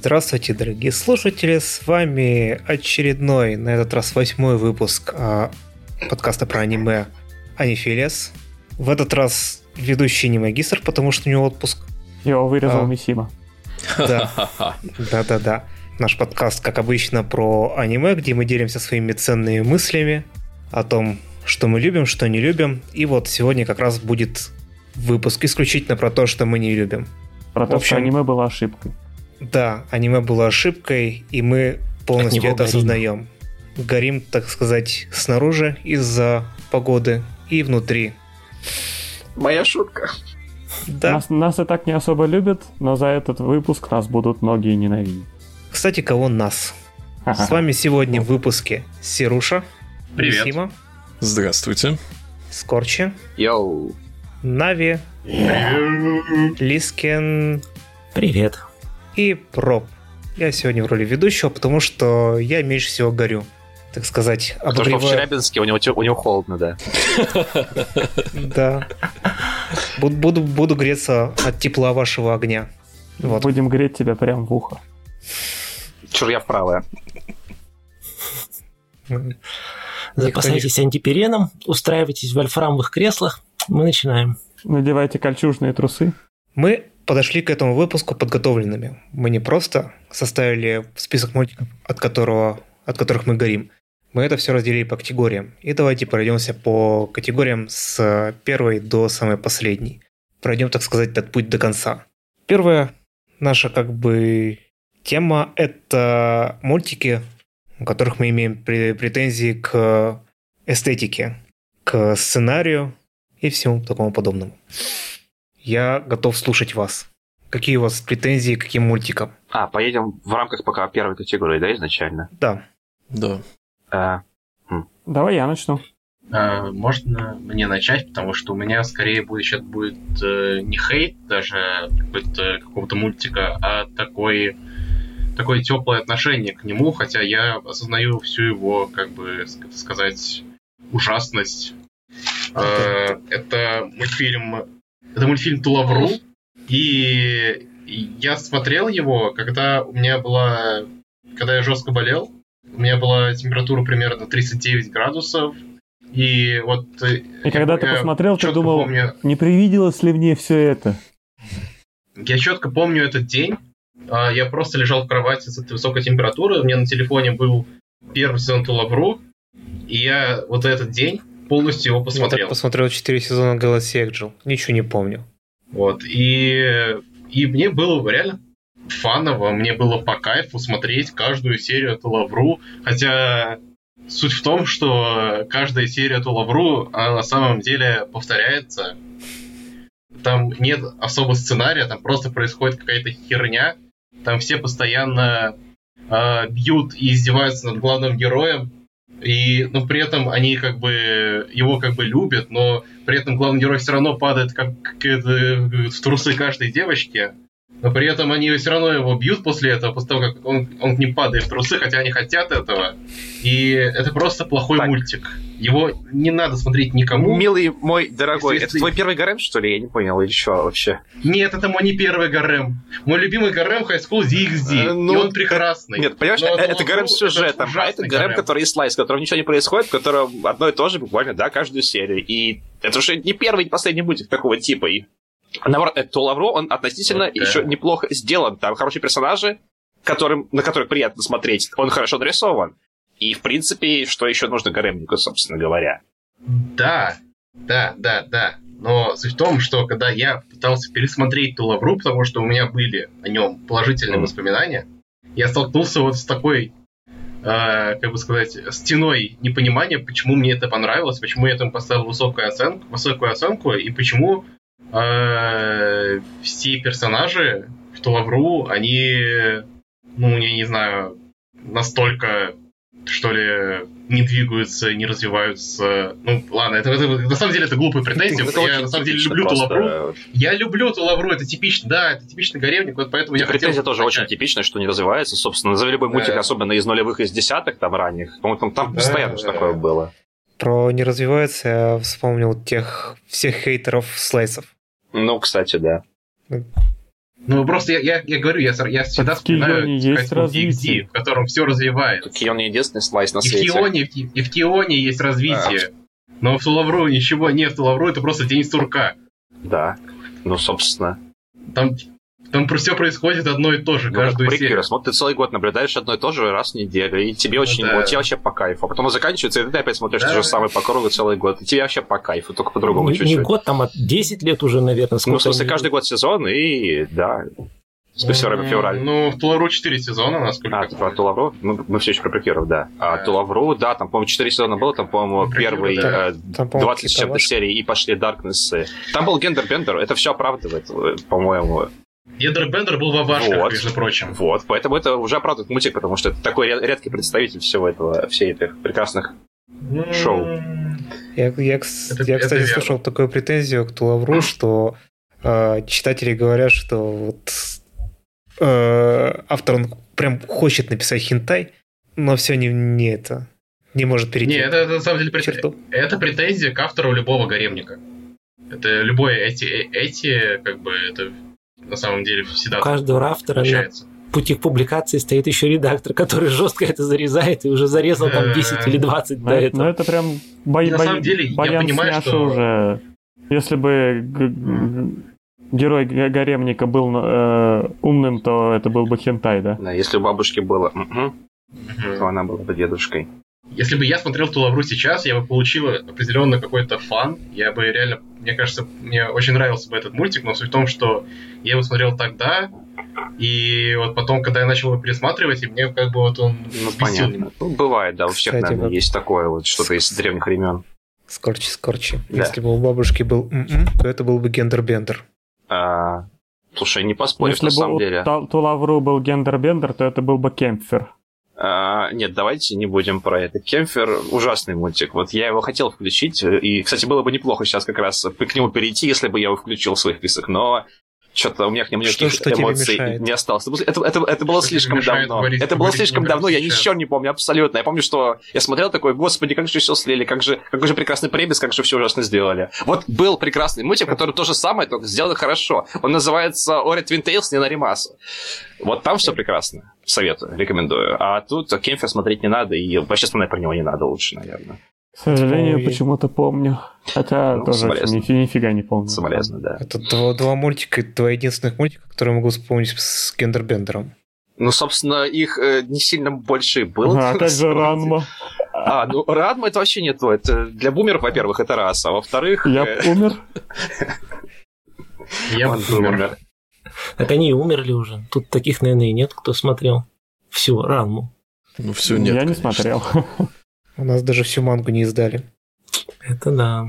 Здравствуйте, дорогие слушатели, с вами очередной, на этот раз восьмой выпуск а, подкаста про аниме Анифилес. В этот раз ведущий не магистр, потому что у него отпуск. Его вырезал а, Мисима. Да, да-да-да. Наш подкаст, как обычно, про аниме, где мы делимся своими ценными мыслями о том, что мы любим, что не любим. И вот сегодня как раз будет выпуск исключительно про то, что мы не любим. Про то, общем, что аниме было ошибкой. Да, аниме было ошибкой, и мы полностью это горим. осознаем. Горим, так сказать, снаружи из-за погоды и внутри. Моя шутка. Да. Нас, нас и так не особо любят, но за этот выпуск нас будут многие ненавидеть. Кстати, кого нас? Ага. С вами сегодня в выпуске Сируша. Привет. Сима. Здравствуйте. Скорчи. Йоу. Нави. Лискен. Привет. И Проб. Я сегодня в роли ведущего, потому что я меньше всего горю. Так сказать, обогреваю... Потому что в Челябинске у него, у него холодно, да. Да. Буду, буду, буду греться от тепла вашего огня. Вот. Будем греть тебя прям в ухо. Чур я вправо. Запасайтесь антипереном, устраивайтесь в вольфрамовых креслах. Мы начинаем. Надевайте кольчужные трусы. Мы подошли к этому выпуску подготовленными. Мы не просто составили список мультиков, от, которого, от которых мы горим. Мы это все разделили по категориям. И давайте пройдемся по категориям с первой до самой последней. Пройдем, так сказать, этот путь до конца. Первая наша как бы тема – это мультики, у которых мы имеем претензии к эстетике, к сценарию и всему такому подобному. Я готов слушать вас. Какие у вас претензии к каким мультикам? А, поедем в рамках пока первой категории, да, изначально? Да. Да. А, хм. Давай я начну. А, можно мне начать, потому что у меня скорее будет сейчас будет э, не хейт даже какого-то мультика, а такой такое теплое отношение к нему, хотя я осознаю всю его, как бы сказать, ужасность. Okay. Э, это мультфильм, это мультфильм Тулавру, и я смотрел его, когда у меня была, когда я жестко болел, у меня была температура примерно 39 градусов, и вот... Э, и когда ты посмотрел, ты думал, помню, не привиделось ли мне все это? Я четко помню этот день, а, я просто лежал в кровати с этой высокой температурой. У меня на телефоне был первый сезон Тулавру. И я вот этот день полностью его посмотрел. Я посмотрел 4 сезона Galaxy Angel. Ничего не помню. Вот. И, и мне было реально фаново, мне было по кайфу смотреть каждую серию Тулавру. Хотя суть в том, что каждая серия Тулавру, она на самом деле повторяется. Там нет особо сценария, там просто происходит какая-то херня, там все постоянно э, бьют и издеваются над главным героем, и, но при этом они как бы его как бы любят, но при этом главный герой все равно падает как, как в трусы каждой девочки. Но при этом они все равно его бьют после этого, после того, как он, он к ним падает в трусы, хотя они хотят этого. И это просто плохой так. мультик. Его не надо смотреть никому. Милый мой дорогой, если, это твой первый гарем, что ли? Я не понял, или что вообще? Нет, это мой не первый гарем. Мой любимый гарем High School DxD. Э, ну, и он прекрасный. Нет, понимаешь, Но это гарем с сюжетом, это а это гарем, который есть слайс, в котором ничего не происходит, в котором одно и то же буквально, да, каждую серию. И это уже не первый, не последний будет такого типа. И Наоборот, это Лавро, он относительно okay. еще неплохо сделан. Там хорошие персонажи, которым, на которых приятно смотреть. Он хорошо нарисован. И, в принципе, что еще нужно Гаремнику, собственно говоря? Да, да, да, да. Но суть в том, что когда я пытался пересмотреть Тулавру, потому что у меня были о нем положительные mm. воспоминания, я столкнулся вот с такой, э, как бы сказать, стеной непонимания, почему мне это понравилось, почему я этому поставил высокую оценку, высокую оценку и почему э, все персонажи в Тулавру, они, ну, я не знаю, настолько, что ли, не двигаются, не развиваются. Ну, ладно, это, это на самом деле это глупая претензия. Это я на самом деле люблю просто... Тулавру. Я люблю Тулавру, это типично, да, это типичный гаремник, вот поэтому я Претензия хотел... тоже очень типичная, что не развивается. Собственно, назови любой мультик, да. особенно из нулевых, из десятых, там ранних. Там, да, постоянно да. такое было. Про не развивается я вспомнил тех всех хейтеров слайсов. Ну, кстати, да. Ну, просто я, я, я говорю, я, я всегда в Кионе есть в котором все развивается. Кион не единственный слайс на И в свете. Кионе, и в- и в Кионе есть развитие. Но в Тулавру ничего нет. В Тулавру это просто день сурка. Да. Ну, собственно. Там, там все происходит одно и то же, Ну, каждую серию. Вот ты целый год наблюдаешь одно и то же раз в неделю, и тебе Ну очень, да. вот тебе вообще по кайфу. А потом заканчивается, и ты опять смотришь Да. то же самое по кругу целый год, и тебе вообще по кайфу, только по-другому Не, не чуть-чуть. год, там от 10 лет уже, наверное. Ну, в сколько смысле, каждый год сезон, и да, с февраля по февраль. Ну, в Тулавру 4 сезона, насколько А, про Тулавру? Мы, мы все еще про приквелов, да. А. Тулавру, да, там, по-моему, 4 сезона было, там, по-моему, Ну, первый да. э, Там, по-моему, 20 с чем-то серий, и пошли Даркнессы. Там был Гендер Бендер, это все оправдывает, э, по-моему. Ядербендер был в Авашках, Вот. между прочим. Вот, поэтому это уже оправдывает мультик, потому что это такой редкий представитель всего этого, всей этих прекрасных Шоу. Я, я, Это- я, это кстати, верно. слышал такую претензию к Тулавру, что э, читатели говорят, что вот э, автор он прям хочет написать хентай, но все не, не это. Не может перейти. Не, это, это на самом деле к прет- черту. это претензия к автору любого гаремника. Это любое эти, э- эти, как бы, это на самом деле всегда У каждого автора на случается. пути к публикации стоит еще редактор, который жестко это зарезает и уже зарезал там 10 или 20 Но до это, этого. но это прям бо- На бо- самом деле, я понимаю, что- уже. Если бы г- г- герой гаремника был э, умным, то это был бы хентай, да? Да, если у бабушки было то она была бы дедушкой. Если бы я смотрел Тулавру сейчас, я бы получил определенно какой-то фан. Я бы реально, мне кажется, мне очень нравился бы этот мультик, но суть в том, что я его смотрел тогда, и вот потом, когда я начал его пересматривать, и мне как бы вот он Ну, взбесил понятно. Ну, бывает, да, у всех, Кстати, наверное, вот- есть такое вот, что-то из древних времен. Скорчи, скорчи. Да. Если бы у бабушки был м-м, то это был бы gender bender. А, слушай, не поспоришь, Если на бы самом у деле. Та- To Love Ru был gender bender, то это был бы Кемпфер. А, нет, давайте не будем про это. Кемфер ужасный мультик. Вот я его хотел включить, и, кстати, было бы неплохо сейчас как раз к нему перейти, если бы я его включил в своих список, но что-то у меня к нему Что- никаких что тебе эмоций не осталось. Это, это, это, это было Что слишком давно. говорить- это было слишком давно, я сейчас? ничего не помню абсолютно. Я помню, что я смотрел такой, господи, как же все слили, как же, какой же прекрасный premise, как же все ужасно сделали. Вот был прекрасный мультик, который то же самое, только сделано хорошо. Он называется Ore, Twintails ni Narimasu. Вот там все прекрасно. Советую, рекомендую. А тут Кемфер смотреть не надо, и вообще вспоминать про него не надо лучше, наверное. К сожалению, Ой. почему-то помню. Хотя Ну, тоже нифи- нифига не помню. Соболезную, да. Это два, два мультика, два единственных мультика, которые могу вспомнить с гендербендером. Ну, собственно, их э, не сильно больше было. Ага, а как же Ранма? А, ну, Радма это вообще не то. Это для бумеров, во-первых, это раз. А во-вторых... Я э, умер? Я он умер. Так они и умерли уже. Тут таких, наверное, и нет, кто смотрел всю ранму. Ну, все нет. Я не конечно. смотрел. У нас даже всю мангу не издали. Это да.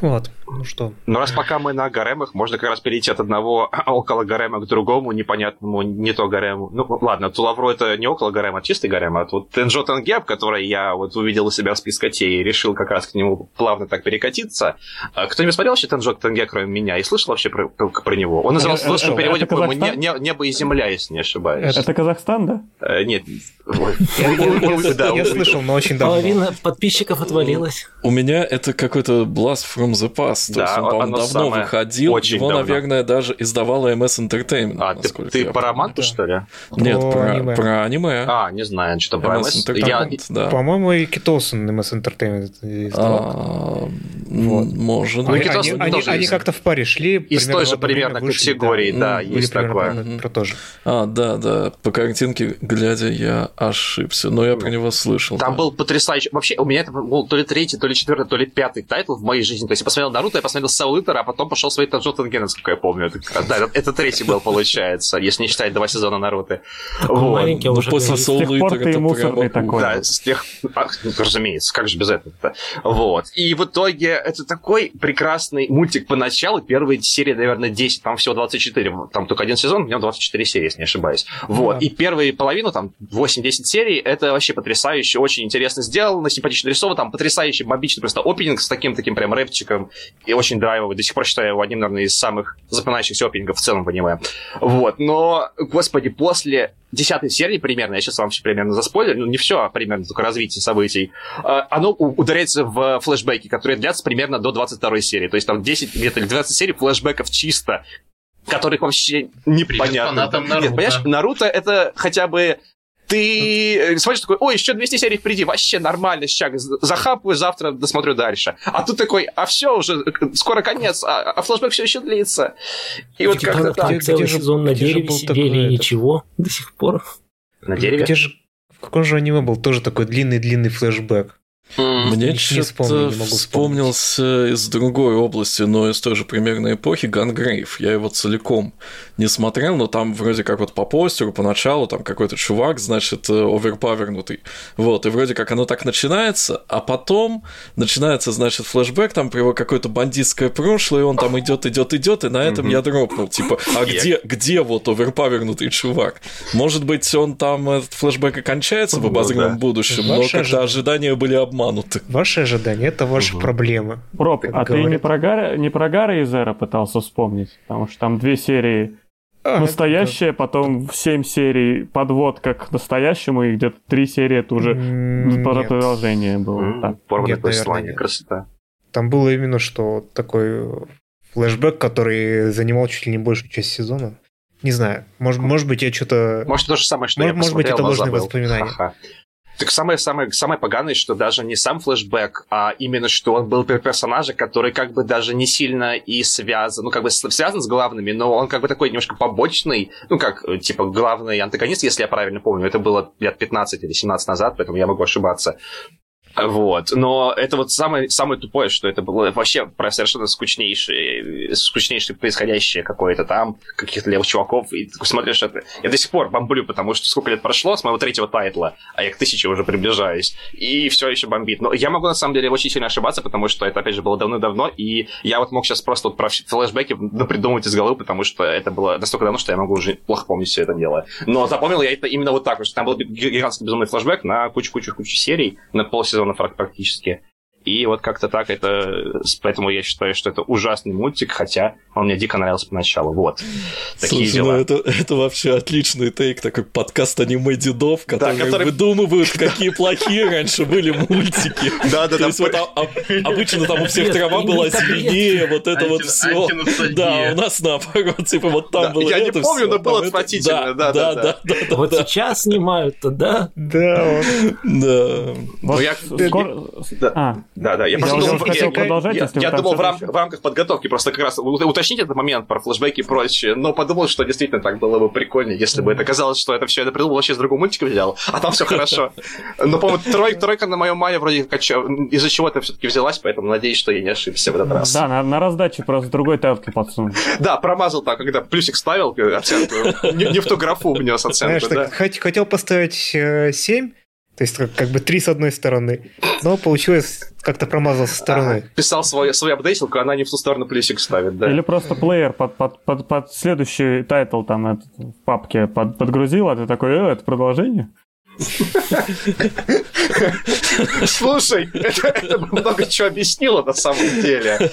Вот, ну что. Ну, раз пока мы на гаремах, можно как раз перейти от одного около гарема к другому, непонятному, не то гарему. Ну, ладно, Тулавро это не около гарема, а чистый гарем. А тут Тенджо Тенгеб, который я вот увидел у себя в спискоте и решил как раз к нему плавно так перекатиться. А Кто-нибудь смотрел вообще Тенджо Тенгеб, кроме меня, и слышал вообще про, про- про него? Он назывался в Это- русском это переводе, по-моему, Казахстан? «Не- «Не- «Небо и земля», если не ошибаюсь. Это Казахстан, да? Э, Нет. Я слышал, но очень давно. Половина подписчиков отвалилась. У меня это какой-то Blast from the Past. То Да, есть он, по-моему, давно самое. выходил. Очень Его, давно. наверное, даже издавала MS Entertainment. А, ты, ты я по романту, что ли? Нет, Про про аниме. про аниме. А, не знаю, что про MS МС. Я, Entertainment, да. По-моему, и Китосон MS Entertainment издавал. А, Вот. Может Ну, Они, быть. Они- они- тоже они есть. как-то в паре шли. Из той же примерно вышли, категории, да, есть такое. про- про то же. А, да, да. По картинке, глядя, я ошибся. Но я про него слышал. Там да. был потрясающий... Вообще, у меня это был то ли третий, то ли четвертый, то ли пятый тайтл в моей жизни. То есть я посмотрел Наруто, я посмотрел Soul Eater'а, а потом пошел смотреть Тенджо Тенге, насколько я помню. Это, да, это, это третий был, получается, если не считать два сезона Наруто. Вот. маленький, а Ну, уже после говорит. Soul С тех пор Eater ты и это мусорный прямо такой. Да, с тех... а, разумеется, как же без этого-то. Вот. И в итоге это такой прекрасный мультик поначалу. Первые серии, наверное, 10, там всего 24. Там только один сезон, в нем 24 серии, если не ошибаюсь. Вот. Да. И первые половину, там, 8-10 серий, это вообще потрясающе, очень интересно сделано, симпатично рисовано, там потрясающий, бомбичный просто опенинг с таким таким прям рэпчиком, и очень драйвовый. До сих пор считаю его одним, наверное, из самых запоминающихся опенингов в целом в аниме. Вот. Но, господи, после десятой серии примерно, я сейчас вам все примерно заспойлерю, ну не все, а примерно только развитие событий, э, оно ударяется в флешбеки, которые длятся примерно до 22 серии. То есть там 10 где-то или 12 серий флешбеков чисто которых вообще непонятно. фанатам Нет, Наруто. понимаешь, Наруто это хотя бы ты э, смотришь такой, ой, еще 200 серий впереди, вообще нормально, щак, з- захапаю, завтра досмотрю дальше. А тут такой, а все уже, скоро конец, а, а флешбэк все еще длится. И вот Типа как-то там так. где целый же- сезон на где дереве сидели такой и ничего до сих пор. На дереве? Где же... В каком же аниме был тоже такой длинный-длинный флешбэк? Мне не- что-то вспомнился из другой области, но из той же примерно эпохи Гангрейв. Я его целиком не смотрел, но там вроде как вот по постеру, поначалу там какой-то чувак, значит, э, оверпавернутый. Вот, и вроде как оно так начинается, а потом начинается, значит, флешбэк там про его какое-то бандитское прошлое, и он там идет, идет, идет, и на этом я дропнул. Типа, а где, где вот оверпавернутый чувак? Может быть, он там, этот флешбэк окончается в Ну обозримом да. будущем, но ожидание. ожидания были обмануты. Ваши ожидания – это ваши Мгм. проблемы. Роб, а ты не про, Гара, не про Гара и Зера пытался вспомнить? Потому что там две серии А, настоящие, потом в семь серий подводка к настоящему, и где-то три серии это уже нет. продолжение было. Порванное наверное, послание, красота. Там было именно что такой флешбэк, который занимал чуть ли не большую часть сезона. Не знаю. Может, может быть, я что-то... Может, то же самое, что Может- я может быть, это ложные забыл. воспоминания. Ха-ха. Так самое, самое, самое поганое, что даже не сам флешбэк, а именно что он был пер- персонажа, который как бы даже не сильно и связан, ну как бы связан с главными, но он как бы такой немножко побочный, ну как, э, типа, главный антагонист, если я правильно помню, это было лет 15 или 17 назад, поэтому я могу ошибаться. Вот. Но это вот самое, самое тупое, что это было вообще про совершенно скучнейшее, скучнейшее происходящее какое-то там, каких-то левых чуваков. И ты смотришь это. Я до сих пор бомблю, потому что сколько лет прошло с моего третьего тайтла, а я к тысяче уже приближаюсь. И все еще бомбит. Но я могу на самом деле очень сильно ошибаться, потому что это, опять же, было давно-давно, и я вот мог сейчас просто вот про флешбеки придумать из головы, потому что это было настолько давно, что я могу уже плохо помнить все это дело. Но запомнил я это именно вот так, что там был гигантский безумный флешбэк на кучу-кучу-кучу серий, на полсезона фрак- практически. И вот как-то так это... Поэтому я считаю, что это ужасный мультик, хотя он мне дико нравился поначалу. Вот. Такие Слушай, дела. ну это, это вообще отличный тейк, такой подкаст аниме дедов, которые который- выдумывают, какие плохие раньше были мультики. Да-да-да. То есть вот а- а- обычно там у всех трава была зеленее, вот это вот все. Да, у нас наоборот, типа вот там Да, было я не помню, но было отвратительно, Да, да, да-да-да. да, да, да, Вот да, сейчас снимают-то, да? Да, да. Да. Да, я, Я просто думал, хотел я- продолжать, я, если я думал в, рам- в рамках подготовки просто как раз уточнить этот момент про флешбеки и прочее, но подумал, что действительно так было бы прикольно, если бы это казалось, что это все это придумал вообще из другого мультика взял, а там все хорошо. Но, по-моему, трой- тройка на моем мае вроде как из-за чего-то все-таки взялась, поэтому надеюсь, что я не ошибся в этот раз. да, на, на раздаче просто другой тапки подсунул. Да, промазал так, когда плюсик ставил э, оценку, не, не в ту графу внес Знаешь, оценку, так да. хот- хотел поставить э, 7, то есть как, как бы 3 с одной стороны, но получилось как-то промазал со стороны. Ага. Писал свой, свою апдейтилку, она не в ту сторону плюсик ставит, да. Или просто плеер под, под, под, под следующий тайтл там этот, в папке под, подгрузил, а ты такой, э, это продолжение? Слушай, это, много чего объяснило на самом деле.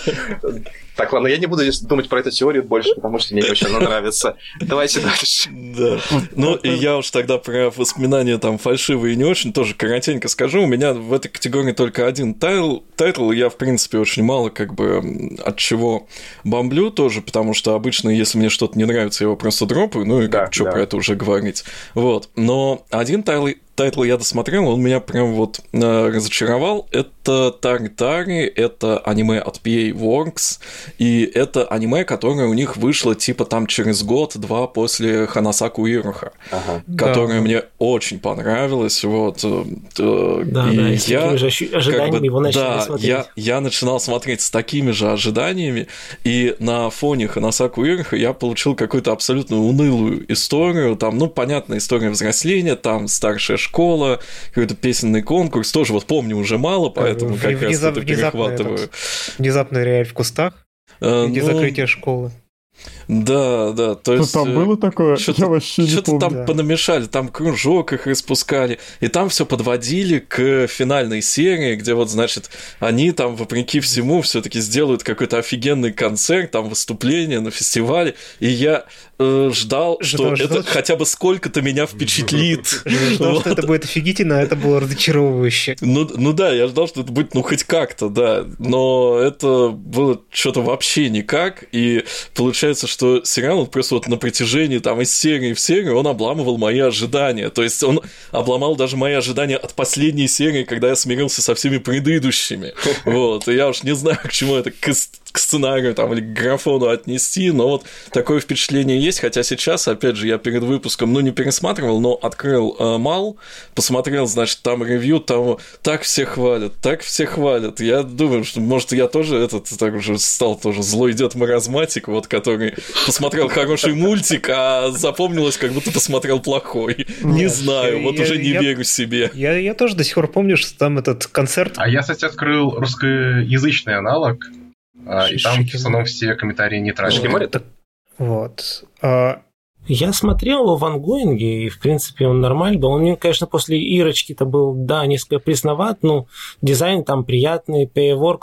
Так, ладно, я не буду думать про эту теорию больше, потому что мне очень она нравится. Давайте дальше. Да. Ну, и я уж тогда про воспоминания там фальшивые и не очень тоже коротенько скажу. У меня в этой категории только один тайтл. Тайтл я, в принципе, очень мало как бы от чего бомблю тоже, потому что обычно, если мне что-то не нравится, я его просто дропаю, ну и Да, как, что да. про это уже говорить. Вот. Но один тайтл, тайтл я досмотрел, он меня прям вот э, разочаровал. Это Тари Тари, это аниме от PA Works, и это аниме, которое у них вышло типа там через год-два после Ханасаку Ироха, Ага. которое мне очень понравилось, вот. э, э, Да, и да, и с я такими же ожиданиями как бы, его начали да, смотреть. Я, я начинал смотреть с такими же ожиданиями, и на фоне Ханасаку Ироха я получил какую-то абсолютно унылую историю. Там, ну, понятная история взросления, там старшая школа, какой-то песенный конкурс. Тоже вот помню уже мало, поэтому В- как раз внезапно перехватываю. этот- Внезапная реаль в кустах, где ну, закрытие школы. Да, да, то есть... там э, было такое? что-то- Я вообще не Что-то помню. там понамешали, там кружок их распускали, и там все подводили к финальной серии, где вот, значит, они там, вопреки всему, все-таки сделают какой-то офигенный концерт, там выступление на фестивале, и я э, ждал, что Ждал, ждал, это хотя бы сколько-то меня впечатлит. Ждал, что это будет офигительно, а это было разочаровывающе. Ну, ну да, я ждал, что это будет, ну, хоть как-то, да. Но это было что-то вообще никак. И получилось получается, что сериал просто вот на протяжении там из серии в серию он обламывал мои ожидания. То есть он обломал даже мои ожидания от последней серии, когда я смирился со всеми предыдущими. Вот, и я уж не знаю, к чему это к, к сценарию там или к графону отнести, но вот такое впечатление есть, хотя сейчас, опять же, я перед выпуском, ну, не пересматривал, но открыл э, Мал, посмотрел, значит, там ревью того, так все хвалят, так все хвалят. Я думаю, что, может, я тоже этот, так уже стал тоже злой дед маразматик, вот, который посмотрел хороший мультик, а запомнилось, как будто посмотрел плохой. Не знаю, вот уже не верю себе. Я, я тоже до сих пор помню, что там этот концерт... А я, кстати, открыл русскоязычный аналог, а, и там в основном все комментарии нейтральные. Вот. А, я смотрел его в ангоинге, и, в принципе, он нормальный был. Он мне, конечно, после Ирочки-то был, да, несколько пресноват, но дизайн там приятный, Payworks,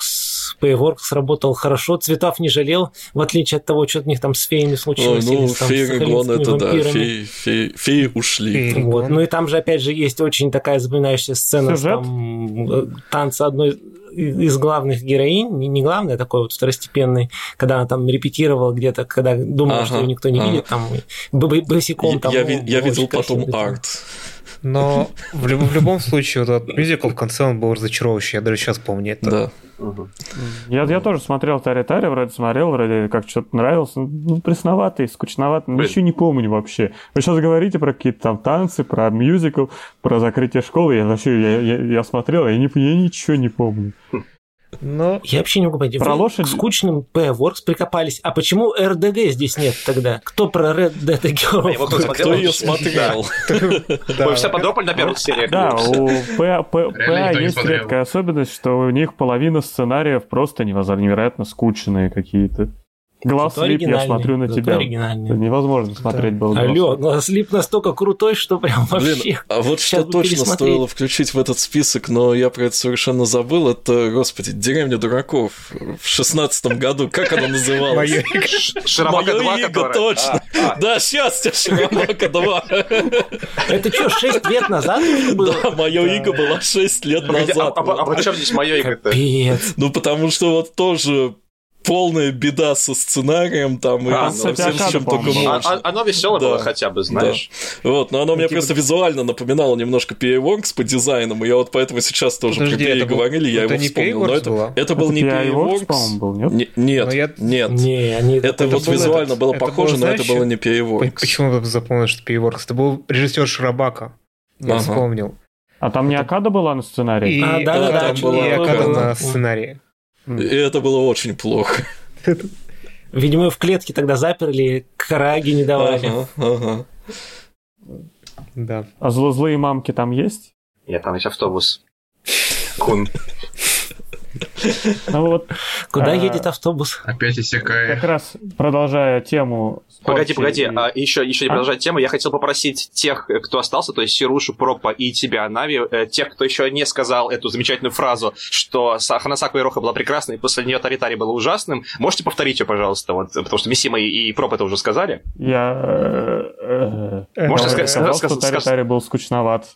Payworks работал хорошо, цветов не жалел, в отличие от того, что у них там с феями случилось. Ой, ну, феи Гон, это да, феи, феи, феи ушли. Феи вот. Ну и там же, опять же, есть очень такая запоминающаяся сцена Сюжет? там, э, танца одной из главных героинь, не, главная, а такой вот второстепенный, когда она там репетировала где-то, когда думала, ага, что ее никто не ага. видит, там босиком там. Я, я, я видел потом арт. Но в, в любом случае, вот этот мюзикл в конце он был разочаровывающий, я даже сейчас помню это. Да. Я, я тоже смотрел Тари Тари, вроде смотрел, вроде как что-то нравился. Ну, пресноватый, скучноватый. Ничего не помню вообще. Вы сейчас говорите про какие-то там танцы, про мюзикл, про закрытие школы. Я вообще, я, я, я смотрел, я, не, я ничего не помню. Но... Я вообще не могу понять. Про лошадь... К скучным P-Works прикопались. А почему РДГ здесь нет тогда? Кто про Red Dead Girl? Кто ее смотрел? Мы все подропали на первых сериях. Да, у P есть редкая особенность, что у них половина сценариев просто невероятно скучные какие-то. Глаз Слип, я смотрю на тебя. Это невозможно смотреть да. было. Алло, Глаз Слип настолько крутой, что прям вообще... Блин, а вот что точно стоило включить в этот список, но я про это совершенно забыл, это, господи, «Деревня дураков» в шестнадцатом году, как она называлась? Моё Широмака 2, Иго, точно. А, а. Да, сейчас тебе Широмака 2. Это что, 6 лет назад было? Да, мое Иго было 6 лет назад. А, а, а почему здесь мое Иго-то? Ну, потому что вот тоже полная беда со сценарием там а, и со всем, с чем только можно. А, оно веселое да, было хотя бы, знаешь. Да. Вот, но оно мне просто визуально напоминало немножко PA по дизайнам, и я вот поэтому сейчас тоже Подожди, про PA говорили, я его вспомнил. Но это, это был не PA был, нет? нет, нет. Не, это вот визуально было похоже, но это было не PA Почему ты запомнил, что PA Это был режиссер Шрабака. Я вспомнил. А там не Акада была на сценарии? И, а, да, да, да, там была Акада на сценарии. И это было очень плохо. Видимо, в клетке тогда заперли, караги не давали. Ага, ага. Да. А зло-злые мамки там есть? Нет, там есть автобус. Кун. Ну вот. Куда а, едет автобус? Опять иссякает. Как раз продолжая тему... Погоди, погоди, и... а еще, еще не а? продолжать тему, я хотел попросить тех, кто остался, то есть Сирушу, Пропа и тебя, Нави, э, тех, кто еще не сказал эту замечательную фразу, что Ханасаку и Роха была прекрасной, и после нее Таритари было ужасным, можете повторить ее, пожалуйста, вот, потому что Мисима и Проп это уже сказали. Я... Э, э, Можете сказать, что Таритари был скучноват.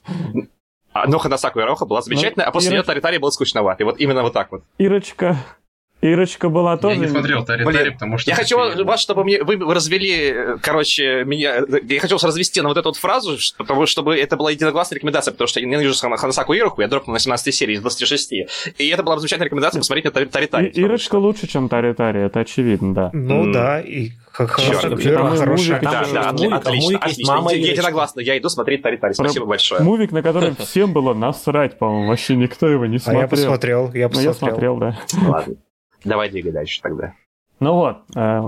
А, но Ханасаку Ироха была замечательная, ну, а после Ира... нее Таритари был скучноват. И вот именно вот так вот. Ирочка, Ирочка была тоже... Я не смотрел Тари Тари, потому что... Я хочу вас, чтобы мне, вы развели, короче, меня... Я хочу вас развести на вот эту вот фразу, потому, чтобы это была единогласная рекомендация, потому что я ненавижу Ханасаку Ироху, я дропнул на 17 серии из 26. И это была замечательная рекомендация посмотреть на Тари Тари. Ирочка что... лучше, чем Тари Тари, это очевидно, да. Ну mm. да, и Хорошая. Да, да, отлично, отлично. Я единогласно, я иду смотреть Тари Тари. Спасибо большое. Мувик, на который всем было насрать, по-моему, вообще никто его не смотрел. А я посмотрел, я посмотрел. Я смотрел, да. Ладно. Давай двигай дальше тогда. Ну вот, э,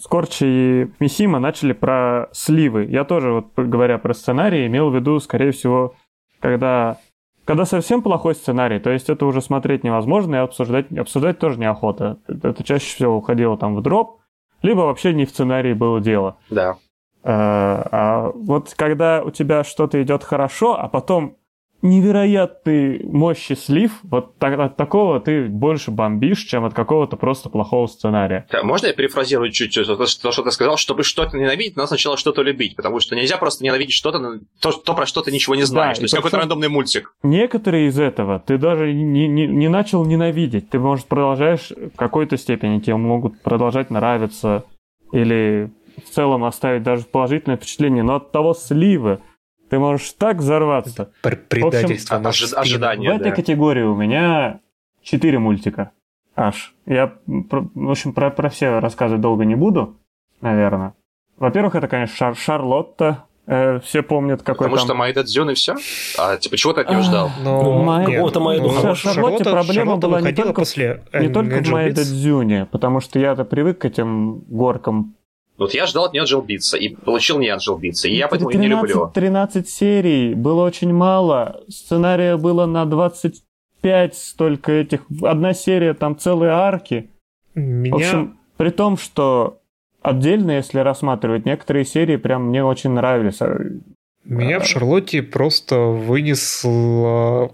Скорчи и Мисима начали про сливы. Я тоже, вот говоря про сценарий, имел в виду, скорее всего, когда, когда совсем плохой сценарий, то есть это уже смотреть невозможно и обсуждать, обсуждать тоже неохота. Это чаще всего уходило там в дроп, либо вообще не в сценарии было дело. Да. Э, а вот когда у тебя что-то идет хорошо, а потом невероятный мощи слив, вот так, от такого ты больше бомбишь, чем от какого-то просто плохого сценария. Можно я перефразирую чуть-чуть то, что ты сказал? Чтобы что-то ненавидеть, надо сначала что-то любить, потому что нельзя просто ненавидеть что-то, то, то про что ты ничего не знаешь. Да, то есть какой-то рандомный мультик. Некоторые из этого ты даже не, не, не начал ненавидеть. Ты, может, продолжаешь в какой-то степени, тебе могут продолжать нравиться или в целом оставить даже положительное впечатление, но от того слива ты можешь так взорваться. Пр- Предательство а- на ожи- спину. ожидание. В этой да. категории у меня четыре мультика аж. Я, в общем, про, про все рассказывать долго не буду, наверное. Во-первых, это, конечно, Шар- Шарлотта. Э, все помнят, какой Потому там... что Майда Дзюн и все? А типа чего ты от него ждал? Ну, Май- нет, какого-то Майду ну, хорошего. В Шарлотте проблема Шарлотта была не только- после Не только в Майда. Дзюне, потому что я-то привык к этим горкам. Вот я ждал от нее Джел Битса, и получил не Джел Битса, и я поэтому ее не 13, люблю. 13 серий, было очень мало. Сценария было на 25 столько этих. Одна серия, там целые арки. Меня... В общем, при том, что отдельно, если рассматривать, некоторые серии прям мне очень нравились. Меня в Шарлотте просто вынесла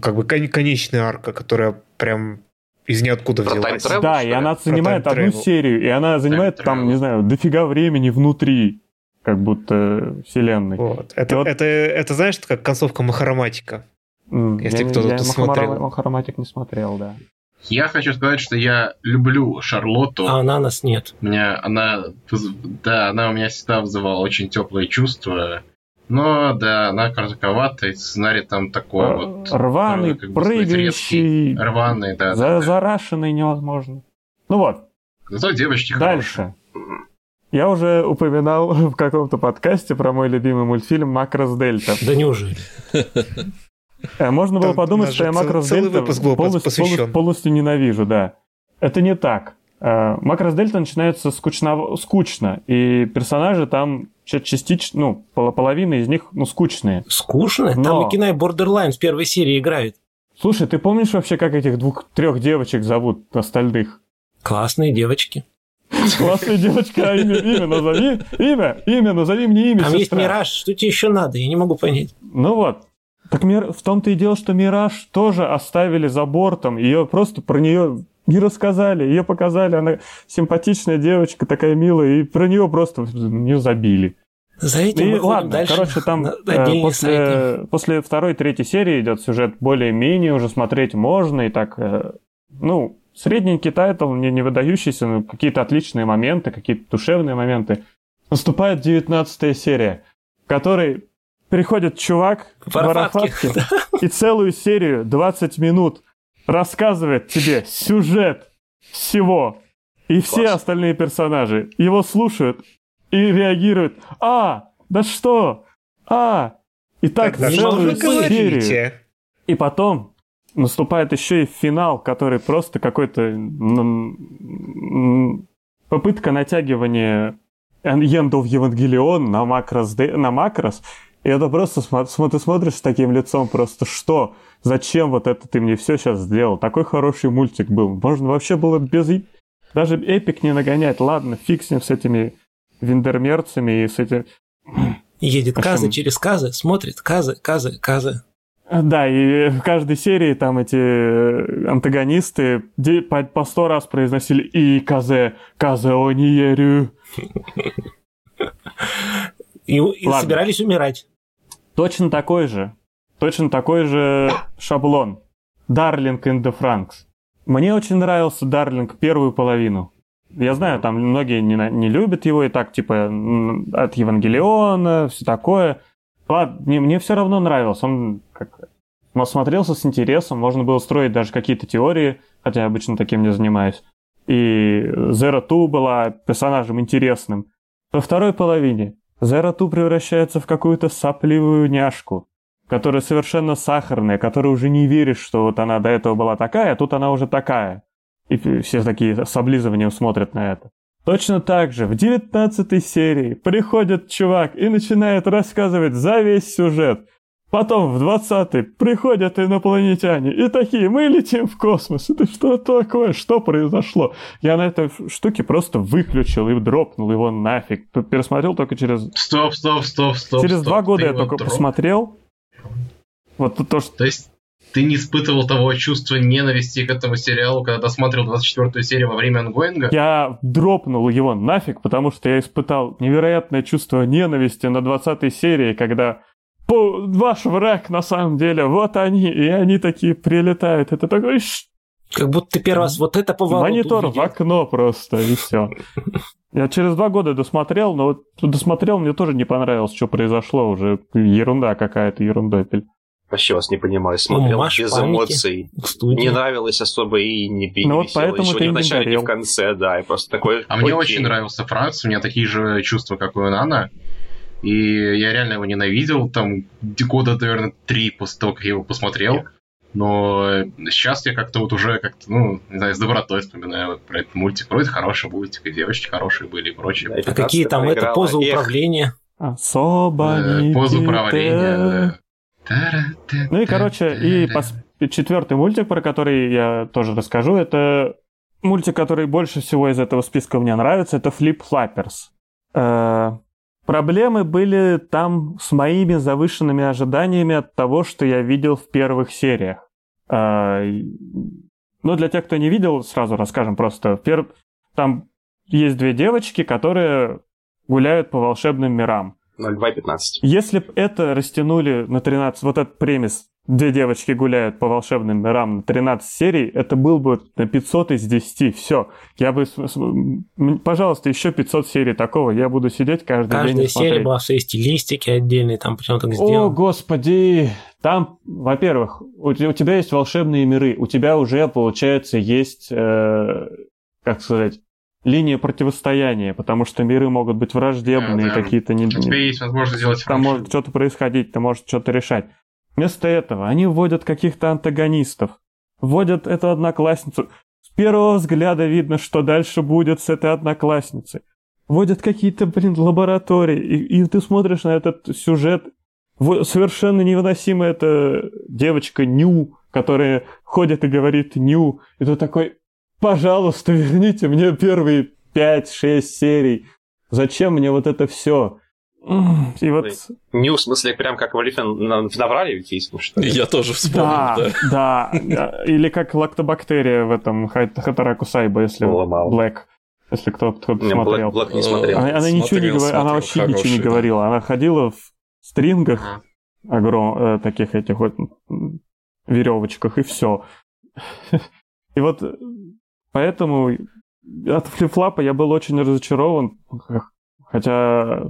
как бы кон- конечная арка, которая прям из ниоткуда Про взялась. Да, и она занимает одну серию, и она занимает там, не знаю, дофига времени внутри, как будто вселенной. Вот. Это, вот- это, это, знаешь, как концовка Махароматика. М, Если я, кто-то я посмотрел. Махамара- Махароматик не смотрел, да. Я хочу сказать, что я люблю Шарлотту. А она нас нет. У меня она, да, она у меня всегда вызывала очень теплые чувства. Но да, она коротковата, и сценарий там такой Р- вот. Рваный, э, как бы сказать, резкий, прыгающий, Рваный, да. за- да, да. зарашенный невозможно. Ну вот, Зато девочки хорошие. дальше. Я уже упоминал в каком-то подкасте про мой любимый мультфильм «Макрос Дельта». Да неужели? Э, Можно было подумать, что я Макрос Дельта полностью, ненавижу, да. Это не так. Э, Макрос Дельта начинается скучно, скучно, и персонажи там частично, ну, пол- половина из них, ну, скучные. Скучно? Но- Там и Кинай Borderline в первой серии играет. Слушай, ты помнишь вообще, как этих двух-трех девочек зовут остальных? Классные девочки. Классная девочка, а имя, имя назови, имя, имя, назови мне имя, Там есть сестра. Мираж. Что тебе еще надо? Я не могу понять. Ну вот. Так Мир... в том-то и дело, что Мираж тоже оставили за бортом. Ее просто про нее не рассказали. Ее показали. Она симпатичная девочка, такая милая. И про нее просто не забили. За этим И мы ходим ладно, дальше. короче, там э, сайты. после, после второй, третьей серии идет сюжет более-менее, уже смотреть можно. И так, э, ну, средненький тайтл, не, не выдающийся, но какие-то отличные моменты, какие-то душевные моменты. Наступает девятнадцатая серия, в которой приходит чувак в. Варафатке и целую серию, 20 минут, рассказывает тебе сюжет всего. И все Класс. остальные персонажи его слушают и реагируют. А, да что? А, и так Тогда целую серию. И потом наступает еще и финал, который просто какой-то попытка натягивания Ендов Евангелион на макрос, на макрос. И это просто смо- ты смотришь с таким лицом просто, что? Зачем вот это ты мне все сейчас сделал? Такой хороший мультик был. Можно вообще было без... Даже эпик не нагонять. Ладно, фиг с ним с этими виндермерцами и с этим... Едет А Казы через Казы, смотрит Казы, Казы, Казы. Да, и в каждой серии там эти э, антагонисты по, сто раз произносили и Казе, Казе Ониерю. И, и Ладно. собирались умирать. Точно такой же, точно такой же шаблон. Дарлинг in the Franks. Мне очень нравился Дарлинг первую половину. Я знаю, там многие не, не любят его и так, типа, от Евангелиона, все такое. Ладно, мне, мне все равно нравился. Он как он смотрелся с интересом, можно было строить даже какие-то теории, хотя я обычно таким не занимаюсь. И Zero Two была персонажем интересным. Во второй половине Zero Two превращается в какую-то сопливую няшку, которая совершенно сахарная, которой уже не веришь, что вот она до этого была такая, а тут она уже такая. И все такие с облизыванием смотрят на это. Точно так же в 19 серии приходит чувак и начинает рассказывать за весь сюжет. Потом в 20 приходят инопланетяне и такие, мы летим в космос. Это что такое? Что произошло? Я на этой штуке просто выключил и дропнул его нафиг. Пересмотрел только через... Стоп, стоп, стоп, стоп. через стоп. два года я только дроп- посмотрел. Вот то, что... То есть ты не испытывал того чувства ненависти к этому сериалу, когда досматривал 24-ю серию во время ангоинга? Я дропнул его нафиг, потому что я испытал невероятное чувство ненависти на 20 серии, когда «По- ваш враг на самом деле, вот они, и они такие прилетают. Это такой Как будто ты первый раз вот это поворот монитор в увидел. окно просто, и все. Я через два года досмотрел, но вот досмотрел, мне тоже не понравилось, что произошло уже. Ерунда какая-то, ерундопель. Вообще вас не понимаю. Смотрел Маш без эмоций. Не нравилось особо и не, не Ну вот поэтому Еще ты ни в и не начале, ни в конце, да. И просто такой... А мне очень нравился Франц, у меня такие же чувства, как у Нана. И я реально его ненавидел, там, года, наверное, три после того, как я его посмотрел. Но сейчас я как-то вот уже как-то, ну, не знаю, с добротой вспоминаю вот про этот мультик. Вроде хороший мультик, и девочки хорошие были и прочее. Да, А какие 15 там это позы Эх, управления? Особо Э, пите. управления. да. Ну и, короче, и пос- четвертый мультик, про который я тоже расскажу, это мультик, который больше всего из этого списка мне нравится, это Flip Flappers. Э, Проблемы были там с моими завышенными ожиданиями от того, что я видел в первых сериях. Э, и- Ну, для тех, кто не видел, сразу расскажем просто. Пер- Там есть две девочки, которые гуляют по волшебным мирам. 02.15. Если бы это растянули на 13, вот этот премис, две девочки гуляют по волшебным мирам на 13 серий, это был бы на 500 из 10. Все. Я бы... Пожалуйста, еще 500 серий такого. Я буду сидеть каждый день Каждая серия смотреть. была в своей стилистике отдельной, там причем так О, сделано. господи! Там, во-первых, у тебя есть волшебные миры, у тебя уже, получается, есть, э, как сказать, линия противостояния, потому что миры могут быть враждебные, Да, да. какие-то... Не, У тебя есть возможность сделать там может что-то происходить, ты можешь что-то решать. Вместо этого они вводят каких-то антагонистов, вводят эту одноклассницу. С первого взгляда видно, что дальше будет с этой одноклассницей. Вводят какие-то, блин, лаборатории, и, и ты смотришь на этот сюжет. Совершенно невыносимая эта девочка Ню, которая ходит и говорит Ню, и ты такой, пожалуйста, верните мне первые 5-6 серий. Зачем мне вот это все? И вот... Нью, в смысле, прям как в Элифен на- в Наврале ведь есть, ну что ли? Я тоже вспомнил, Да, да. да, Или как лактобактерия в этом Хатараку Сайба, если. Black, если кто- кто-то Не, Блэк, смотрел. Блэк не Э, смотрел. Она, она ничего не говорила, она вообще ничего не хороший, да. говорила. Она ходила в стрингах, огром, э, таких этих вот веревочках, и все. И вот э, поэтому от флифлапа я был очень разочарован, хотя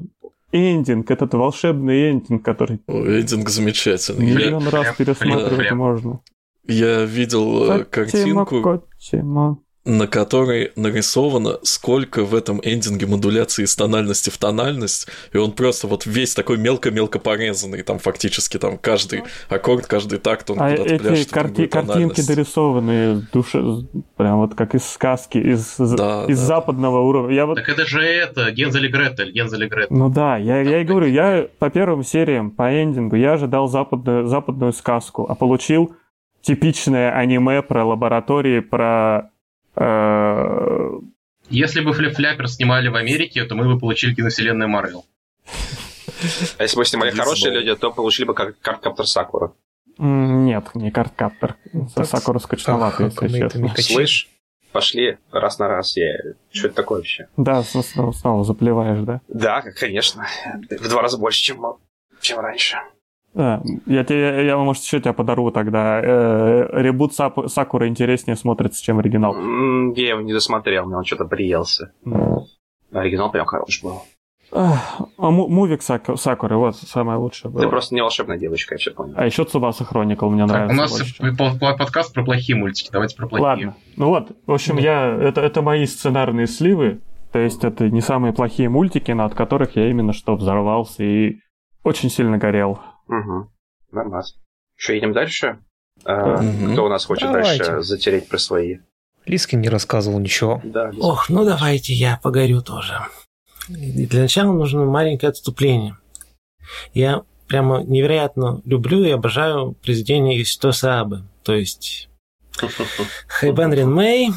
эндинг, этот волшебный эндинг, который О, Эндинг замечательный. Я, миллион раз прям, пересматривать прям. можно. я видел э, Котимо, картинку, котимо. На которой нарисовано, сколько в этом эндинге модуляции из тональности в тональность, и он просто вот весь такой мелко-мелко порезанный, там фактически там каждый аккорд, каждый такт, он А куда-то эти карти- картинки дорисованные, душе, прям вот как из сказки, из, Да, из да. западного уровня. Я вот Так это же это, Гензель и Гретель, Гензель и Гретель. Ну да, я, я и говорю, я по первым сериям, по эндингу, я ожидал западную, западную сказку, а получил типичное аниме про лаборатории, про... э, Если бы Флип Фляпер снимали в Америке, то мы бы получили киновселенную Марвел. А если бы снимали хорошие люди, то получили бы как Картер Сакура. нет, не карткаптер. Сакура скучновато, если честно. Слышь, пошли раз на раз. Я... Что это такое вообще? Да, снова заплеваешь, да? Да, конечно. В два раза больше, чем, чем раньше. Да, я, тебе, я, может, еще тебя подарю тогда. Э, ребут Сап- Сакуры интереснее смотрится, чем оригинал. Я его не досмотрел, мне он что-то приелся. Оригинал прям хорош был. А му- мувик Сак- Сакуры, вот, самое лучшее было. Ты просто не волшебная девочка, я все понял. А еще Цубаса Хроникл мне Так, нравится у нас больше, подкаст про плохие мультики. Давайте про плохие. Ладно. Ну вот, в общем, я это, это мои сценарные сливы. То есть это не самые плохие мультики, но от которых я именно что взорвался и очень сильно горел. Угу. Нормально. Что, едем дальше? Да. А, Мгм. Кто у нас хочет Давайте. дальше затереть про свои? Лискин не рассказывал ничего. Да, Ох, ну давайте я погорю тоже. И для начала нужно маленькое отступление. Я прямо невероятно люблю и обожаю произведения Иситоса Абе. То есть Хайбен Рин Мэй,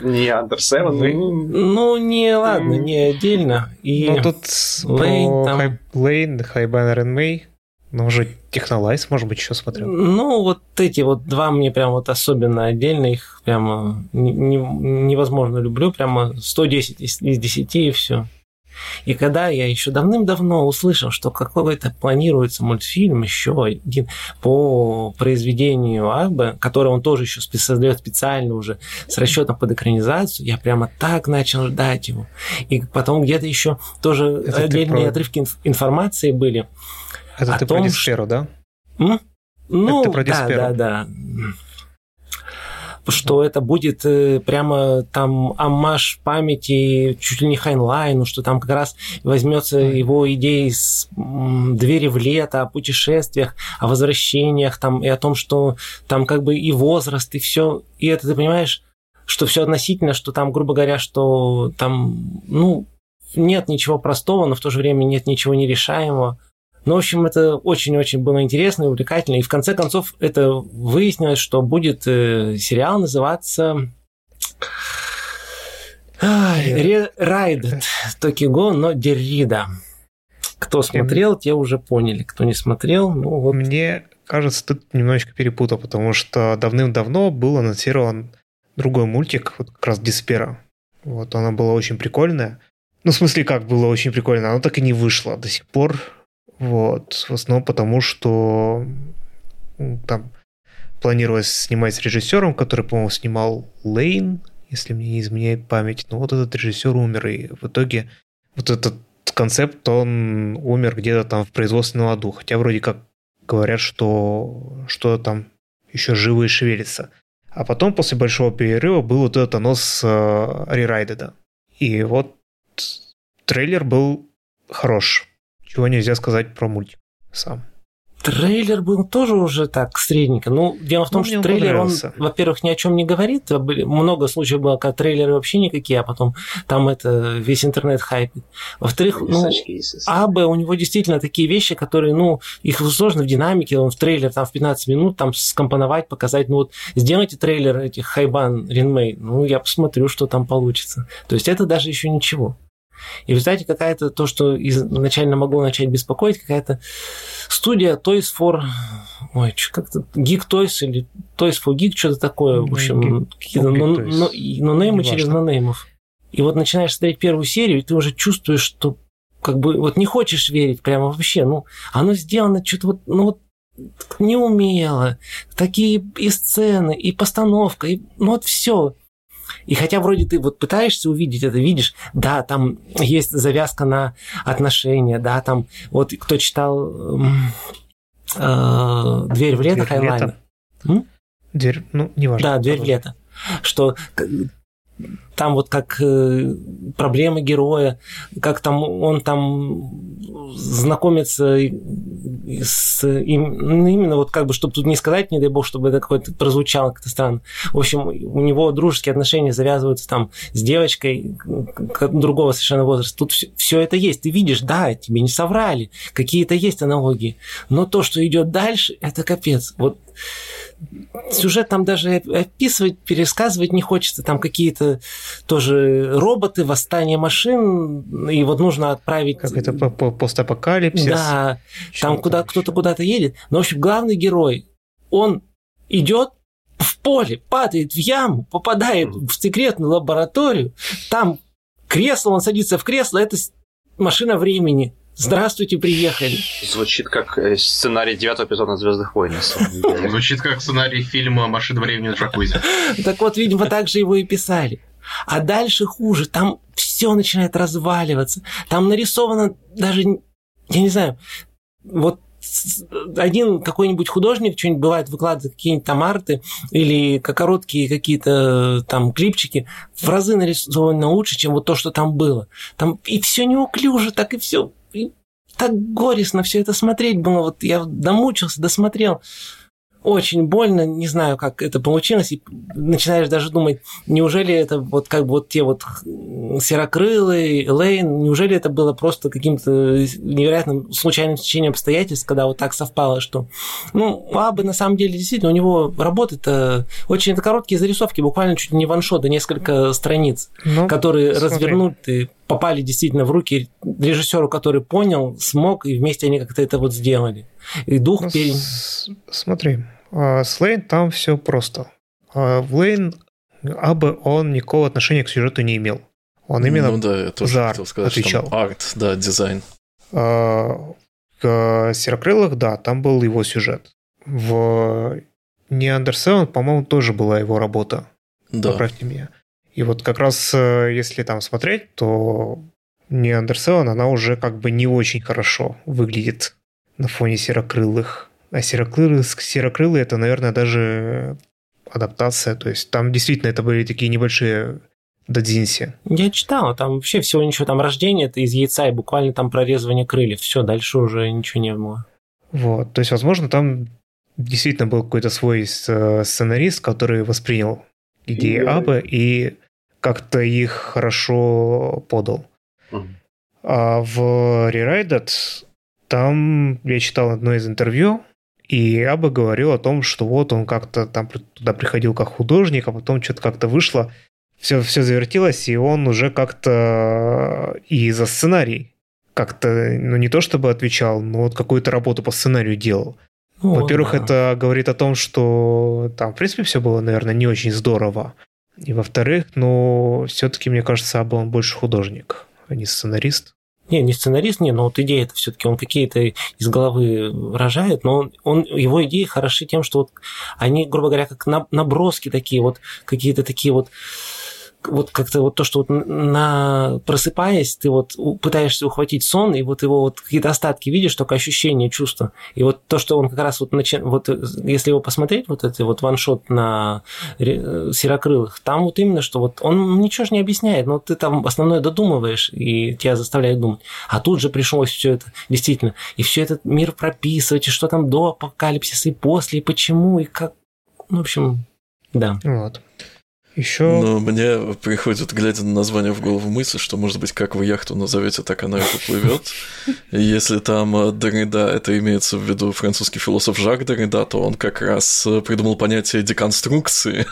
Не Under Seven, ну, ну не, ладно, не отдельно. И Ну, тут Лейн про там. Хай- Лейн, Хайбан Мэй, ну, уже Технолайз, может быть, еще смотрел. Ну, вот эти вот два мне прям вот особенно отдельно, их прямо не- не- невозможно люблю, прямо 110 из, из 10 и все. И когда я еще давным-давно услышал, что какой-то планируется мультфильм еще один по произведению Абе, который он тоже еще создает специально уже с расчетом под экранизацию, я прямо так начал ждать его. И потом где-то еще тоже Это отдельные про... отрывки информации были. Это ты том, про Дисперу, да? М? Ну, Это про да, да, да что это будет э, прямо там аммаж памяти чуть ли не Хайнлайну, что там как раз возьмется его идеи с двери в лето, о путешествиях, о возвращениях там и о том, что там как бы и возраст, и все. И это ты понимаешь, что все относительно, что там, грубо говоря, что там, ну, нет ничего простого, но в то же время нет ничего нерешаемого. Ну, в общем, это очень-очень было интересно и увлекательно. И в конце концов это выяснилось, что будет э, сериал называться Райдет Токиго, но Деррида. Кто смотрел, те уже поняли. Кто не смотрел, ну вот. Мне кажется, ты немножечко перепутал, потому что давным-давно был анонсирован другой мультик, вот как раз Диспера. Вот она была очень прикольная. Ну, в смысле, как было очень прикольно, оно так и не вышло. До сих пор вот. В основном потому, что там планировалось снимать с режиссером, который, по-моему, снимал Лейн, если мне не изменяет память. Но вот этот режиссер умер, и в итоге вот этот концепт, он умер где-то там в производственном аду. Хотя вроде как говорят, что что там еще живо и шевелится. А потом, после большого перерыва, был вот этот анонс э, Рерайдеда. И вот трейлер был хорош чего нельзя сказать про мультик сам. Трейлер был тоже уже так средненько. Ну, дело в том, ну, что трейлер, он, во-первых, ни о чем не говорит. Много случаев было, когда трейлеры вообще никакие, а потом там это весь интернет хайпит. Во-вторых, ну, АБ, у него действительно такие вещи, которые, ну, их сложно в динамике, он в трейлер там в 15 минут там скомпоновать, показать. Ну, вот сделайте трейлер этих Хайбан Ринмей, ну, я посмотрю, что там получится. То есть это даже еще ничего. И в результате какая-то то, что изначально могло начать беспокоить, какая-то студия Toys for... Ой, как-то Geek Toys или Toys for Geek, что-то такое. В общем, какие-то нонеймы через нонеймов. И вот начинаешь смотреть первую серию, и ты уже чувствуешь, что как бы вот не хочешь верить прямо вообще. Ну, оно сделано что-то вот, ну вот неумело. Такие и сцены, и постановка, и ну вот все. И хотя вроде ты вот пытаешься увидеть это, видишь, да, там есть завязка на отношения, да, там вот кто читал э, «Дверь в лето» Хайлайна. Дверь, ну, неважно. Да, «Дверь в лето». Что там вот как э, проблемы героя, как там он там знакомится с им, ну, именно вот как бы, чтобы тут не сказать, не дай бог, чтобы это какое-то прозвучало как-то странно. В общем, у него дружеские отношения завязываются там с девочкой другого совершенно возраста. Тут все это есть. Ты видишь, да, тебе не соврали, какие-то есть аналогии. Но то, что идет дальше, это капец. Вот сюжет там даже описывать, пересказывать не хочется. Там какие-то тоже роботы, восстание машин, и вот нужно отправить... Как это постапокалипсис. Да, там куда кто-то куда-то едет. Но, в общем, главный герой, он идет в поле, падает в яму, попадает в секретную лабораторию, там кресло, он садится в кресло, это машина времени. Здравствуйте, приехали. Звучит как э, сценарий девятого эпизода Звездных войн. Звучит как сценарий фильма «Машина времени на джакузи». Так вот, видимо, так же его и писали. А дальше хуже. Там все начинает разваливаться. Там нарисовано даже, я не знаю, вот один какой-нибудь художник что-нибудь бывает выкладывает какие-нибудь там арты или короткие какие-то там клипчики в разы нарисованы лучше, чем вот то, что там было. Там и все неуклюже, так и все и так горестно все это смотреть было. Вот я домучился, досмотрел очень больно, не знаю, как это получилось, и начинаешь даже думать, неужели это вот как бы вот те вот серокрылые, Лейн, неужели это было просто каким-то невероятным случайным течением обстоятельств, когда вот так совпало, что, ну, Абы на самом деле действительно, у него работы-то очень это короткие зарисовки, буквально чуть не ваншоты, несколько страниц, ну, которые смотри. развернуты, попали действительно в руки режиссеру, который понял, смог, и вместе они как-то это вот сделали. И дух ну, пере... Смотри, а, с Лейн там все просто. А, в Лейн Абы он никакого отношения к сюжету не имел. Он именно ну, да, я тоже за хотел арт сказать, отвечал. что арт, да, дизайн. А, В Серокрылых, да, там был его сюжет. В 7, по-моему, тоже была его работа. Да. Поправьте меня. И вот как раз, э, если там смотреть, то 7, она уже как бы не очень хорошо выглядит на фоне Серокрылых. А Серокрылые, Серокрылые это, наверное, даже адаптация. То есть там действительно это были такие небольшие додзинси. Я читал, там вообще всего ничего, там рождение это из яйца и буквально там прорезывание крыльев. Все, дальше уже ничего не было. Вот. То есть, возможно, там действительно был какой-то свой сценарист, который воспринял идеи Абы и как-то их хорошо подал. Мгм. А в Rewrite там я читал одно из интервью, и Аба говорил о том, что вот он как-то там туда приходил как художник, а потом что-то как-то вышло, все, все завертелось, и он уже как-то и за сценарий как-то, ну не то чтобы отвечал, но вот какую-то работу по сценарию делал. Ну, Во-первых, да. это говорит о том, что там, в принципе, все было, наверное, не очень здорово. И во-вторых, ну, все-таки, мне кажется, Аба он больше художник, а не сценарист. Не, не сценарист, не, но вот идея это все-таки он какие-то из головы рожает, но он, он- его идеи хороши тем, что вот они, грубо говоря, как на- наброски такие, вот какие-то такие вот вот как-то вот то, что вот на просыпаясь, ты вот пытаешься ухватить сон, и вот его вот какие-то остатки видишь, только ощущения, чувства. И вот то, что он как раз вот, начи... вот э, если его посмотреть, вот это вот ваншот на э, серокрылых, там вот именно, что вот он ничего же не объясняет, но ты там основное додумываешь, и тебя заставляет думать. А тут же пришлось все это, действительно, и все этот мир прописывать, и что там до апокалипсиса, и после, и почему, и как. Ну, в общем, да. Вот. Еще... Но мне приходит, глядя на название в голову мысль, что, может быть, как вы яхту назовете, так она и поплывет. И Если там э, Derrida, это имеется в виду французский философ Жак Derrida, то он как раз э, придумал понятие деконструкции.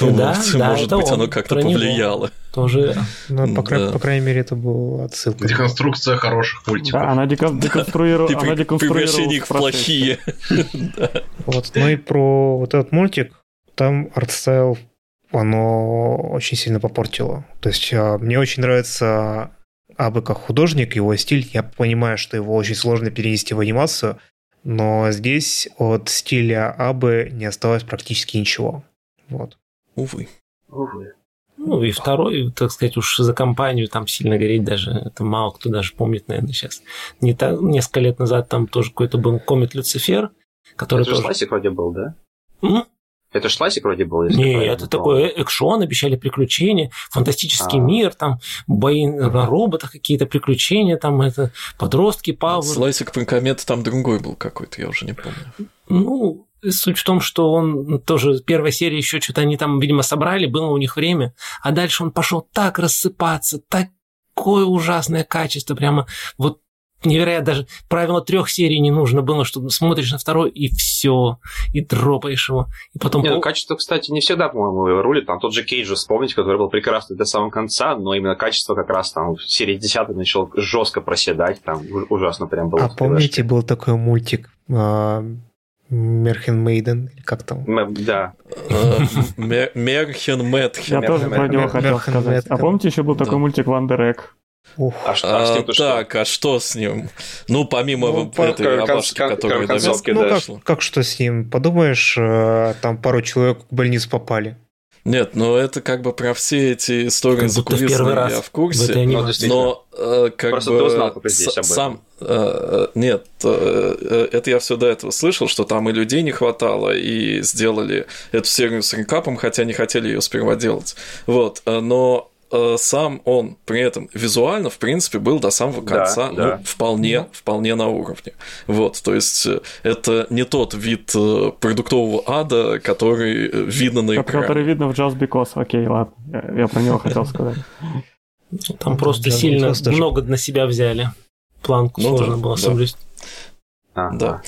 Да, Вот, да, Может быть, он, оно как-то про него. повлияло. Тоже Ну, по, Да. по крайней мере, это была отсылка. Деконструкция хороших мультиков. Да, она декон- деконструировала, При она превращении их в деконструировала плохие. Вот. Ну и про вот этот мультик, там артстайл, оно очень сильно попортило. То есть а, мне очень нравится Абы как художник, его стиль. Я понимаю, что его очень сложно перенести в анимацию, но здесь от стиля Абы не осталось практически ничего. Вот. Увы. Увы. Ну и второй, так сказать, уж за компанию там сильно гореть даже, это мало кто даже помнит, наверное, сейчас. Не так, несколько лет назад там тоже какой-то был комит Люцифер, который Это же тоже... Шласик вроде был, да? М? Это ж Шласик вроде был, если я Не, правильно это такой экшон, обещали приключения, фантастический А. мир, там бои на роботах, какие-то приключения, там это подростки, Пауэр. Слайсик про комет там другой был какой-то, я уже не помню. Ну, суть в том, что он тоже первая серия еще что-то они там, видимо, собрали, было у них время, а дальше он пошел так рассыпаться, такое ужасное качество, прямо вот невероятно, даже правило трех серий не нужно было, чтобы смотришь на второй и все, и дропаешь его, и потом... Не, ну, качество, кстати, не всегда, по-моему, его рулит. Там тот же Кейдж, вспомните, который был прекрасный до самого конца, но именно качество как раз там в серии 10 начал жестко проседать, там ужасно прям было. А помните, был такой мультик а, Мерхен Мейден, или как там? М, Да. Э, Мер- Мерхен Мэтхен. Я тоже про него хотел сказать. А помните, еще был такой мультик Вандерек? Ух. А что а с А, ним-то что? так, а что с ним? Ну, помимо Ну, по- этой кон- рабашки, кон- которая до концовки, ну, да. как, как что с ним? Подумаешь, э, там пару человек в больницу попали. Нет, но это как бы про все эти истории в первый закулисные раз я в курсе. Ну, действительно. Но э, как Просто бы ты узнал только здесь с- об этом. сам э, нет, э, э, это я все до этого слышал, что там и людей не хватало, и сделали эту серию с рекапом, хотя не хотели ее сперва делать. Вот, э, но сам он при этом визуально, в принципе, был до самого Да, конца, да. ну, вполне, вполне на уровне. Вот, то есть э, это не тот вид э, продуктового ада, который э, видно на экране. Который видно в Just Because. Окей, ладно. Я, я про него хотел сказать. Там просто Да, сильно много на себя взяли. Планку Ну сложно да, было да. соблюсти. Да.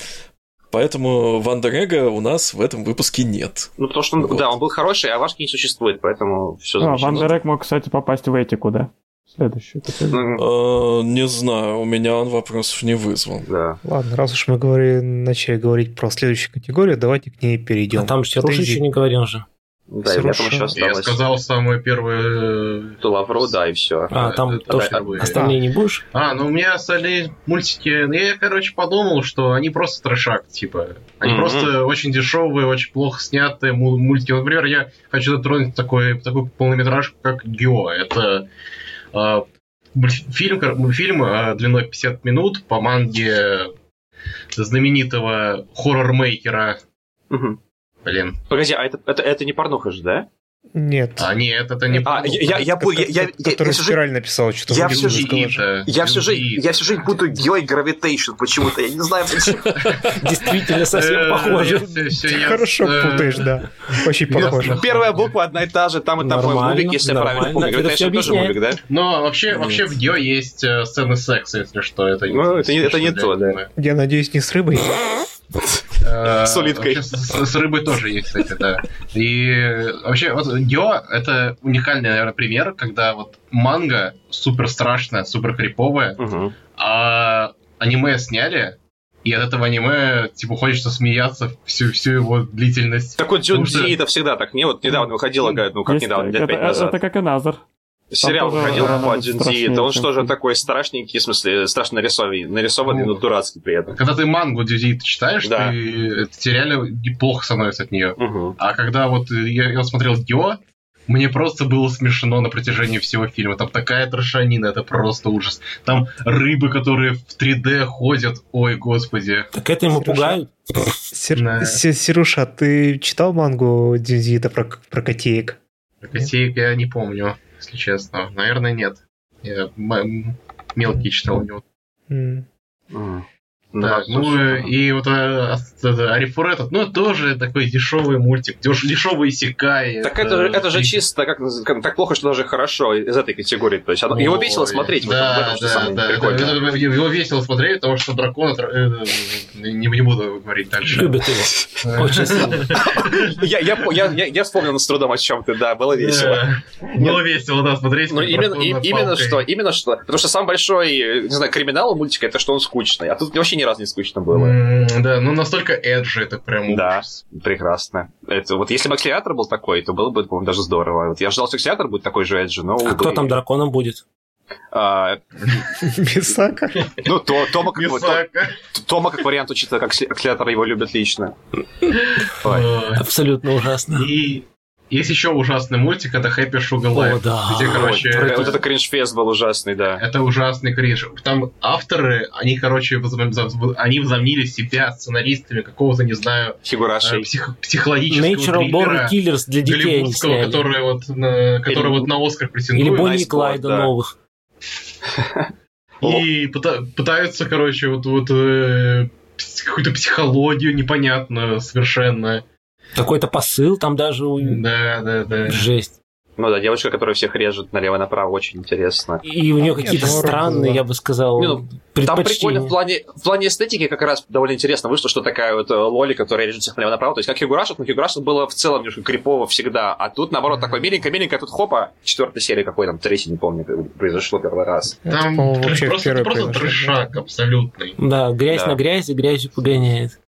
Поэтому Вандерега у нас в этом выпуске нет. Ну, потому что, он, Вот. да, он был хороший, а Вашки не существует, поэтому все А, Вандерек мог, кстати, попасть в этику, да? Следующую категорию. Э, Не знаю, у меня он вопросов не вызвал. Да. Ладно, раз уж мы говорили, начали говорить про следующую категорию, давайте к ней перейдем. А там Руш еще не говорил же. Да, и в этом еще Я осталось. сказал самое первое... Тулавру, да, и все. А, там это тоже впервые. остальные не будешь? А, ну у меня остальные мультики... ну, Я, короче, подумал, что они просто трешак, типа. Они Мгм. просто очень дешевые, очень плохо снятые му- мультики. Например, я хочу затронуть такой, такой полнометражку, как Гео. Это а, фильм, мультфильм а, длиной 50 минут по манге знаменитого хоррор-мейкера. Мгм. Блин. Погоди, а это, это, это не порнуха же, да? Нет. А нет, это не... А, я, я, я, я, я, я, Который я спираль написал, что-то я всю жизнь- я всю жизнь, я всю жизнь путаю Гео и Гравитейшн почему-то, я не знаю почему. Действительно совсем Э, похоже. Хорошо путаешь, да. Очень похоже. Первая буква одна и та же, там и там Нормально, мувик, если я правильно помню. Гравитейшн всё тоже мувик, да? Но вообще, вообще в Гео есть э, сцены секса, если что. Это, Ну, не- это не смешно то, да. Я надеюсь, не с рыбой. Э, С улиткой. С, рыбой тоже есть, кстати, да. И вообще, вот Гео — это уникальный, наверное, пример, когда вот манга супер страшная, супер криповая, а аниме сняли, и от этого аниме, типа, хочется смеяться всю, всю его длительность. Так вот, что- Джунди это всегда так, не? Вот недавно выходила, говорят, ну как Есть- недавно, лет это, пять назад. это как и Назар. Сериал выходил по Джинди, это он что же такой страшненький, в смысле, страшно нарисованный, нарисованный, Ну. но дурацкий при этом. Когда ты мангу Дюзи читаешь, Да. ты, тебе реально плохо становится от нее. Мгм. А когда вот я, я смотрел Гео, мне просто было смешно на протяжении всего фильма. Там такая трошанина, это просто ужас. Там рыбы, которые в 3D ходят. Ой, господи. Так это ему Сережа. пугают. Сер- Да. Се- Сережа, а ты читал мангу Динзита про, про котеек? Котеек я не помню, если честно. Наверное, нет. Я м- мелкий читал у него. М. Мгм. Так, Ну, слушай, и вот а, а, это, Арифур этот, ну тоже такой дешевый мультик, деш- дешевый Исекай. Так это, же- это же чисто как, как- так плохо, что даже хорошо из этой категории. То есть оно- его Ой, весело смотреть, в Да, этом да, самое да. прикольное. Это- это- Его весело смотреть, потому что дракон... это, э, Не, не буду говорить дальше. Любят его. Очень сильно. Я, я, я, я, вспомнил с трудом о чем ты, да, было весело. Да. Было весело, да, смотреть. Ну, именно, что, именно что. Потому что самый большой, э, не знаю, криминал у мультика это что он скучный. А тут вообще ни разу не скучно было. М, Да, ну настолько эджи это прям Да. ужас. Прекрасно. Это, вот если бы акселератор был такой, то было бы, по-моему, даже здорово. Вот я ждал, что акселератор будет такой же Эджи, но... А увы. кто там драконом будет? А, Мисака? ну, то, Тома, как, то-. Тома, как вариант, учитывая, как аксе- акселератор его любят лично. Абсолютно ужасно. И есть еще ужасный мультик, это Happy Sugar Life. О, да. Где, короче, Ой, это- вот это кринж-фест был ужасный, да. Это ужасный кринж. Там авторы, они, короче, они возомнили себя сценаристами какого-то, не знаю, э, Фигурашей. псих- психологического Natural Born Killers для детей они сняли. который вот на, который Или- вот на Оскар Или претендует. Бонни и Клайда да. новых. И пыта- пытаются, короче, вот, вот э, какую-то психологию непонятную совершенно. Какой-то посыл там даже у... Да, да, да. Жесть. Ну да, девочка, которая всех режет налево-направо, очень интересно. И у нее какие-то странные, было. я бы сказал, ну, Там прикольно в плане, в плане эстетики как раз довольно интересно вышло, что такая вот э, Лоли, которая режет всех налево-направо. То есть как Хигурашек, но Хигурашек было в целом немножко крипово всегда. А тут, наоборот, такой миленько-миленько, а тут хопа, четвертая серия какой там, третий, не помню, произошло первый раз. Там по-моему, вообще просто, просто трешак абсолютный. Да, грязь Да. на грязи, грязью погоняет.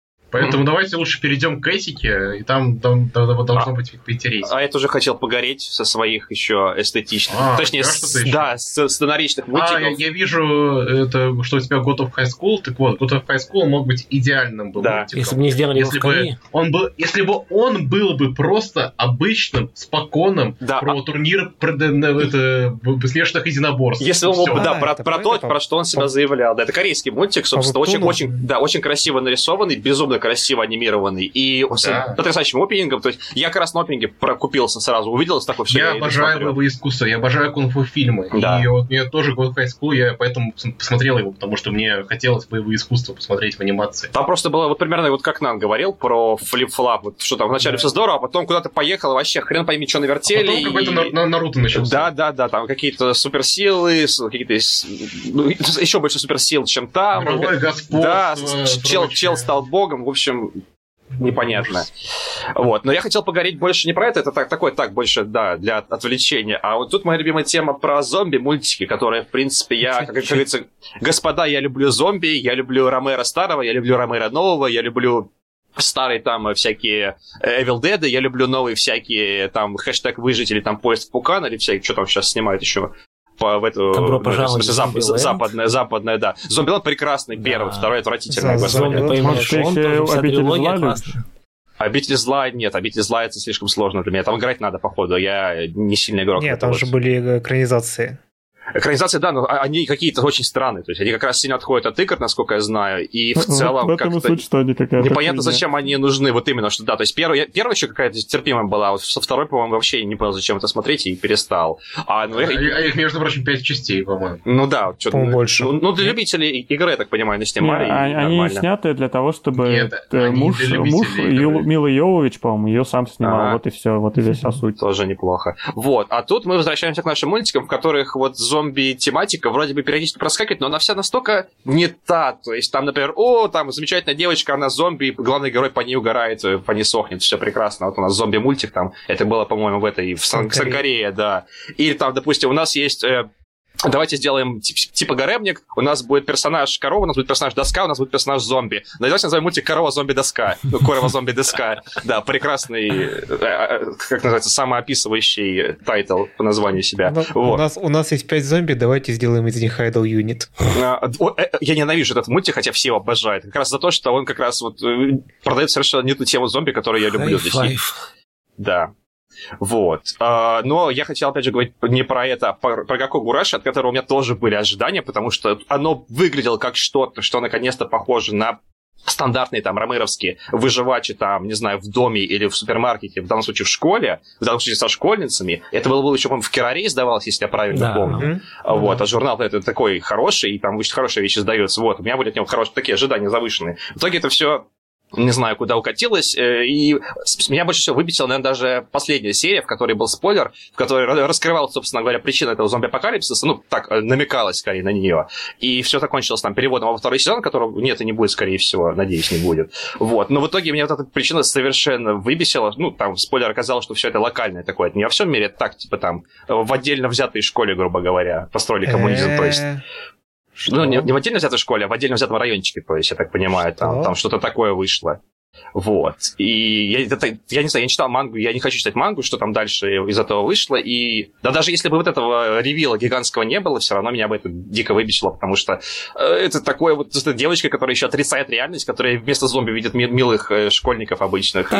Поэтому давайте лучше перейдем к этике, и там, там- там должно быть поинтереснее. А я тоже хотел погореть со своих еще эстетичных, А, точнее, с- еще? да, с сценаричных мультиков. А, я, я вижу, это, что у тебя God of High School. Так вот, God of High School мог быть идеальным бы Да. мультиком. Если бы не сделали его Если в бы, он был, если бы он был бы просто обычным, спокойным, Да, про а- турнир про, да, это, смешанных единоборств. Если он мог бы, да, А, про, это про то, про что он себя заявлял. Да, это корейский мультик, собственно, очень, очень, да, очень красиво нарисованный, безумно красиво анимированный и с Да. потрясающим опенингом. То есть я как раз на опенинге прокупился сразу, увидел такой все. Я обожаю боевые искусства, я обожаю кунг-фу фильмы. Да. И вот мне тоже God High School, я поэтому пос- посмотрел его, потому что мне хотелось боевые искусства посмотреть в анимации. Там просто было вот примерно вот как Нан говорил про флип-флап, вот что там вначале Да. все здорово, а потом куда-то поехал, вообще хрен пойми, что А навертели. потом какой-то и- на- на- Наруто начался. Да, да, да, там какие-то суперсилы, с- какие-то с- ну, еще больше суперсил, чем там. Мировое господство. Да, с- чел, прочее. чел стал богом, в общем, непонятно. Вот, но я хотел поговорить больше не про это, это так, такое так больше, да, для от- отвлечения. А вот тут моя любимая тема про зомби-мультики, которые, в принципе, я, как, как говорится, господа, я люблю зомби, я люблю Ромеро старого, я люблю Ромеро нового, я люблю старые там всякие Evil Dead, я люблю новые всякие там хэштег выжить или там поезд Пукан или всякие, что там сейчас снимают еще по, в эту... Добро пожаловать в смысле, зап, западная, западная, да. Зомбиланд прекрасный, первый, да. второй отвратительный. За, Зомби поймешь, он тоже, вся трилогия классная. Обитель зла нет, обитель зла это слишком сложно для меня. Там играть надо, походу. Я не сильный игрок. Нет, там же были экранизации. Экранизации, да, но они какие-то очень странные. То есть они как раз сильно отходят от игр, насколько я знаю. И в целом в этом суть, что они какая-то непонятно, зачем они нужны. Вот именно, что да. То есть первая, первая еще какая-то терпимая была, а вот со второй, по-моему, вообще не понял, зачем это смотреть, и перестал. А, ну, а, а их, между прочим, пять частей, по-моему. Ну да, что-то больше. Ну, ну, для любителей игры, я так понимаю, они снимали. Нет, они нормально. сняты для того, чтобы Нет, э, муж, муж Мила Йовович, по-моему, ее сам снимал. А-а. Вот и все, вот и весь суть. Тоже неплохо. Вот. А тут мы возвращаемся к нашим мультикам, в которых вот зомби-тематика тематика вроде бы периодически проскакивает, но она вся настолько не та. То есть там, например, о, там замечательная девочка, она зомби, главный герой по ней угорает, э, по ней сохнет, все прекрасно. Вот у нас зомби-мультик там, это было, по-моему, в этой, в Санкарее, да. Или там, допустим, у нас есть э, Давайте сделаем типа гаремник. У нас будет персонаж корова, у нас будет персонаж доска, у нас будет персонаж зомби. Давайте назовем мультик корова зомби доска. Ну, корова зомби доска. Да, прекрасный, э, э, как называется, самоописывающий тайтл по названию себя. Ну, вот. у, нас, у нас есть пять зомби, давайте сделаем из них idol unit. А, я ненавижу этот мультик, хотя все его обожают. Как раз за то, что он как раз вот э, продает совершенно не ту тему зомби, которую я люблю. Здесь. Да. Вот. А, но я хотел, опять же, говорить не про это, а про, Гакогу Rush, от которого у меня тоже были ожидания, потому что оно выглядело как что-то, что наконец-то похоже на стандартные там ромеровские выживачи там, не знаю, в доме или в супермаркете, в данном случае в школе, в данном случае со школьницами. Это было, было еще, по-моему, в Кераре издавалось, если я правильно да. помню. Mm-hmm. Вот, а журнал это такой хороший, и там очень хорошие вещи издаются. Вот, у меня были от него хорошие такие ожидания завышенные. В итоге это все не знаю, куда укатилась. Э, и меня больше всего выбесила, наверное, даже последняя серия, в которой был спойлер, в которой раскрывал, собственно говоря, причину этого зомби-апокалипсиса, ну, так, э, намекалось скорее на нее. И все закончилось там переводом во второй сезон, которого нет и не будет, скорее всего, надеюсь, не будет. Вот. Но в итоге меня вот эта причина совершенно выбесила. Ну, там спойлер оказалось, что все это локальное такое. Это не во всем мире, это так, типа там, в отдельно взятой школе, грубо говоря, построили коммунизм. То есть что? Ну, не, не в отдельно взятой школе, а в отдельно взятом райончике, то есть, я так понимаю, там, там что-то такое вышло. Вот. И я, это, я не знаю, я не читал мангу, я не хочу читать мангу, что там дальше из этого вышло. И да даже если бы вот этого ревила гигантского не было, все равно меня бы это дико выбесило, потому что э, это такое вот это девочка, которая еще отрицает реальность, которая вместо зомби видит милых э, школьников обычных.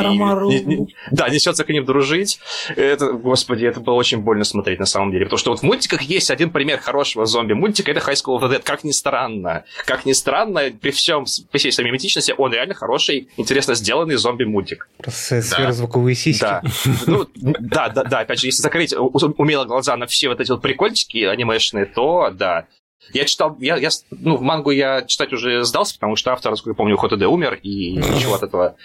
И, не, не, да, несется к ним дружить. Это, господи, это было очень больно смотреть на самом деле. Потому что вот в мультиках есть один пример хорошего зомби-мультика, это High School of the Dead. Как ни странно. Как ни странно, при всем, при всей миметичности, он реально хороший, интересный сделанный зомби-мультик. Просто сверхзвуковые сиськи. Да. Ну, да, да, да, опять же, если закрыть умело глаза на все вот эти вот прикольчики анимешные, то да, я читал, я, я, ну, в мангу я читать уже сдался, потому что автор, насколько я помню, Хотд умер, и ничего от этого,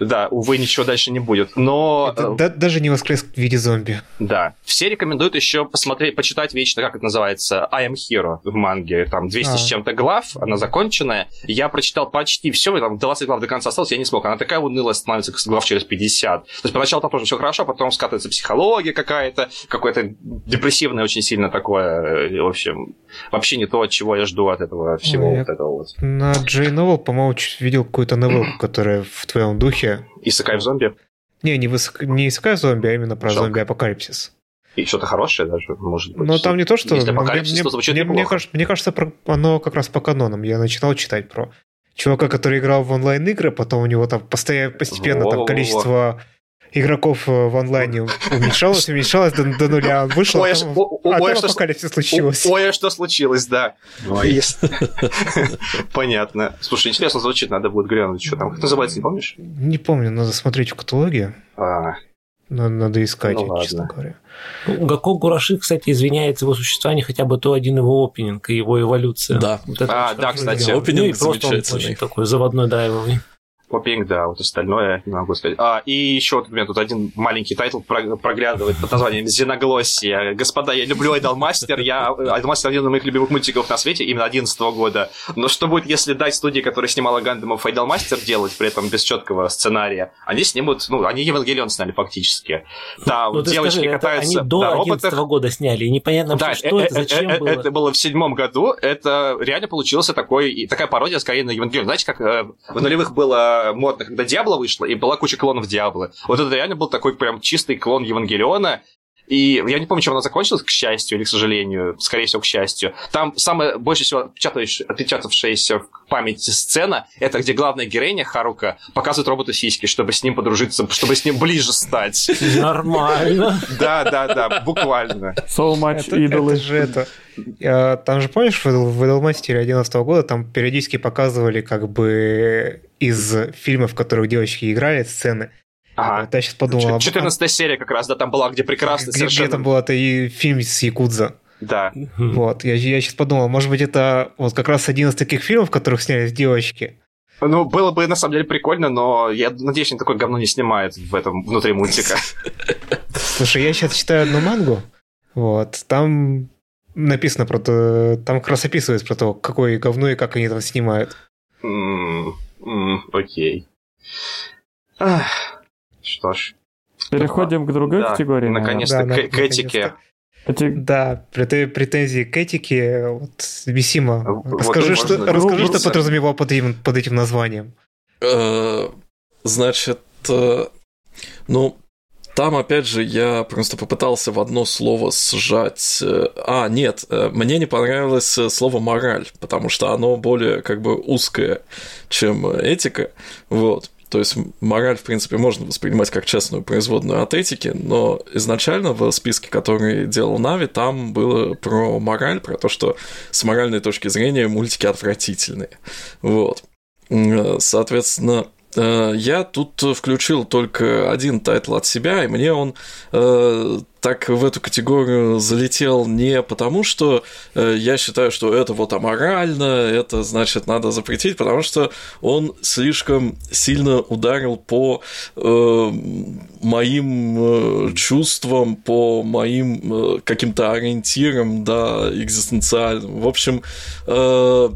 да, увы, ничего дальше не будет. Но... Это, да, даже не воскрес в виде зомби. Да. Все рекомендуют еще посмотреть, почитать вечно, как это называется, I am Hero в манге, там 200 а. с чем-то глав, она законченная. Я прочитал почти все, там 20 глав до конца осталось, я не смог. Она такая унылая становится глав через 50. То есть поначалу там тоже все хорошо, потом скатывается психология какая-то, какое-то депрессивное очень сильно такое, э, в общем, вообще не то, от чего я жду от этого всего Ой, вот этого вот. На Джей Новел, по-моему, видел какую-то новелку, которая в твоем духе. Исакай в зомби? Не, не, высок... не Исакай зомби, а именно про зомби-апокалипсис. И что-то хорошее даже, может быть. Но там не то, что... Если апокалипсис, мне, то звучит мне, мне, кажется, мне кажется, оно как раз по канонам. Я начинал читать про чувака, который играл в онлайн-игры, потом у него там постоянно, постепенно там количество игроков э, в онлайне уменьшалось, уменьшалось до, до нуля. Вышел, ой, там, о, а ой, там апокалипсис случилось. Ой, а что случилось, да. Понятно. Слушай, интересно звучит, надо будет глянуть, что там. Как называется, не помнишь? Не помню, надо смотреть в каталоге. А. Надо, надо искать, ну, честно говоря. Гакко Гураши, кстати, извиняется его существование хотя бы то один его опенинг и его эволюция. Да. Вот это а, да, кстати. Опенинг ну, замечательный. такой заводной драйвовый. Опенинг, да, вот остальное не могу сказать. А, и еще вот у меня тут один маленький тайтл проглядывает под названием «Xenoglossia». Господа, я люблю Idolmaster, я... Idolmaster один из моих любимых мультиков на свете, именно 11 года. Но что будет, если дать студии, которая снимала Гандамов Айдолмастер, делать при этом без четкого сценария? Они снимут, ну, они Евангелион сняли фактически. Там ну, девочки скажи, катаются они до на роботах. года сняли, и непонятно да, что э, это, зачем э, было. Это было в седьмом году, это реально получился такой, такая пародия скорее на Евангелион. Знаете, как э, в нулевых было было модно, когда Диабло вышло, и была куча клонов Диаблы. Вот это реально был такой прям чистый клон Евангелиона, и я не помню, чем она закончилась, к счастью или к сожалению, скорее всего, к счастью. Там самая больше всего отпечатавшаяся в памяти сцена, это где главная героиня Харука показывает роботу сиськи, чтобы с ним подружиться, чтобы с ним ближе стать. Нормально. Да, да, да, буквально. So much Это, идолы. это же это. Там же, помнишь, в Idolmaster 11 года там периодически показывали как бы из фильмов, в которых девочки играли, сцены. Ага. Вот я сейчас подумал... 14 серия как раз, да, там была, где прекрасно где, совершенно... где там был это и фильм с Якудза. Да. Вот, я, я сейчас подумал, может быть, это вот как раз один из таких фильмов, в которых снялись девочки. Ну, было бы на самом деле прикольно, но я надеюсь, они такое говно не снимает в этом внутри мультика. Слушай, я сейчас читаю одну мангу, вот, там написано про то, там как раз описывается про то, какое говно и как они там снимают. М, м, Окей. Ах, Что ж. Переходим к другой Да, категории. наконец-то. Да, к- к этике. Эти- Да, прет- претензии к этике, вот, Бесима, Вот расскажи, можно что, расскажи, что врубиться. подразумевал под этим, под этим названием. Э, Значит, э, ну, там, опять же, я просто попытался в одно слово сжать... э, А, нет, мне не понравилось слово «мораль», потому что оно более как бы узкое, чем этика, вот. То есть мораль, в принципе, можно воспринимать как частную производную от этики, но изначально в списке, который делал Нави, там было про мораль, про то, что с моральной точки зрения мультики отвратительные. Вот. Соответственно, я тут включил только один тайтл от себя, и мне он э, так в эту категорию залетел не потому, что э, я считаю, что это вот аморально, это значит надо запретить, потому что он слишком сильно ударил по э, моим э, чувствам, по моим э, каким-то ориентирам, да, экзистенциальным. В общем, э,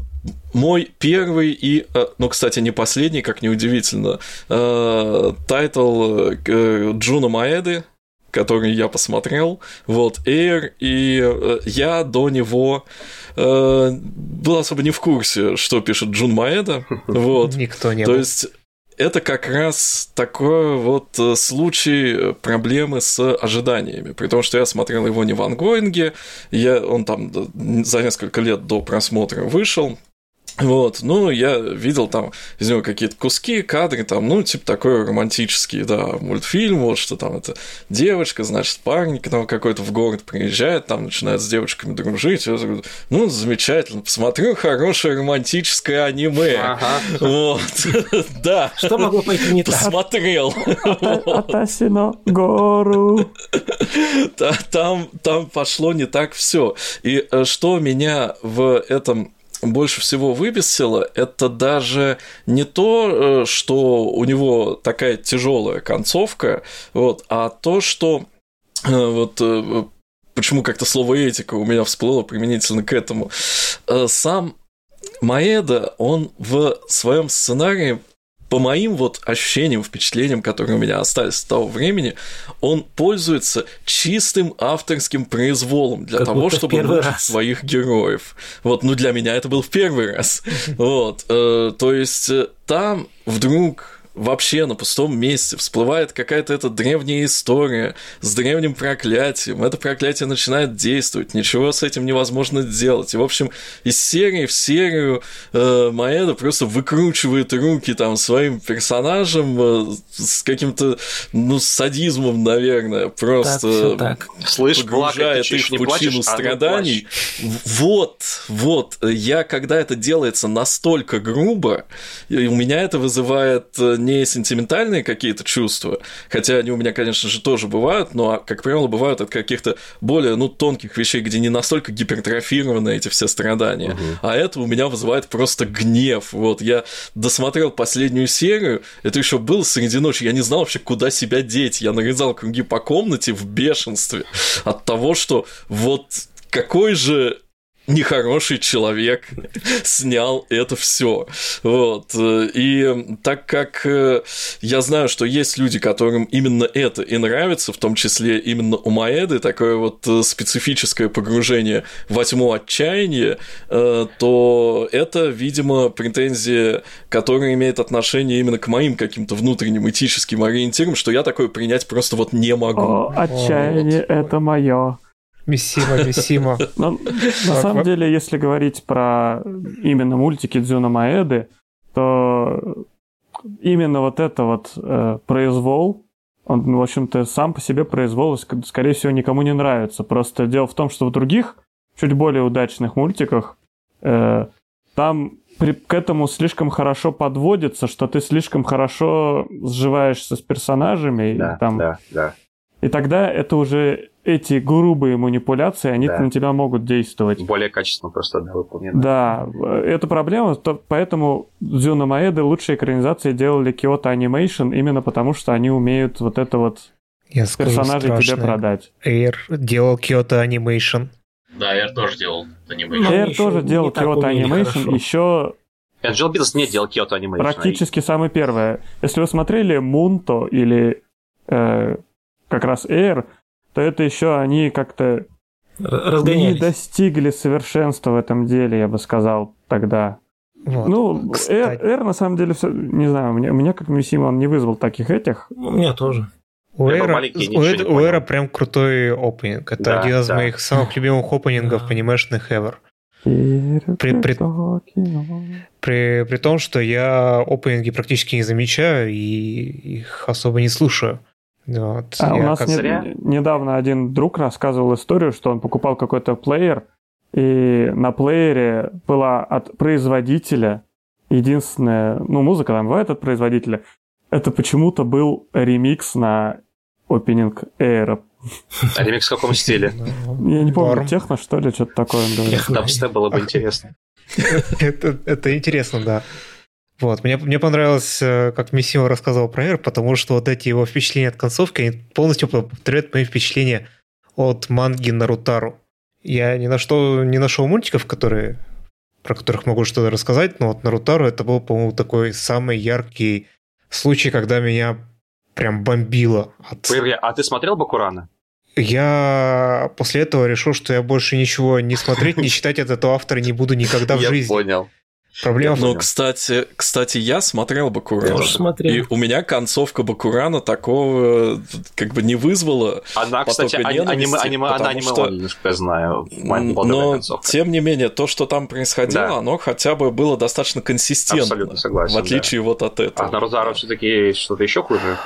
мой первый и, э, ну, кстати, не последний, как неудивительно, э, тайтл э, Джуна Маэды, который я посмотрел, вот, Air, и я до него был особо не в курсе, что пишет Джун Маэда, вот, Никто не то был. есть это как раз такой вот случай проблемы с ожиданиями. При том, что я смотрел его не в онгоинге, я, он там за несколько лет до просмотра вышел, вот, ну, я видел там из него какие-то куски, кадры, там, ну, типа такой романтический, да, мультфильм, вот, что там это девочка, значит, парень к нам какой-то в город приезжает, там начинает с девочками дружить, я такой, ну, замечательно, посмотрю хорошее романтическое аниме. Ага. Вот, да. Что могло пойти не так? Посмотрел. Атасино гору. Та- Там, там пошло не так все. И э, что меня в этом больше всего выбесило, это даже не то, э, что у него такая тяжелая концовка, вот, а то, что э, вот э, почему как-то слово этика у меня всплыло применительно к этому. Сам Маэда, он в своем сценарии по моим вот ощущениям, впечатлениям, которые у меня остались с того времени, он пользуется чистым авторским произволом для Как того, чтобы раз. своих героев. Вот, ну для меня это был в первый раз. Вот, э, то есть э, там вдруг вообще на пустом месте всплывает какая-то эта древняя история с древним проклятием. Это проклятие начинает действовать, ничего с этим невозможно сделать. И, в общем, из серии в серию э, Маэда просто выкручивает руки там своим персонажем э, с каким-то, ну, садизмом, наверное, Так, просто все так. Слышь, плакать, погружает чё, их в пучину плачешь? А, ну, страданий. В- Вот, вот, я, когда это делается настолько грубо, и у меня это вызывает э, не сентиментальные какие-то чувства, хотя они у меня, конечно же, тоже бывают, но, как правило, бывают от каких-то более, ну, тонких вещей, где не настолько гипертрофированы эти все страдания, а это у меня вызывает просто гнев. Вот, я досмотрел последнюю серию, это еще было среди ночи, я не знал вообще, куда себя деть, я нарезал круги по комнате в бешенстве от того, что вот какой же нехороший человек снял это все. Вот. И так как э, я знаю, что есть люди, которым именно это и нравится, в том числе именно у Маэды, такое вот э, специфическое погружение во тьму отчаяния, э, то это, видимо, претензия, которая имеет отношение именно к моим каким-то внутренним этическим ориентирам, что я такое принять просто вот не могу. О, отчаяние — это мое. Миссима, Миссима. Но, на самом деле, если говорить про именно мультики Дзюна Маэды, то именно вот это вот э, произвол, он, в общем-то, сам по себе произвол, скорее всего, никому не нравится. Просто дело в том, что в других, чуть более удачных мультиках, э, там при, к этому слишком хорошо подводится, что ты слишком хорошо сживаешься с персонажами. Да, и, там, да, да. и тогда это уже эти грубые манипуляции, они Да. на тебя могут действовать. Более качественно просто да, выполнено. Да, это проблема, то- поэтому Дзюна Маэды лучшие экранизации делали Kyoto Animation именно потому, что они умеют вот это вот Я скажу персонажей тебе страшное. продать. Air делал Kyoto Animation. Да, я тоже делал аниме. Ну, Air еще тоже делал Kyoto Animation, хорошо. еще Angel Beats не делал Kyoto Animation. практически самое первое. Если вы смотрели Мунто или э, как раз Air, то это еще они как-то Р- не Разгонялись. достигли совершенства в этом деле, я бы сказал тогда. Вот. Ну, Кстати. R, на самом деле, все, не знаю, у меня, у меня как Мисима он не вызвал таких этих. У меня тоже. У Эра, у Эра- у. Эра прям крутой опенинг. Это Да, один из да. моих самых любимых опенингов Да. анимешных ever. При, при- При, при том, что я опенинги практически не замечаю и их особо не слушаю. Вот. А у нас как- не- недавно один друг рассказывал историю, что он покупал какой-то плеер, и на плеере была от производителя единственная, ну, музыка там бывает от производителя, это почему-то был ремикс на опенинг Air. А ремикс в каком стиле? Я не помню, техно, что ли, что-то такое он говорил. Техно. Было бы интересно. это интересно, да. Вот, мне, мне понравилось, э, как Миссима рассказывал про Air, потому что вот эти его впечатления от концовки, они полностью повторяют мои впечатления от манги Нарутару. Я ни на что не нашел мультиков, которые, про которых могу что-то рассказать, но вот Нарутару это был, по-моему, такой самый яркий случай, когда меня прям бомбило от... Погоди, А ты смотрел Бакурана? Я после этого решил, что я больше ничего не смотреть, не читать от этого автора не буду никогда в Я жизни. понял. Проблема понял. кстати, кстати, я смотрел Бакурана. Тоже смотрел. И у меня концовка Бакурана такого как бы не вызвала. Она, кстати, ани- аниме, аниме, она аниме что- я знаю. Но, концовка. тем не менее, то, что там происходило, Да. оно хотя бы было достаточно консистентно. Абсолютно согласен, В отличие вот от этого. А Нарузаро все-таки что-то еще хуже.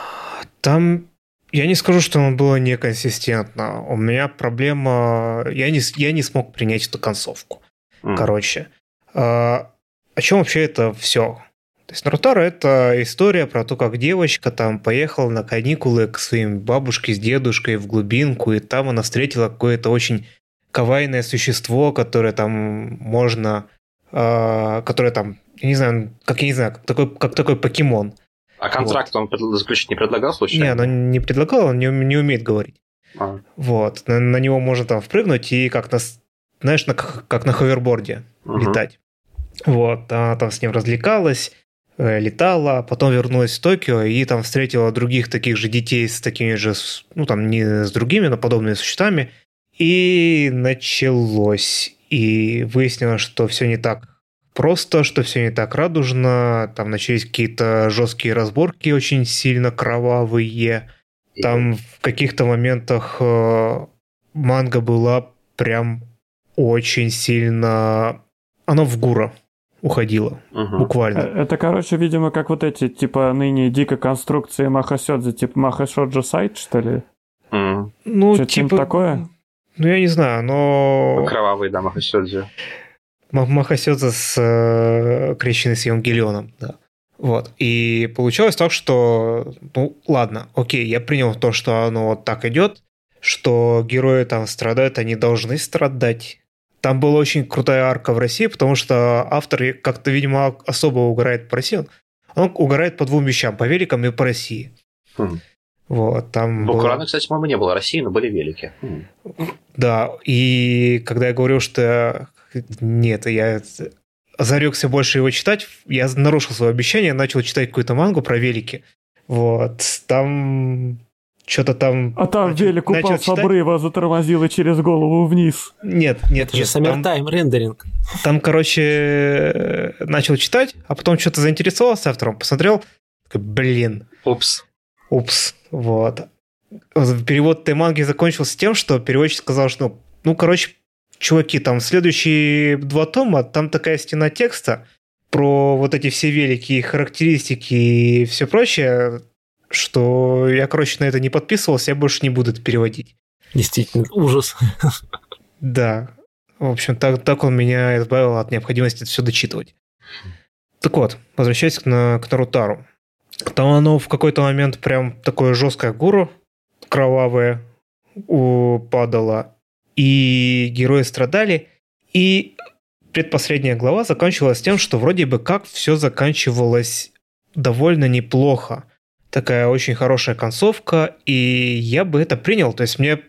Там я не скажу, что оно было неконсистентно. У меня проблема... Я не, я не смог принять эту концовку. М. Короче. А, о чем вообще это все? То есть Нарутаро это история про то, как девочка там поехала на каникулы к своим бабушке с дедушкой в глубинку, и там она встретила какое-то очень кавайное существо, которое там можно... а, которое там, я не знаю, как я не знаю, как такой, как такой покемон. А контракт он пред- заключить не предлагал Не, случайно? оно не предлагало, он не, не умеет говорить. А, Вот. На, на него можно там впрыгнуть и как на, знаешь, на, как на ховерборде мгм. летать. Вот. Она там с ним развлекалась, э, летала, потом вернулась в Токио и там встретила других таких же детей с такими же, ну там не с другими, но подобными существами. И началось. И выяснилось, что все не так просто, что все не так радужно. Там начались какие-то жесткие разборки, очень сильно кровавые. Там в каких-то моментах э, манга была прям очень сильно... Оно в гура уходило, Мгм. буквально. Э, Это, короче, видимо, как вот эти, типа, ныне дико конструкции Махасёдзе, типа Махашоджо сайт, что ли? М. Ну, Что-то типа... такое? Ну, я не знаю, но... Кровавый, да, Махасёдзи. Ма- Махасёдзе с э, крещенный с Евангелионом, да. Вот. И получилось так, что, ну, ладно, окей, я принял то, что оно вот так идет, что герои там страдают, они должны страдать. Там была очень крутая арка в России, потому что автор как-то, видимо, особо угорает по России. Он угорает по двум вещам, по великам и по России. Хм. Вот, там было- Бакурана, кстати, по-моему, не было России, но были велики. М. Да, и когда я говорил, что нет, я зарекся больше его читать. Я нарушил свое обещание, начал читать какую-то мангу про велики. Вот, там что-то там... А там начал, велик упал с обрыва, затормозил и через голову вниз. Нет, нет, Это же Summertime рендеринг. Там, короче, начал читать, а потом что-то заинтересовался автором, посмотрел, такой, блин. Упс. Упс, вот. Перевод этой манги закончился тем, что переводчик сказал, что, ну, короче, чуваки, там следующие два тома, там такая стена текста про вот эти все великие характеристики и все прочее, что я, короче, на это не подписывался, я больше не буду это переводить. Действительно, ужас. Да. В общем, так, так он меня избавил от необходимости это все дочитывать. Так вот, возвращаясь к, на, к Нарутару. Там оно в какой-то момент прям такое жесткое гуру, кровавое, падало, и герои страдали, и предпоследняя глава заканчивалась тем, что вроде бы как все заканчивалось довольно неплохо такая очень хорошая концовка, и я бы это принял. То есть мне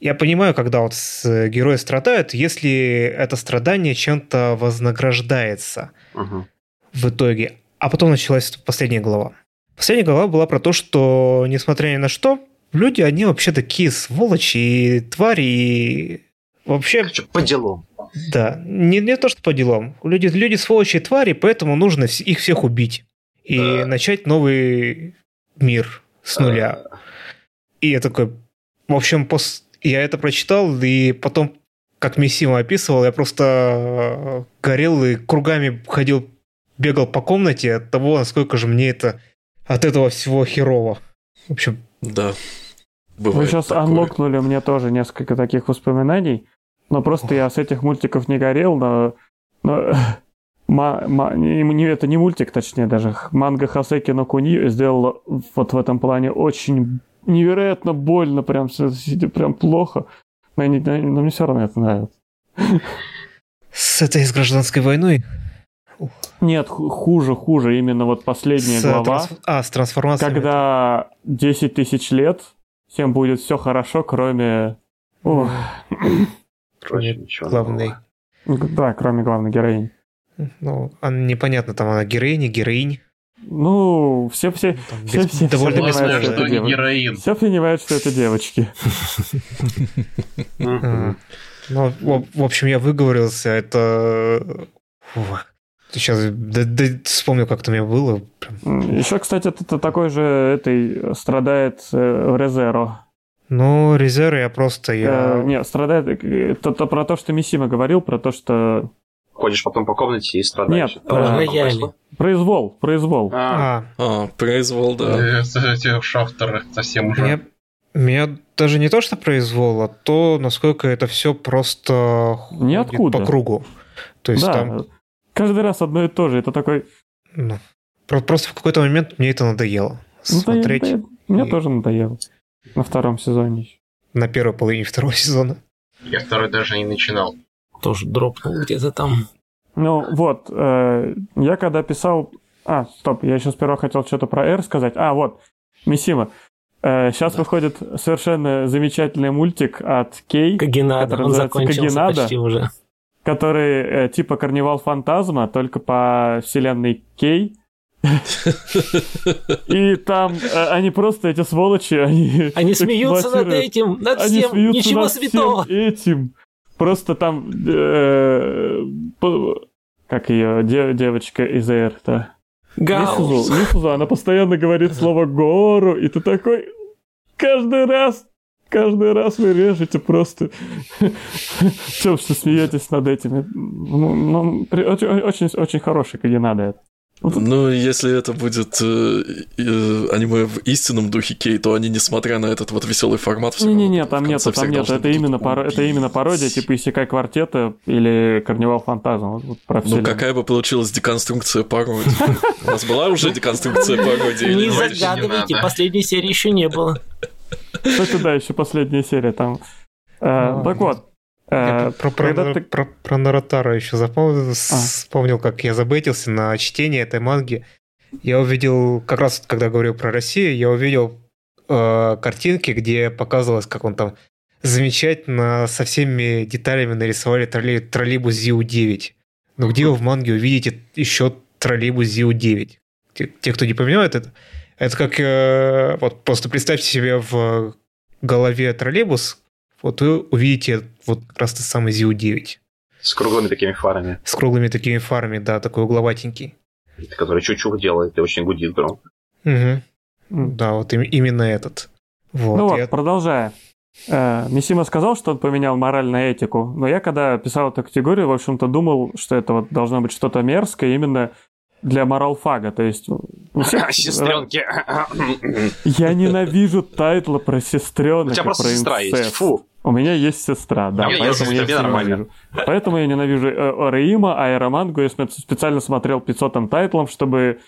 я понимаю, когда вот герои страдают, если это страдание чем-то вознаграждается угу. в итоге. А потом началась последняя глава. Последняя глава была про то, что, несмотря ни на что, люди, они вообще такие сволочи и твари, и вообще... По делам. Да, не, не то, что по делам. Люди, люди сволочи и твари, поэтому нужно их всех убить. И да. начать новый мир с нуля. И я такой, в общем, пос... я это прочитал, и потом, как Миссима описывал, я просто э, горел и кругами ходил, бегал по комнате от того, насколько же мне это от этого всего херово. В общем... Да. Вы сейчас такое. анлокнули мне тоже несколько таких воспоминаний, но просто я с этих мультиков не горел, но, но Ма, ма, не, это не мультик, точнее даже. Манга Хасеки но Куни сделала вот в этом плане очень невероятно больно, прям, прям плохо. Но, не, но мне все равно это нравится. С этой с гражданской войной? Нет, хуже, хуже. Именно вот последняя с глава. Трансф... А, с трансформацией. Когда 10 тысяч лет, всем будет все хорошо, кроме... Ох. Кроме главной. Да, кроме главной героини. Ну, она непонятно, там она героиня, героинь. Ну, все все, там, все, все, довольно все понимают, что это героин. Все понимают, что это девочки. А, ну, в общем, я выговорился, это... Сейчас вспомнил, как это у меня было. Еще, кстати, это такой же этой страдает э, Резеро. Ну, Резеро я просто... Я... Э, не, страдает... Это про то, что Мисима говорил, про то, что ходишь потом по комнате и страдаешь. Нет, рояли. Произвол, произвол. А, а произвол, да. Эти шахтеры совсем уже. Меня, меня даже не то, что произвол, а то, насколько это все просто Ниоткуда. по кругу. То есть да, там... каждый раз одно и то же. Это такой... Ну, просто в какой-то момент мне это надоело. Ну, смотреть. Надоело. Мне и... тоже надоело. На втором сезоне. На первой половине второго сезона. Я второй даже не начинал тоже дропнул где-то там. Ну вот, э, я когда писал... А, стоп, я еще сперва хотел что-то про R сказать. А, вот, Мисима. Э, сейчас да. выходит совершенно замечательный мультик от Кей. Кагенада, который он называется Кагенада, почти уже. Который э, типа Карнивал Фантазма, только по вселенной Кей. И там э, они просто эти сволочи, они... Они смеются над этим, над всем, ничего святого. этим. Просто там... Э, как ее девочка из Эрта? Мифузу, Мифузу, она постоянно говорит слово «гору», и ты такой... Каждый раз каждый раз вы режете просто. Чем что смеетесь над этими? Ну, ну, очень, очень, очень хороший, как надо это. Ну, если это будет э, э, аниме в истинном духе Кей, то они, несмотря на этот вот веселый формат, Не-не-не, там нет, там нет, это именно, пар... это именно пародия, типа Исекай Квартета или Карнивал Фантазм. Вот, про ну, какая бы получилась деконструкция пародии? У нас была уже деконструкция пародии? Не загадывайте, последней серии еще не было. Кстати, да, еще последняя серия там. Э, так вот, Э, про, про, про, ты... про, про Наратара еще запомнил, а. вспомнил, как я забытился на чтение этой манги. Я увидел, как раз когда говорил про Россию, я увидел э, картинки, где показывалось, как он там замечательно со всеми деталями нарисовали троллей, троллейбус ЗИУ-9. Но где вы в манге увидите еще троллейбус ЗИУ-9? Те, те, кто не понимает это, это как... Э, вот просто представьте себе в голове троллейбус, вот вы увидите вот как раз тот самый ЗИУ-9. С круглыми такими фарами. С круглыми такими фарами, да, такой угловатенький. Который чуть-чуть делает и очень гудит громко. Угу. Да, вот им, именно этот. Вот, ну вот, я... продолжая. Э, Мисима сказал, что он поменял мораль на этику, но я когда писал эту категорию, в общем-то, думал, что это вот должно быть что-то мерзкое именно для моралфага, то есть... у всех- Сестренки. Я ненавижу тайтлы про сестренок У тебя просто про сестра есть. Фу. У меня есть сестра, да, есть поэтому я их мне нормально. ненавижу. Поэтому я ненавижу э, Ореима, а Эромангу я специально смотрел 500 тайтлом, чтобы...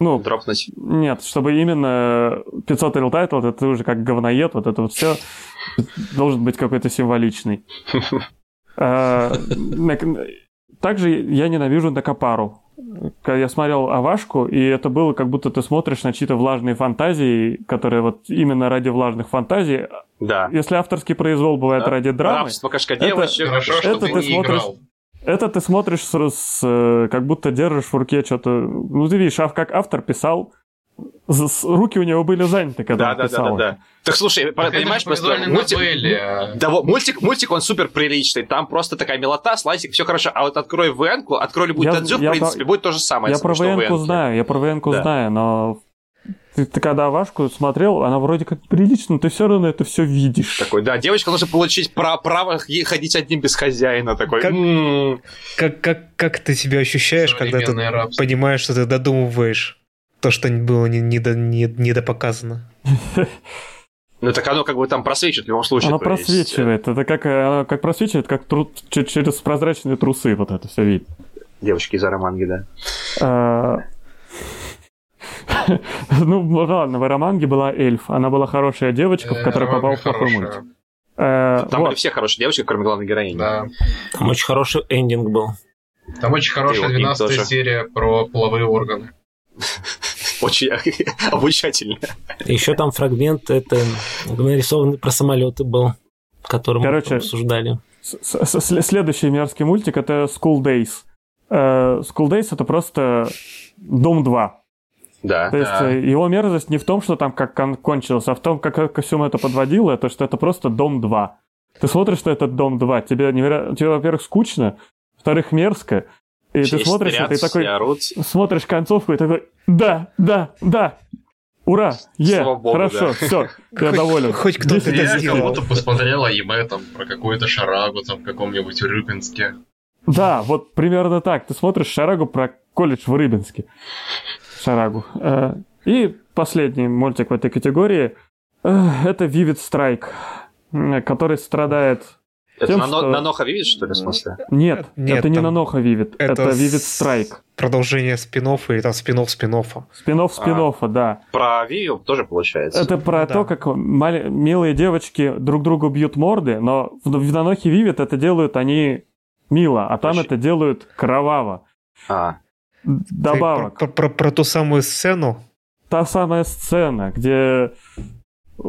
Ну, Дропнуть. нет, чтобы именно 500 рил тайтл, это ты уже как говноед, вот это вот все должен быть какой-то символичный. А, Также я ненавижу Некопару. Когда я смотрел Авашку, и это было как будто ты смотришь на чьи-то влажные фантазии, которые вот именно ради влажных фантазий. Да. Если авторский произвол бывает Да. ради драмы, Рабство кошка Это-. Хорошо, это что ты ты не смотришь- играл. это ты смотришь с, с, э, как будто держишь в руке что-то. Ну, ты видишь, ав- как автор писал, руки у него были заняты, когда Да, он да, да, писал. да, это. да. Так слушай, Так это понимаешь, просто мультик... а- Да, вот, мультик, мультик, он супер приличный. Там просто такая милота, слайсик, все хорошо. А вот открой вн открой любую Я- Тадзю, в я- принципе, будет то же самое. Я про что в военку VN-ке. знаю, я про военку Да. знаю, но ты, ты когда Авашку смотрел, она вроде как прилично, но ты все равно это все видишь. Такой, да, девочка должна получить пра- право ходить одним без хозяина. Такой, Как- «М, Как, как, как ты себя ощущаешь, когда ты рабство. понимаешь, что ты додумываешь то, что было не, недо- не- недопоказано? Ну так оно как бы там просвечивает в любом случае. Есть, просвечивает. Это как, э, как просвечивает, как тру- через прозрачные трусы вот это все видно. э, Девочки из Араманги, да. А, Ну, ладно, в Эроманге была эльф. Она была хорошая девочка, в Э, которой попал в плохой мультик. Э, Там были все хорошие девочки, кроме главной героини. Да. Там очень хороший эндинг был. Там очень хорошая И вот им 12 тоже. серия про половые органы. Очень обучательно. Еще там фрагмент это нарисованный про самолеты был, который мы Короче, потом обсуждали. Следующий мерзкий мультик это School Days. Э, School Days это просто Дом 2. Да. То есть Да. э, его мерзость не в том, что там как кон- кончилось, а в том, как ко всему это подводило, то что это просто Дом 2. Ты смотришь, что это Дом 2, тебе, неверо... тебе во-первых, скучно, во-вторых, мерзко, и ты смотришь, и ты такой, орут. смотришь концовку и такой, да, да, да, ура, е, богу, хорошо, да. все, я доволен. хоть кто-то 10 это из Я 10. сделал. кого-то посмотрел аниме там про какую-то шарагу там в каком-нибудь Рыбинске. Да, вот примерно так. Ты смотришь Шарагу про колледж в Рыбинске. Шарагу. Э, И последний мультик в этой категории э, это Vivid Strike, который страдает... Это Тем, на, что- на Ноха видишь, что ли, в смысле? Нет, Нет, это не Наноха Vivid, это, это Vivid с- Strike. Продолжение спин или там спин-офф спин-оффа. Спинов спин да. Про Вию тоже получается. Это про да. то, как мали- милые девочки друг другу бьют морды, но в, в Нанохе Vivid это делают они мило, а там Очень. это делают кроваво. А, Добавок. Про, про- про- про ту самую сцену. та самая сцена, где...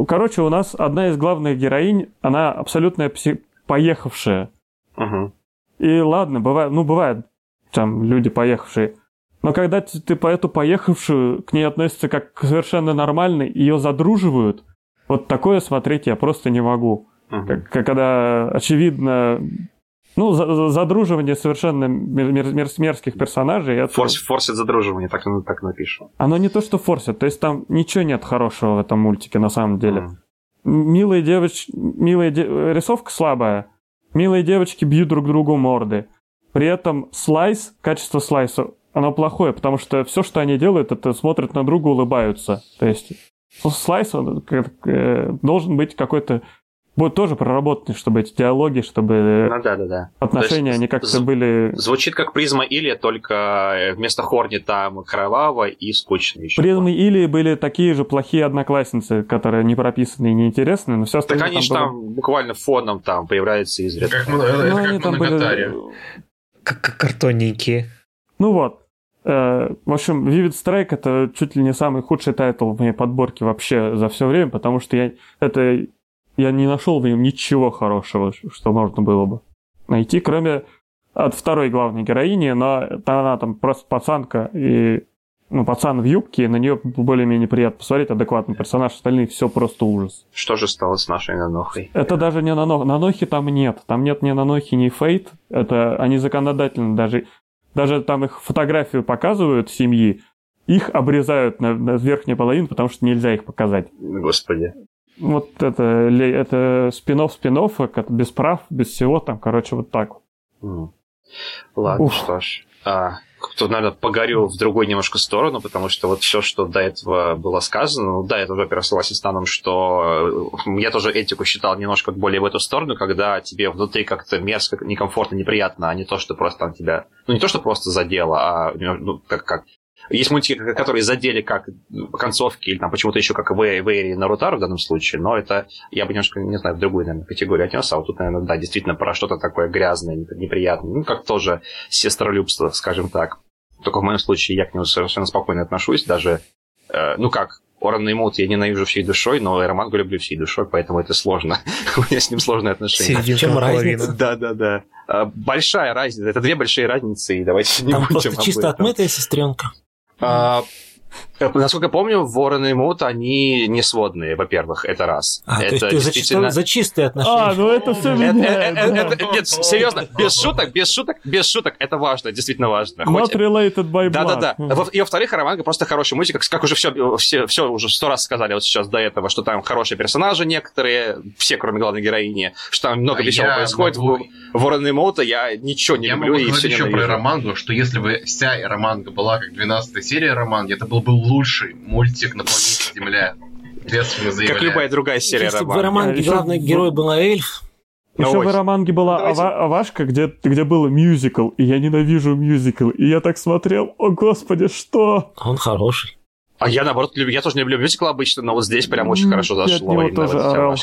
Короче, у нас одна из главных героинь, она абсолютно пси- поехавшая. угу. И ладно, бывает, ну, бывает там люди поехавшие. Но когда ты, ты по эту поехавшую к ней относятся как к совершенно нормальной, ее задруживают, вот такое смотреть я просто не могу. Как- как когда очевидно, ну, за- за- задруживание совершенно мер- мер- мер- мерзких персонажей. это- Форс, форсит задруживание, так, так напишу. Оно не то, что форсит, то есть там ничего нет хорошего в этом мультике на самом деле. М. Милые девочки, милые де- рисовка слабая, милые девочки бьют друг другу морды. При этом слайс, качество слайса, оно плохое, потому что все, что они делают, это смотрят на друга, улыбаются. То есть слайс он, э, должен быть какой-то будет тоже проработанный, чтобы эти диалоги, чтобы э, Ну да, да, да. отношения, они как-то были... Звучит как призма или только э, вместо Хорни там кроваво и скучно еще. Призмы или были такие же плохие одноклассницы, которые не прописаны и неинтересны, но все Так остальное они же было- там буквально фоном там появляются изредка. Как, это Ну, как они там были-. Как, как картонненькие. Ну вот. Э, В общем, Vivid Strike это чуть ли не самый худший тайтл в моей подборке вообще за все время, потому что я это я не нашел в нем ничего хорошего, что можно было бы найти, кроме от второй главной героини, но она там просто пацанка и ну, пацан в юбке, на нее более-менее приятно посмотреть, адекватный персонаж, остальные все просто ужас. Что же стало с нашей Нанохой? Это даже не Нанох. Нанохи там нет. Там нет ни Нанохи, ни Фейт. Это они законодательно даже... Даже там их фотографию показывают семьи, их обрезают на, на верхнюю половину, потому что нельзя их показать. Господи. Вот это, это спинов спинов, это без прав, без всего там, короче, вот так. Ладно, Ух. что ж. А, тут, наверное, погорю в другую немножко сторону, потому что вот все, что до этого было сказано, ну да, я тоже, во-первых, согласен с Таном, что э, я тоже этику считал немножко более в эту сторону, когда тебе внутри как-то мерзко, некомфортно, неприятно, а не то, что просто там тебя... Ну, не то, что просто задело, а ну, как, как есть мультики, которые задели как концовки, или там почему-то еще как Вэйри и Нарутару в данном случае, но это я бы немножко, не знаю, в другую, наверное, категорию отнес, а вот тут, наверное, да, действительно про что-то такое грязное, неприятное, ну, как тоже сестролюбство, скажем так. Только в моем случае я к нему совершенно спокойно отношусь, даже, э, ну как, Оран Мут я ненавижу всей душой, но Романгу люблю всей душой, поэтому это сложно. У меня с ним сложные отношения. В чем разница? Да, да, да. А, большая разница. Это две большие разницы, и давайте не Там будем просто чисто отмытая сестренка. А, э, Насколько я помню, Ворон и Мут, они не сводные, во-первых, это раз. А, это то есть ты действительно... за чистые отношения. А, ну это все Нет, серьезно, без шуток, без шуток, без шуток, это важно, действительно важно. Not related by blood. Да-да-да. И во-вторых, Романга просто хороший мультик, как уже все, все, все уже сто раз сказали вот сейчас до этого, что там хорошие персонажи некоторые, все, кроме главной героини, что там много веселого происходит. Ворон и Мута я ничего не люблю и все еще про Романгу, что если бы вся Романга была как 12 серия Романги, это был бы лучший мультик на планете Земля. Ответственно заявляю. Как любая другая серия Если бы в Романге главный герой был эльф, еще Ой. в Романге была Давайте. ава- Авашка, где, где был мюзикл, и я ненавижу мюзикл. И я так смотрел, о господи, что? он хороший. А я, наоборот, люблю, я тоже не люблю мюзикл обычно, но вот здесь прям очень М, хорошо я от зашло. него тоже орал.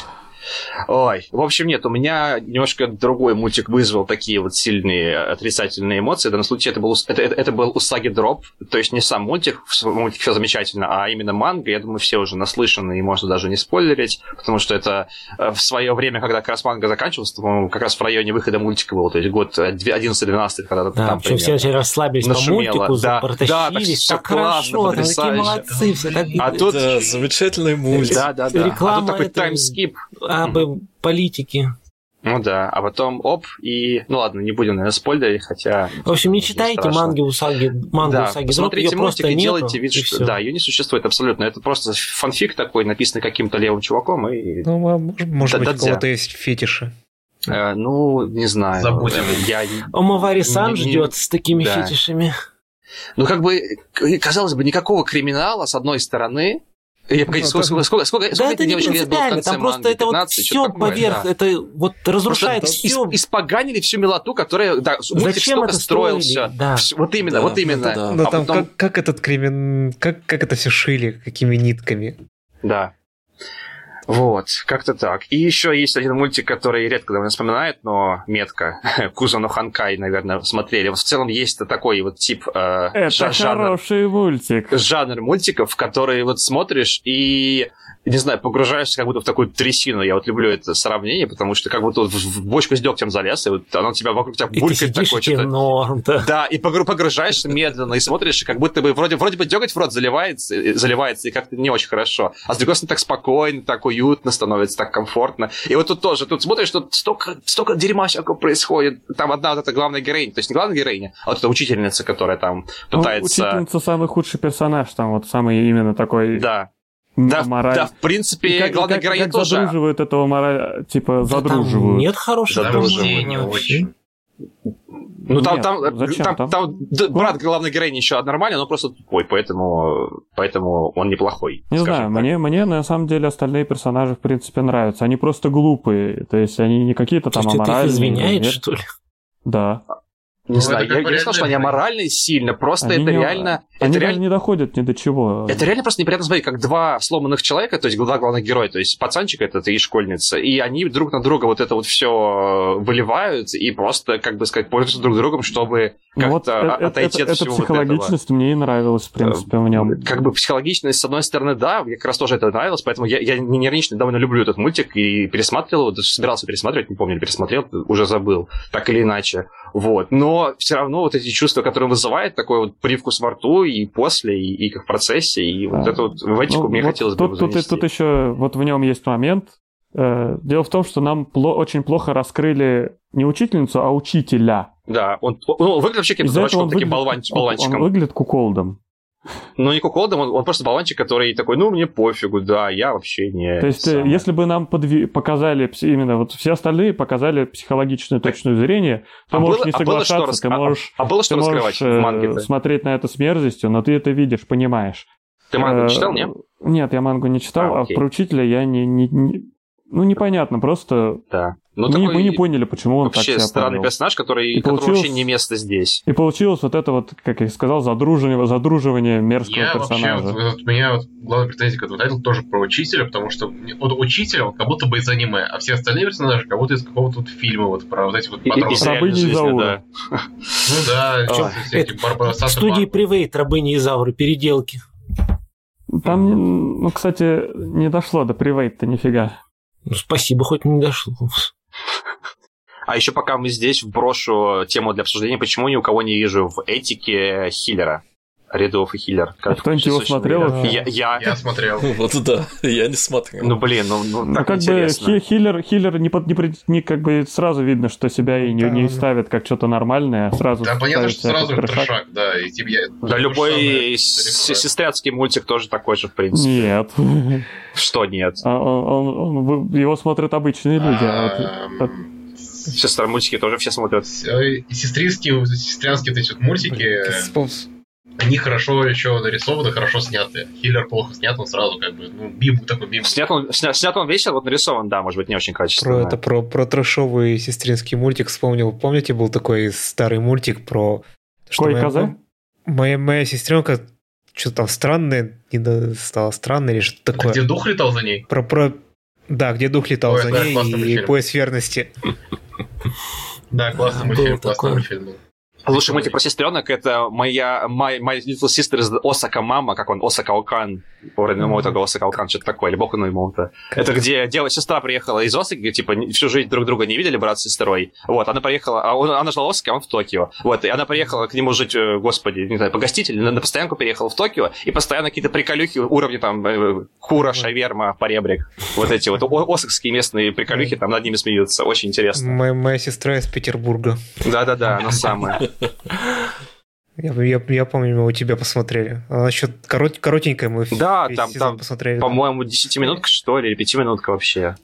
Ой, в общем, нет, у меня немножко другой мультик вызвал такие вот сильные отрицательные эмоции. В данном случае это был, это, это, это был Усаги Дроп, то есть не сам мультик, в мультик все замечательно, а именно манга. Я думаю, все уже наслышаны и можно даже не спойлерить, потому что это э, в свое время, когда как раз манга заканчивалась, по-моему, как раз в районе выхода мультика был, то есть год э, 11-12, когда Да, там причем все очень расслабились по Нашумело, мультику, да. протащились, Да, так так классно, хорошо, такие молодцы, все так А тут- Да, замечательный мультик. Да, да, да. А Реклама тут такой это- таймскип. Об политике. Ну да, а потом оп, и... Ну ладно, не будем, наверное, спойлерить, хотя... В общем, не читайте манги Усаги, мангу да, Усаги Дроп, посмотрите её мультик и нету, делайте вид, и что... Да, ее не существует абсолютно. Это просто фанфик такой, написанный каким-то левым чуваком, и... Ну, а может, может Да- быть, у кого-то есть фетиши. э, ну, не знаю. Забудем. Я... Омавари-сан Не- не- ждет с такими да. фетишами. Ну, как бы, казалось бы, никакого криминала, с одной стороны... Я, погоди, Ну, сколько, как- сколько, сколько, Да, сколько это девочке лет было в конце там просто манги? это вот 15, все что-то такое, поверх, да. это вот разрушает Просто все. ис- испоганили всю милоту, которая... Да, Зачем это строился. Да. Вот именно, Да, вот именно. это да. Ну, А там потом- как, как этот кримин... Как, как это все шили, какими нитками. Да. Вот, как-то так. И еще есть один мультик, который редко довольно вспоминает, но метко. Кузану Ханкай, наверное, смотрели. Вот в целом есть такой вот тип э, Это жа- жанр, хороший мультик. жанр мультиков, которые вот смотришь и не знаю, погружаешься как будто в такую трясину. Я вот люблю это сравнение, потому что как будто в бочку с дегтем залез, и вот оно тебя вокруг тебя И ты булькает сидишь, такое что-то. норм, да. Да, и погру- погружаешься медленно и смотришь, и как будто бы вроде, вроде бы деготь в рот заливается, э, заливается, и как-то не очень хорошо. А с другой стороны, так спокойно, так уютно становится, так комфортно. И вот тут тоже, тут смотришь, тут столько, столько дерьма всякого происходит. Там одна вот эта главная героиня, то есть не главная героиня, а вот эта учительница, которая там Ну, пытается... учительница самый худший персонаж, там вот самый именно такой да. Да, мораль. да, в принципе, И как, главная как- героиня как тоже. задруживают этого мораль, типа, Да задруживают. Нет хорошего Да, друга дружи, не вообще. очень. Ну, там, Нет, там, зачем? там, Там- там д- брат главной героини еще нормальный, но просто тупой, поэтому, поэтому он неплохой. Не знаю, так. мне, мне на самом деле остальные персонажи в принципе нравятся. Они просто глупые. То есть они не какие-то То там есть ты их аморальные. извиняешь, нет. что ли? Да. Не Ну, знаю, это я, я не сказал, что они аморальные сильно, просто Они это не- реально... Они это реально не доходят ни до чего. Это реально просто неприятно смотреть, как два сломанных человека, то есть два главных героя, то есть пацанчик этот и школьница, и они друг на друга вот это вот все выливают и просто, как бы сказать, пользуются друг другом, чтобы Ну вот как-то э- а- э- отойти это, от эта всего вот этого. психологичность мне и нравилась, в принципе, в нем. Как бы психологичность, с одной стороны, да, мне как раз тоже это нравилось, поэтому я, я не иронично довольно люблю этот мультик и пересматривал, его, даже собирался пересматривать, не помню, пересмотрел, уже забыл, так или иначе. Вот. Но все равно вот эти чувства, которые вызывает, такой вот привкус во рту и после, и, и как в процессе, и вот Да. это вот в этику Ну, мне вот хотелось бы тут, тут, тут еще вот в нем есть момент. Э, Дело в том, что нам пло- очень плохо раскрыли не учительницу, а учителя. Да, он, он выглядит вообще каким-то дурачком, таким выглядит- болван- он- болванчиком. Он выглядит куколдом. Ну, не куколдом, он, он просто болванчик, который такой, ну, мне пофигу, да, я вообще не... То есть, э, самое». если бы нам подви- показали именно вот все остальные показали психологичную точную зрение, ты А можешь было- не а было что соглашаться, рас- ты а- можешь, А было что ты раскрывать можешь в э, манге-то? смотреть на это с мерзостью, но ты это видишь, понимаешь. Ты мангу Э, не читал, нет? Нет, я мангу не читал, А, а, про учителя я не, не- не- Ну, непонятно, просто Да. Ну, мы, не- такой мы не поняли, почему он так вообще себя странный повел. персонаж, который, И получилось- вообще не место здесь. И получилось вот это вот, как я сказал, задруживание, задруживание мерзкого Я вообще, персонажа. вот, вот у меня вот главная претензия к этому тайтлу тоже про учителя, потому что вот учитель, он как будто бы из аниме, а все остальные персонажи как будто из какого-то вот фильма, вот про вот эти вот подростки. Рабыни Изаура. да. Ну да, Ой. все эти Барбара В студии Привейт, рабыни и Зауры, переделки. Там, ну, кстати, не дошло до привейта нифига. Ну, спасибо, хоть не дошло. А еще пока мы здесь, вброшу тему для обсуждения, почему ни у кого не вижу в этике хиллера. Рядов и хиллер. А кто-нибудь его смотрел? Я, я- Я смотрел. Вот да, я не смотрел. Ну, блин, ну, ну, Ну, как бы интересно. хи- хиллер, хиллер не, под- не, не как бы сразу видно, что себя и не, Да. не ставит как что-то нормальное, а сразу Да, понятно, что сразу трешак. трешак, да. И типа я... Да любой сестряцкий мультик тоже такой же, в принципе. Нет. Что нет? А он- он- он- его смотрят обычные люди. а вот- Ам, Сестры мультики тоже все смотрят. э, Сестринские, сестрянские вот эти вот мультики, они хорошо еще нарисованы, хорошо сняты. Хиллер плохо снят, он сразу как бы, ну, бим, такой бим. Снят он, сня- снят он весело, вот нарисован, да, может быть, не очень Про качественно. это про, про трэшовый сестринский мультик вспомнил. Помните, был такой старый мультик про... что Кой моя- коза? Моя, моя сестренка что-то там странное, не до- стало странно или что-то такое. Где дух летал за ней? Про, про... Да, где дух летал Ой, за да, ней и мультфильм. пояс верности. Да, классный мультфильм, классный мультфильм был. Лучший мультик про сестренок это моя My, my Little Sister is Осака Мама, как он, Осака Окан. Уровень этого Осака Окан, что-то такое, или Боку Ноймоута. Это где девочка, сестра приехала из Осаки, типа, всю жизнь друг друга не видели, брат с сестрой. Вот, она приехала, а он- она жила в Осаке, а он в Токио. Вот, и она приехала к нему жить, э, господи, не знаю, погостить, или на, на постоянку переехала в Токио, и постоянно какие-то приколюхи уровня там э, Кура, Шаверма, Поребрик. Вот эти вот осакские местные приколюхи там над ними смеются. Очень интересно. Моя, моя сестра из Петербурга. Да-да-да, она самая. Я, я, я помню, мы у тебя посмотрели. Она еще корот, коротенькая, мы Да, весь там- сезон там, посмотрели. По-моему, 10-минутка, что ли, или 5-минутка вообще.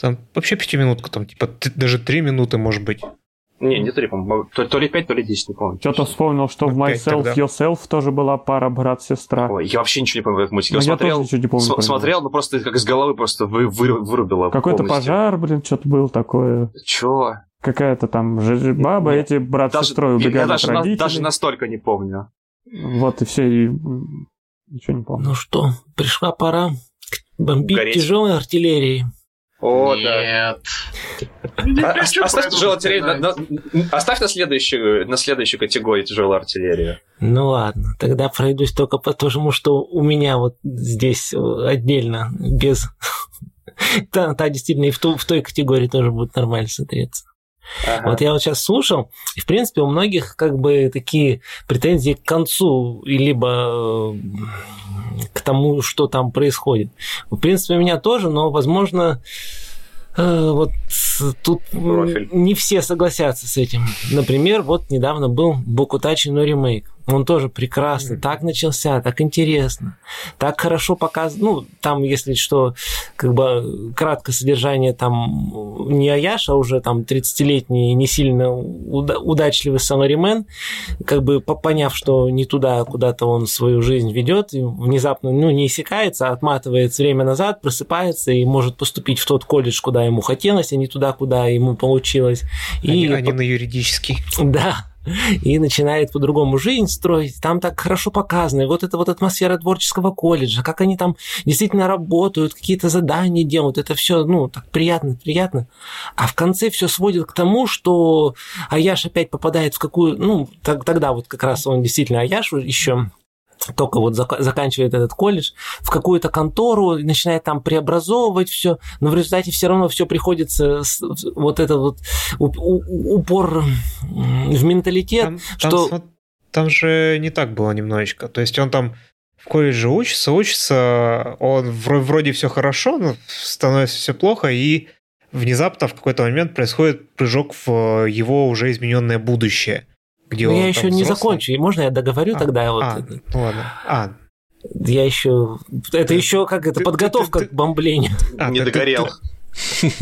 Там вообще пятиминутка, там типа т- даже три минуты, может быть. Не, не 3, по-моему. То, то ли 5, то ли 10, не помню. Что-то вспомнил, что в Myself тогда. Yourself тоже была пара брат-сестра. Ой, я вообще ничего не помню в этом мультике. Но Я смотрел, тоже ничего не помню. него. смотрел, но просто как из головы просто вы, вы- вырубило. Какой-то полностью. пожар, блин, что-то был такое. Чё? Какая-то там баба, Нет. эти брат с Даже, сестрой я убегали от даже, на- родителей. даже настолько не помню. Вот и все, и ничего не помню. Ну что, пришла пора бомбить Гореть. тяжелой артиллерией. О, Нет. А- ос- Оставь Пойду тяжелую артиллерию. на- на- Оставь на следующую, на следующую категорию тяжелую артиллерию. Ну ладно, тогда пройдусь только потому, что у меня вот здесь э, отдельно, без... Та, та действительно и в, ту- в той категории тоже будет нормально смотреться. Ага. Вот я вот сейчас слушал, и, в принципе, у многих как бы такие претензии к концу, либо э, к тому, что там происходит. В принципе, у меня тоже, но, возможно, э, вот тут Профиль. не все согласятся с этим. Например, вот недавно был Бокутачи но ремейк. Он тоже прекрасно. Так начался, так интересно, так хорошо показан. Ну, там, если что, как бы краткое содержание там не Аяш, а уже там 30-летний не сильно уда- удачливый самаримен, как бы по- поняв, что не туда, куда-то он свою жизнь ведет, внезапно ну, не иссякается, а отматывает время назад, просыпается и может поступить в тот колледж, куда ему хотелось, а не туда, куда ему получилось. И И они, на юридический. да. И начинает по-другому жизнь строить. Там так хорошо показано. И вот эта вот атмосфера творческого колледжа, как они там действительно работают, какие-то задания делают. Это все, ну, так приятно, приятно. А в конце все сводит к тому, что Аяш опять попадает в какую... Ну, так, тогда вот как раз он действительно Аяш еще только вот заканчивает этот колледж, в какую-то контору, начинает там преобразовывать все, но в результате все равно все приходится вот этот вот упор в менталитет, там, что... Там, там же не так было немножечко. То есть он там в колледже учится, учится, он вроде все хорошо, но становится все плохо, и внезапно в какой-то момент происходит прыжок в его уже измененное будущее где Но он я еще не закончу, и можно я договорю а, тогда? Вот а, ну ладно. А, я еще... Это еще как это, подготовка ты, ты, к бомблению. А, не ты, догорел.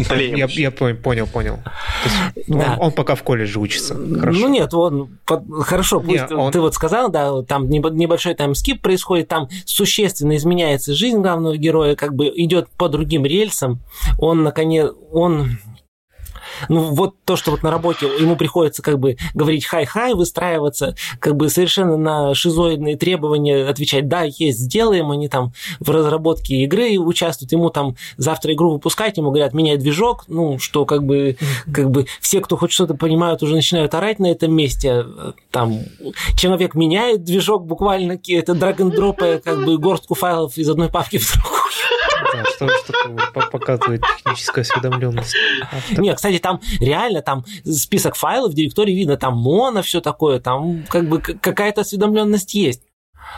Я, я понял, понял. Да. Он, он пока в колледже учится. Хорошо. Ну нет, он хорошо, пусть не, он... ты вот сказал, да, там небольшой timeskip происходит, там существенно изменяется жизнь главного героя, как бы идет по другим рельсам. Он наконец, он ну, вот то, что вот на работе ему приходится как бы говорить хай-хай, выстраиваться, как бы совершенно на шизоидные требования отвечать. «да, есть, сделаем», они там в разработке игры участвуют, ему там завтра игру выпускать, ему говорят «меняй движок», ну, что как бы, как бы все, кто хоть что-то понимают, уже начинают орать на этом месте, там человек меняет движок буквально, это драг-н-дропая как бы горстку файлов из одной папки в другую. Да, что, что показывает техническая осведомленность. Нет, кстати, там реально там список файлов в директории видно, там моно, все такое, там как бы какая-то осведомленность есть.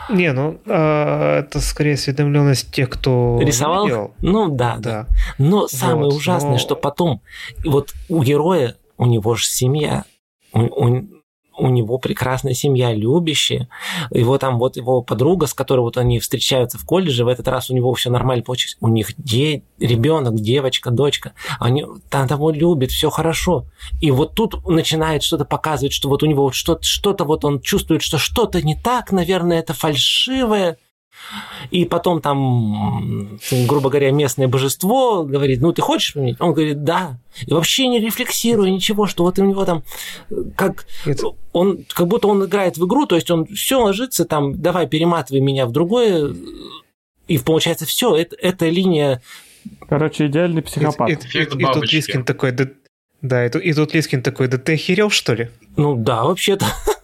Не, ну а, это скорее осведомленность тех, кто рисовал. Видел. Ну да, да. да. Но вот, самое ужасное, но... что потом вот у героя у него же семья, у, у, у него прекрасная семья, любящая. Его там вот его подруга, с которой вот они встречаются в колледже, в этот раз у него все нормально получилось. У них де... ребенок, девочка, дочка. Они там того любят, все хорошо. И вот тут начинает что-то показывать, что вот у него вот что-то, что-то вот он чувствует, что что-то не так, наверное, это фальшивое. И потом там, грубо говоря, местное божество говорит, ну ты хочешь поменять? Он говорит, да. И вообще не рефлексируя ничего, что вот у него там как он как будто он играет в игру, то есть он все ложится там, давай перематывай меня в другое, и получается все, это, эта линия. Короче, идеальный психопат. И, и, и, и, и тут Лискин такой, да, да, и тут, и тут Лискин такой, да ты охерел, что ли? Ну да, вообще-то.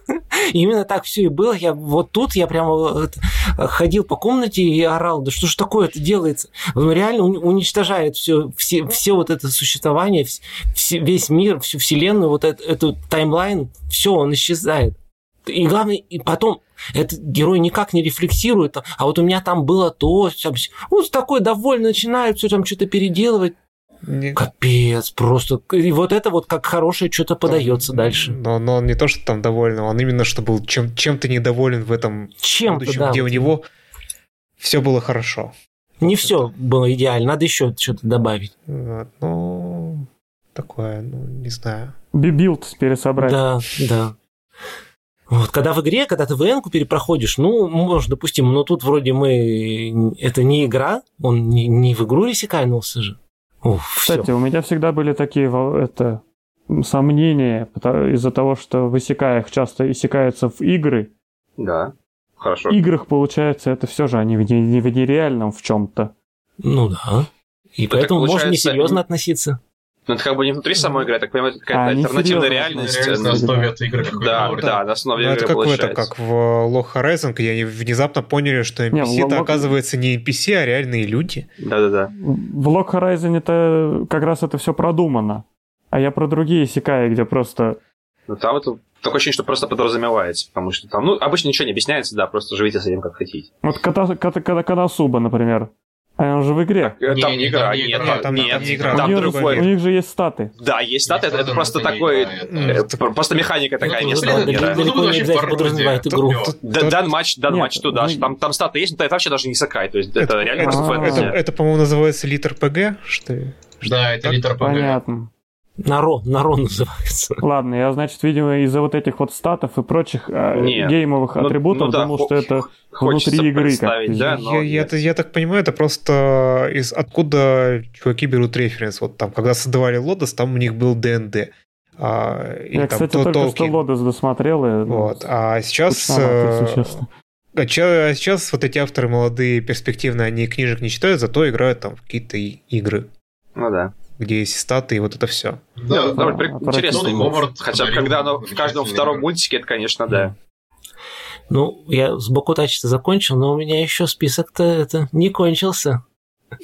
Именно так все и было. Я вот тут я прямо ходил по комнате и орал, да что ж такое это делается? Он реально уничтожает все, все, все вот это существование, все, весь мир, всю вселенную, вот эту, эту таймлайн, все, он исчезает. И главное, и потом этот герой никак не рефлексирует, а вот у меня там было то, вот такой довольно начинает все там что-то переделывать. Не... Капец, просто. И вот это вот как хорошее что-то подается но, дальше. Но, но он не то, что там доволен, он именно что был чем, чем-то недоволен в этом чем будущем, да, где вот. у него все было хорошо. Не все было идеально, надо еще что-то добавить. Вот, ну, такое, ну, не знаю. Билд пересобрать. Да, да. Вот, когда в игре, когда ты ВН-ку перепроходишь, ну, может, допустим, но тут вроде мы... Это не игра, он не, не в игру исекайнулся же. Уф, Кстати, всё. у меня всегда были такие это, сомнения из-за того, что в Исекаях часто иссякаются в игры. Да, хорошо. В играх, получается, это все же они в, не, в нереальном в чем-то. Ну да. И ну, поэтому можно несерьезно относиться. Ну, это как бы не внутри самой игры, так понимаю, это какая-то а, альтернативная реальность. На основе этой игры. Да, да, да, на основе ну, игры это как это, как в Low Horizon, где они внезапно поняли, что NPC-то оказывается не NPC, а реальные люди. Да-да-да. В Low Horizon это как раз это все продумано. А я про другие секаи, где просто... Ну, там это такое ощущение, что просто подразумевается, потому что там, ну, обычно ничего не объясняется, да, просто живите с этим, как хотите. Вот Кадасуба, например. А он же в игре. Так, там не игра, нет, нет, там, нет, не игра. Там, другой. У них же есть статы. Да, есть статы, это, это просто такой, э, просто механика такая, не Далеко не обязательно подразумевает игру. Дан матч, дан матч туда, там, там статы есть, но это вообще даже не сакай, то есть это реально просто Это, по-моему, называется литр ПГ, что Да, это литр ПГ. Понятно. Наро, Наро называется. Ладно, я, значит, видимо, из-за вот этих вот статов и прочих э, Нет. геймовых ну, атрибутов ну, да, думал, что это внутри игры. Как да, но я, я, я так понимаю, это просто из откуда чуваки берут референс. Вот там, когда создавали Лодос, там у них был ДНД. А, или Я, там кстати, то- только что Толкин. Лодос досмотрел. И, ну, Вот. А сейчас, э, а а сейчас вот эти авторы молодые, перспективные, они книжек не читают, зато играют там в какие-то и- игры, Ну да. Где есть статы и вот это все. Да, Ну, довольно при- отвратительно. интересный Ну. Говард Хотя бы когда оно в каждом втором мультике, это, конечно, да. Ну, я с Бакутачи закончил, но у меня еще список-то это не кончился.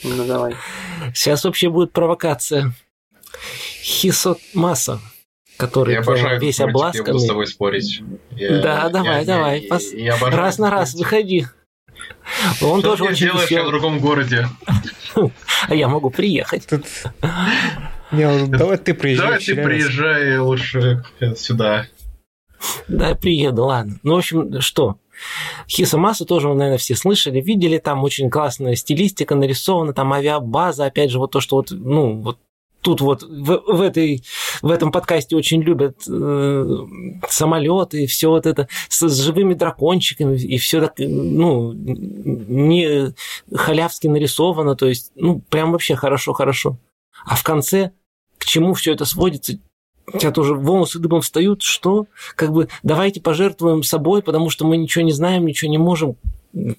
Ну давай. Сейчас вообще будет провокация. Хисот Маса, который Я обожаю весь мультики, я буду с обласканный. тобой спорить. Я- Да, я- давай, я- давай, я- пос- я обожаю Раз на раз выходи. Он Что тоже ты очень делаешь в другом городе? А я могу приехать. Тут... Не, ну, давай ты приезжай Давай ты приезжай лучше сюда. Да, я приеду, ладно. Ну, в общем, что? Хиса Масу тоже, вы, наверное, все слышали, видели, там очень классная стилистика нарисована, там авиабаза, опять же, вот то, что вот, ну, вот тут вот в, в, этой, в этом подкасте очень любят э, самолеты, все вот это с, с живыми дракончиками, и все так, э, ну, не халявски нарисовано, то есть, ну, прям вообще хорошо-хорошо. А в конце к чему все это сводится, у тебя тоже волосы дыбом встают, что? Как бы давайте пожертвуем собой, потому что мы ничего не знаем, ничего не можем.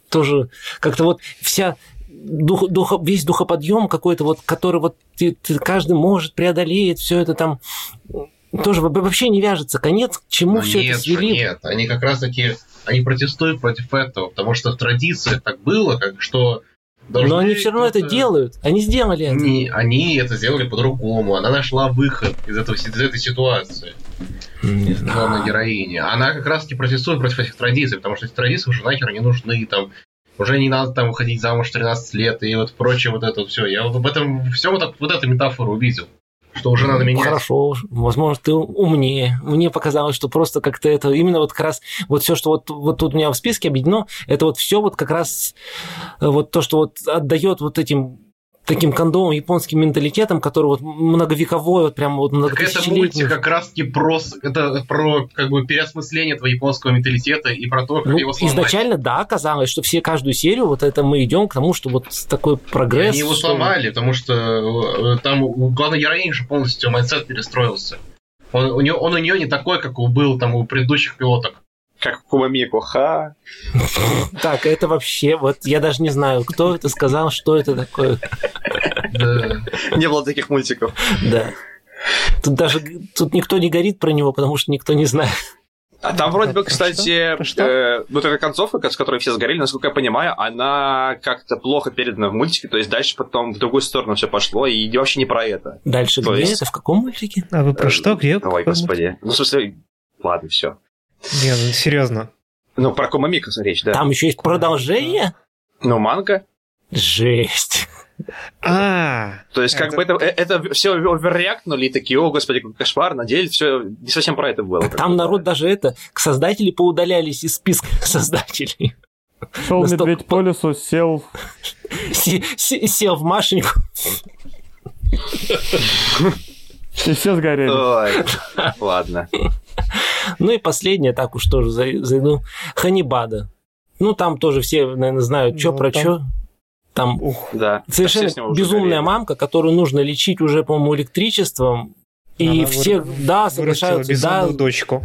Тоже как-то вот вся дух, дух, весь духоподъем какой-то, вот, который вот ты, ты- каждый может, преодолеет, все это там тоже вообще не вяжется. Конец, к чему Ну, все нет, это свели? нет, они как раз таки, они протестуют против этого, потому что в традициях так было, как что Но они все равно это делают. Они сделали это. Не, они это сделали по-другому. Она нашла выход из, этого, из этой ситуации. Не знаю. Главной героини. Она как раз таки протестует против этих традиций, потому что эти традиции уже нахер не нужны. Там, уже не надо там выходить замуж в 13 лет и вот прочее вот это все. Я вот в этом все вот, вот эту метафору увидел. Что уже надо менять. Хорошо, возможно, ты умнее. Мне показалось, что просто как-то это именно вот как раз вот все, что вот, вот тут у меня в списке объединено, это вот все вот как раз э, вот то, что вот отдает вот этим таким кондовым японским менталитетом, который вот многовековой, вот прям вот Так это многотысячелетний. мультик как раз таки про, это про как бы переосмысление этого японского менталитета и про то, как Ну, его сломать. изначально, да, казалось, что все каждую серию вот это мы идем к тому, что вот такой прогресс. Они его что- сломали, потому что э, там у главной героини же полностью mindset перестроился. Он у, нее, он у нее не такой, как у был там у предыдущих пилоток. Как Кумамико, ха. Так, это вообще, вот я даже не знаю, кто это сказал, что это такое. Не было таких мультиков. Да. Тут даже тут никто не горит про него, потому что никто не знает. А там вроде бы, кстати, э, вот эта концовка, с которой все сгорели, насколько я понимаю, она как-то плохо передана в мультике, то есть дальше потом в другую сторону все пошло, и вообще не про это. Дальше То где есть- это? В каком мультике? А вы про что? Где? Ой, господи. Ну, в смысле, ладно, все. Мульт? Не, ну серьезно. Ну, про Кумамико речь, да. Там еще есть продолжение? Ну, манга. Жесть. А, То есть, как бы это, э, это все оверреактнули и такие, о, господи, какой кошмар, на деле все не совсем про это было. Там народ даже это, к создатели поудалялись из списка создателей. Шел Настолько- медведь по лесу, сел Се- се- Сел в машинку. и все сгорели. Ой, ладно. Ну и последнее, так уж тоже за- зайду. Ханибада. Ну, там тоже все, наверное, знают, что Ну, про что. Там ух, Да. совершенно Все безумная горели. мамка, которую нужно лечить уже, по-моему, электричеством. И Она все, да, соглашаются, да, дочку.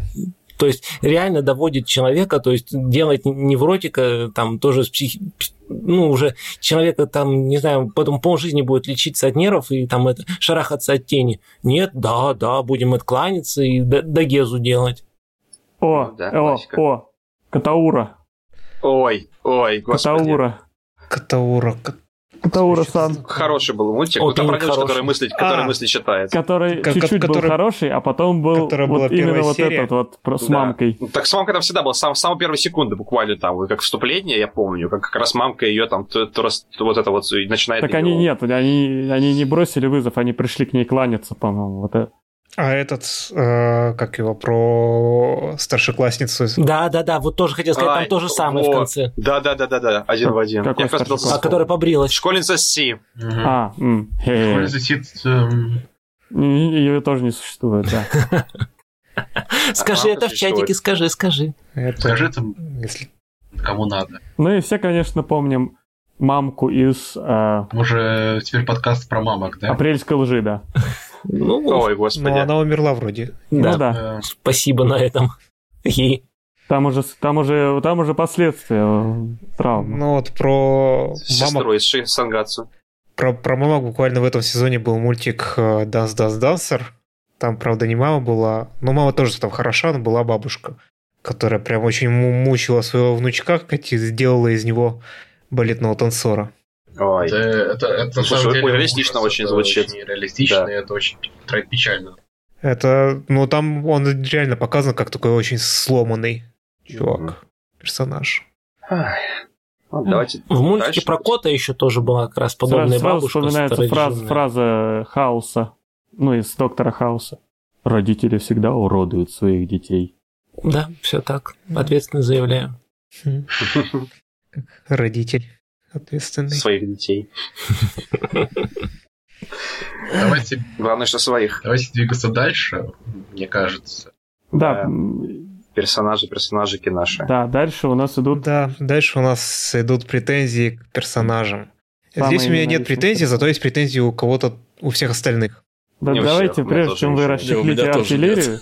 То есть реально доводит человека, то есть делает невротика, там тоже с психи... ну, уже человека там, не знаю, потом полжизни будет лечиться от нервов и там это, шарахаться от тени. Нет, да, да, будем откланяться и д- дагезу делать. О, да, о, классика. о, Катаура. Ой, ой, господи. Катаура. Катаура. Кат- Катаура-сан. Хороший был мультик. О, там ты про девушку, которая мысли, которая А. мысли читает. Который Ко- чуть-чуть был который- хороший, а потом был вот именно вот серия. этот вот про- с Да. мамкой. Ну, Так с мамкой там всегда было, с сам, с самой первой секунды буквально там, вот как вступление, я помню, как как раз мамка ее там то- то раз- вот это вот начинает... Так они нет, они, они не бросили вызов, они пришли к ней кланяться, по-моему. Вот это. А этот, э, как его, про старшеклассницу. Да, да, да, вот тоже хотел сказать, Ай, там то же самое в конце. Да, да, да, да, да, один в один. Какой Я был- А которая побрилась. Школьница Си. Мгм. А, м, сит, эм, ее тоже не существует, да. Скажи это в чатике, скажи, скажи. Это, Скажи там, если- кому надо. Ну и все, конечно, помним мамку из э, Уже теперь подкаст про мамок, да? апрельской лжи, да. Ну, Ой, Но господи. она умерла вроде. да. Ну да. Спасибо на этом. Ей. Там уже, там уже, там уже последствия э, травмы. Ну вот про мамок, Сестру из Сангацу. про, про мамок буквально в этом сезоне был мультик Dance Dance Dancer. Там, правда, не мама была. Но мама тоже там хороша, но была бабушка, которая прям очень му- мучила своего внучка, как и сделала из него балетного танцора. Ой. Это, это, это на Слушай, самом деле реалистично ужас, очень это звучит. Очень реалистично, Да. и это очень печально. Это, ну там он реально показан как такой очень сломанный чувак, Мгм. персонаж. Ну, давайте В мультике дальше. про кота еще тоже была как раз Сразу, подобная сразу бабушка. вспоминается фраза, старорежимная. фраза Хауса, ну, из Доктора Хауса. Родители всегда уродуют своих детей. Да, все так. Ответственно заявляю. Хм. Родитель ответственный. своих детей. Давайте, Главное, что своих давайте двигаться дальше, мне кажется. Да, м, персонажи, персонажики наши. да, дальше у нас идут... Да, дальше у нас идут претензии к персонажам. Самые Здесь у меня нет претензий, зато есть претензии у кого-то, у всех остальных. Да, Не давайте, всех, прежде чем вы расчехлите артиллерию,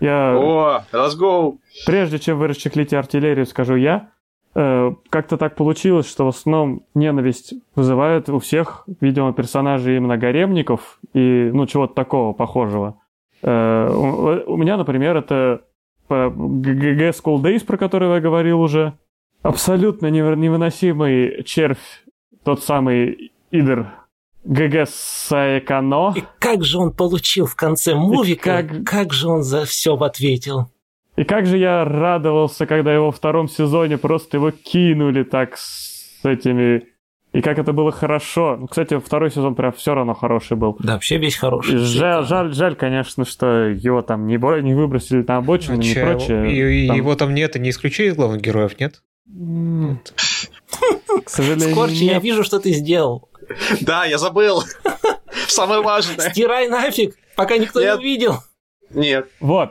я... О, let's go! Прежде чем вы расчехлите артиллерию, скажу я. Э, как-то так получилось, что в основном ненависть вызывает у всех, видимо, персонажей именно гаремников и, ну, чего-то такого похожего. Э, у, меня, например, это ГГ School Days, про который я говорил уже. Абсолютно невы- невыносимый червь, тот самый Идер ГГ Саекано. И как же он получил в конце мувика, как- как... же он за все ответил. И как же я радовался, когда его во втором сезоне просто его кинули так с этими... И как это было хорошо. Ну, Кстати, второй сезон прям все равно хороший был. Да, вообще весь хороший. И жаль, жаль, жаль, конечно, что его там не, бо- не выбросили на обочину, не Чё, прочее. и- и Там, Его там нет, и не исключили главных героев, нет? м, К сожалению, Скорчи, я нет. вижу, что ты сделал. Да, я забыл. Самое важное. Стирай нафиг, пока никто Нет. не увидел. Нет. Вот.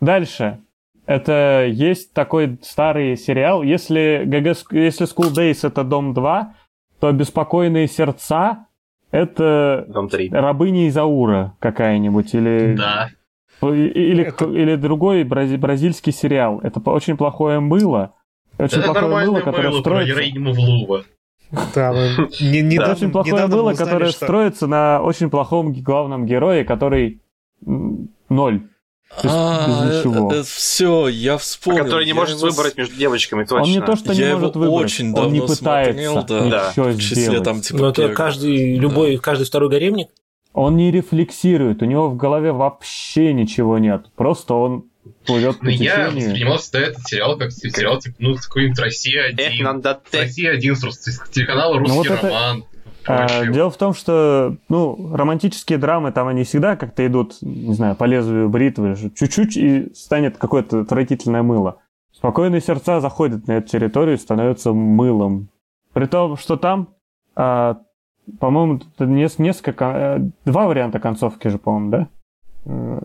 Дальше. Это есть такой старый сериал. Если, ГГ, если School Days это Дом 2, то Беспокойные сердца это Дом 3. рабыня Изаура какая-нибудь или Да. или, Это- или другой брази- бразильский сериал. Это очень плохое мыло. Очень Это плохое нормальное мыло, которое мыло про строится. Мавлува. Да, мы не- Это недавно- очень плохое мыло, узнали, которое что- строится на очень плохом главном герое, который ноль. Без- без ничего. все, я вспомнил. Который не Я может его выбрать между девочками, точно. Он не то, что не может выбрать, очень он не пытается смотрел, да. ничего В числе сделать. там типа Но это каждый, любой, каждый второй гаремник. Он не рефлексирует, у него в голове вообще ничего нет. Просто он плывет по Ну, я воспринимал всегда этот сериал как сериал, типа, ну, какой-нибудь Россия Эх, 1. надо ты. Россия 1 с телеканала Ну, «Русский вот роман». А, Прочее. дело в том, что ну, романтические драмы там они всегда как-то идут, не знаю, по лезвию бритвы, чуть-чуть и станет какое-то отвратительное мыло. Спокойные сердца заходят на эту территорию и становятся мылом. При том, что там, а, по-моему, несколько, э, два варианта концовки же, по-моему, да?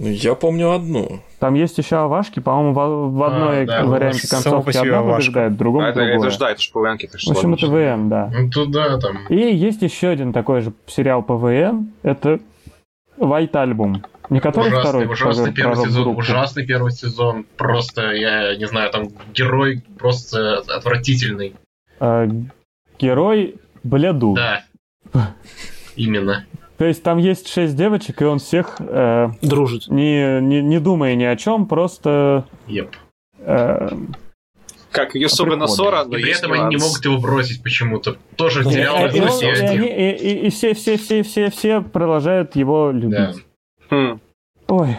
Ну, я помню одну. Там есть еще овашки, по-моему, в, в одной А, да, варианте концовки одна овашка. побеждает, в другом А это, другое. это ж, да, это ж ПВНки, так В что общем, это. ВН, да. Ну, туда там. И есть еще один такой же сериал ПВН. Это White Album. Не который ужасный, второй ужасный первый сезон. рок-группу. Ужасный первый сезон. Просто, я не знаю, там герой просто отвратительный. Э, герой Бледу. Да. Именно. То есть там есть шесть девочек, и он всех, э, Дружит. не, не, не думая ни о чем, просто... Еп. э, Как Юсуга. Насора, но И при этом они не могут его бросить почему-то. Тоже сериал и- и он- Россия и 1. они- и- и- и все, все, все, все, все продолжают его Да. любить. Хм. Ой.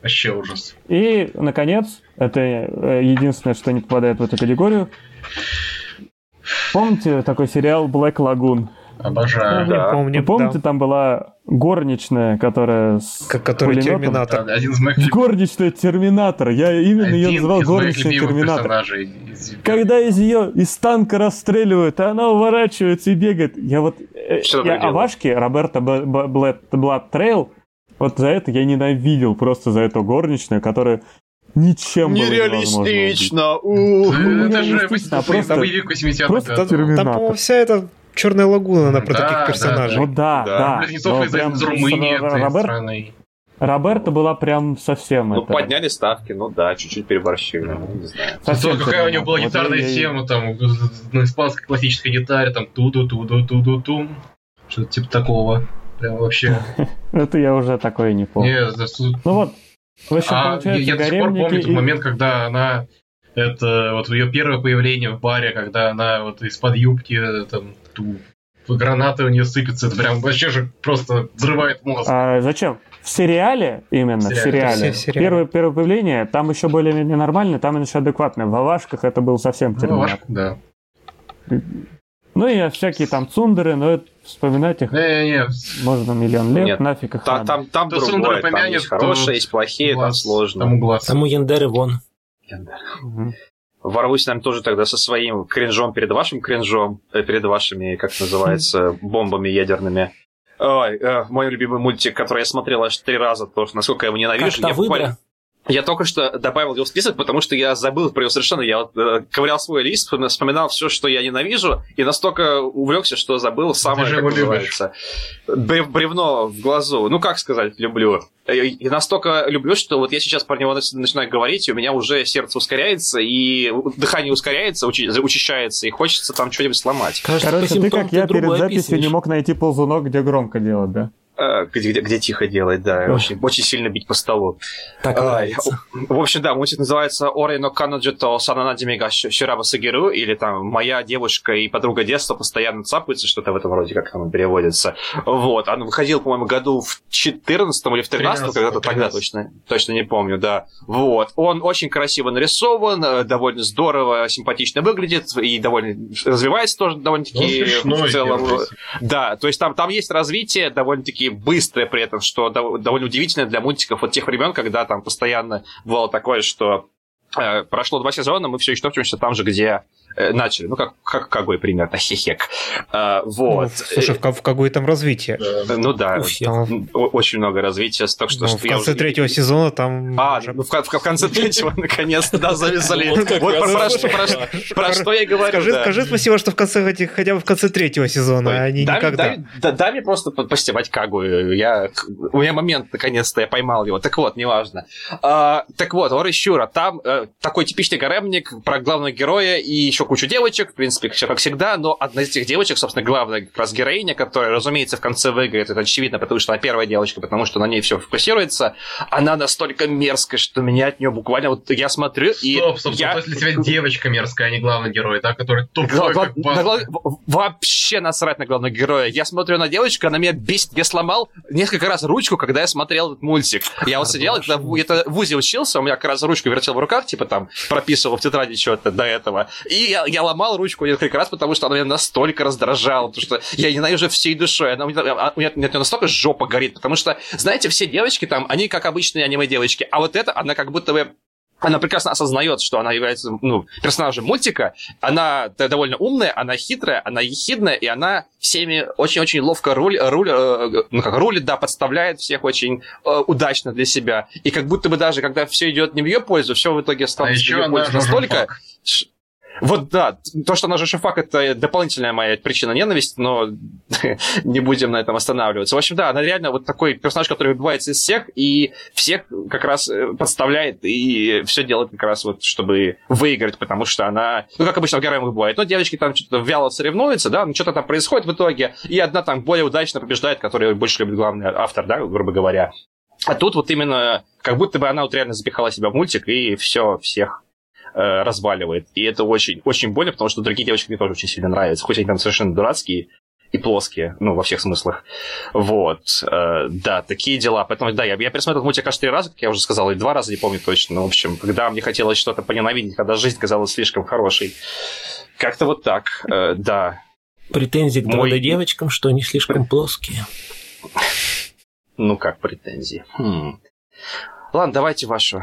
Вообще ужас. И, наконец, это э, единственное, что не попадает в эту категорию. Помните такой сериал Black Lagoon? Обожаю. Помню, Да. помню, Вы помните, да. там была горничная, которая с Как- который пулемётом? Терминатор. Один из моих любимых Горничная Терминатор. Я именно ее один называл из моих горничная Терминатор. из- Когда из ее из танка расстреливают, а она уворачивается и бегает. Я вот э, Что я так делала? Авашки Роберта Блад Трейл вот за это я ненавидел просто за эту горничную, которая ничем. Нереалистично! у. Э, Это же просто- боевик 80-х просто. Там, по-моему, вся эта Черная лагуна, она про Да, таких да, персонажей. Ну да, Да. да. Близнецов но из, прям из Румынии, этой Роберт- страны. Роберта была прям совсем Ну, это, подняли ставки, ну да, чуть-чуть переборщили, ну, не знаю. совсем Зато какая у него была Вот гитарная я- тема, там, на испанской классической гитаре, там, ту-ду-ту-ду-ту-ду-тум. Что-то типа такого. Прям вообще. Это я уже такое не помню. Не, за су- Ну вот, в общем, А, я, до сих пор помню тот момент, когда она это вот ее первое появление в баре, когда она вот из-под юбки э, там ту граната у нее сыпется, это прям вообще же просто взрывает мозг. А, зачем? В сериале именно, в В сериале. сериале. Все сериалы. Первое, первое появление, там еще более-менее нормально, там еще адекватно. В Авашках это был совсем Ну, терминатор. ваш- да. Ну и всякие там цундеры, но это, вспоминать их Не-не-не, можно миллион лет, Нет, нафиг их Та- надо. Там, там То другое, Сундра там помянет, есть хорошие, есть плохие, там глаз, сложно. Там глаз. Там у Яндеры вон. Мгм. Ворвусь нам тоже тогда со своим кринжом перед вашим кринжом, э, перед вашими, как называется, бомбами ядерными. Ой, э, мой любимый мультик, который я смотрел аж три раза, потому что насколько я его ненавижу. Как-то я буквально-. Я только что добавил его в список, потому что я забыл про него совершенно. Я вот, э, ковырял свой лист, вспоми- вспоминал все, что я ненавижу, и настолько увлекся, что забыл самое, же как его называется, брев- бревно в глазу. Ну, как сказать, люблю. И и настолько люблю, что вот я сейчас про него нач- начинаю говорить, и у меня уже сердце ускоряется, и дыхание ускоряется, учи- учащается, и хочется там что-нибудь сломать. Короче, по ты как я перед другое записью не мог найти ползунок, где громко делать, да? Э, Где, где- где тихо делать, да, Ох. очень, очень сильно бить по столу. Так нравится. В общем, да, мультик называется «Ори но канаджи то сананадими га шираба сагиру» или там «Моя девушка и подруга детства постоянно цапаются», что-то в этом роде, как оно переводится. Вот, он выходил, по-моему, году в 14 или в 13 когда-то тогда 13. точно, точно не помню, да. Вот, он очень красиво нарисован, э, довольно здорово, симпатично выглядит и довольно развивается тоже Ну, довольно-таки смешной в целом. Да, то есть там, там есть развитие довольно-таки быстрое при этом, что дов- довольно удивительно для мультиков от тех времен, когда там постоянно бывало такое, что э, прошло два сезона, мы все еще топчемся там же, где начали. Ну, как, как Кагой примерно, хехек. А, Ну, вот. слушай, в, в какой там развитие? Э, Ну да. Там, очень много развития, так что, ну, что в я конце уже- третьего сезона там... А, уже- ну, в, ко- в конце третьего, наконец-то, да, завязали. Вот про- что я говорю, Скажи, спасибо, что в конце этих, хотя бы в конце третьего сезона, а не никогда. Дай, да- дай мне просто по- постебать Кагу. Я, у меня момент, наконец-то, я поймал его. Так вот, неважно. А, так вот, Ори Щура. Там э, такой типичный гаремник про главного героя и еще кучу девочек, в принципе, все как всегда, но одна из этих девочек, собственно, главная как раз героиня, которая, разумеется, в конце выиграет, это очевидно, потому что она первая девочка, потому что на ней все фокусируется, она настолько мерзкая, что меня от нее буквально вот я смотрю и Стоп, стоп, я... стоп, для тебя девочка мерзкая, а не главный герой, да, который тупой, гла- как на баста. гла- в- Вообще насрать на главного героя. Я смотрю на девочку, она меня бесит. Я сломал несколько раз ручку, когда я смотрел этот мультик. Я вот сидел, когда это в ВУЗе учился, у меня как раз ручку вертел в руках, типа там прописывал в тетради что-то до этого. И я, я ломал ручку несколько раз, потому что она меня настолько раздражала, потому что я ненавижу всей душой. Она, у меня, а, у меня- настолько жопа горит, потому что, знаете, все девочки там, они как обычные аниме-девочки, а вот эта, она как будто бы она прекрасно осознает, что она является ну, персонажем мультика. Она довольно умная, она хитрая, она ехидная, и она всеми очень-очень ловко руль, руль, э, ну, как рулит, да, подставляет всех очень э, удачно для себя. И как будто бы даже, когда все идет не в ее пользу, все в итоге А становится в ее пользу настолько, жопак. Вот да, то, что она же шифак, это дополнительная моя причина ненависти, но не будем на этом останавливаться. В общем, да, она реально вот такой персонаж, который выбивается из всех, и всех как раз э, подставляет, и все делает как раз вот, чтобы выиграть, потому что она, ну, как обычно в героях бывает, ну, девочки там что-то вяло соревнуются, да, ну, что-то там происходит в итоге, и одна там более удачно побеждает, которая больше любит главный автор, да, грубо говоря. А тут вот именно, как будто бы она вот реально запихала себя в мультик, и все, всех э, разваливает. И это очень, очень больно, потому что другие девочки мне тоже очень сильно нравятся. Хоть они там совершенно дурацкие и плоские, ну, во всех смыслах. Вот. Э, да, такие дела. Поэтому, да, я, я пересмотрел мультик аж три раза, как я уже сказал, и два раза, не помню точно. В общем, когда мне хотелось что-то поненавидеть, когда жизнь казалась слишком хорошей. Как-то вот так, э, да. Претензии к Мой- 2D-девочкам, что они слишком плоские. Ну, как претензии. Хм. Ладно, давайте вашу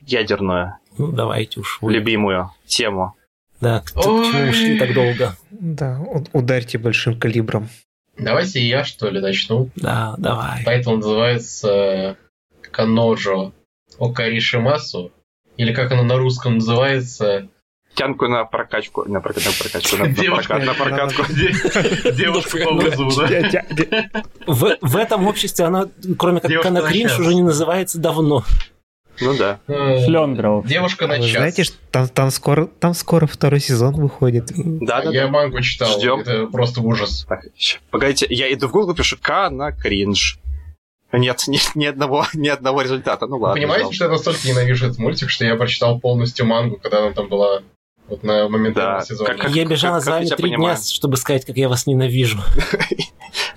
ядерную, Ну, давайте уж вы. любимую тему. Да, к- к чему ушли так долго? Да, ударьте большим калибром. Давайте я, что ли, начну. Да, давай. Поэтому называется э, Каноджо Окаришимасу. Или как оно на русском называется? тянку на прокачку, на, прокачку, на прокачку, на, на, Девушка, прокат- на прокатку. Де- Девушка по вызову, да? В, в этом обществе она, кроме как Девушка Кана Кринж, начала. уже не называется давно. Ну да. Шлёндров. Девушка на Вы час. знаете, что там, там, скоро, там скоро второй сезон выходит. Да, да, Я мангу читал, Ждем. это просто ужас. Так, погодите, я иду в Google, пишу К на кринж. Нет, ни, ни одного, ни одного результата. Ну ладно. Понимаете, жалко. что я настолько ненавижу этот мультик, что я прочитал полностью мангу, когда она там была вот на момент Да, сезона. как- как- я бежала как за вами три дня, чтобы сказать, как я вас ненавижу.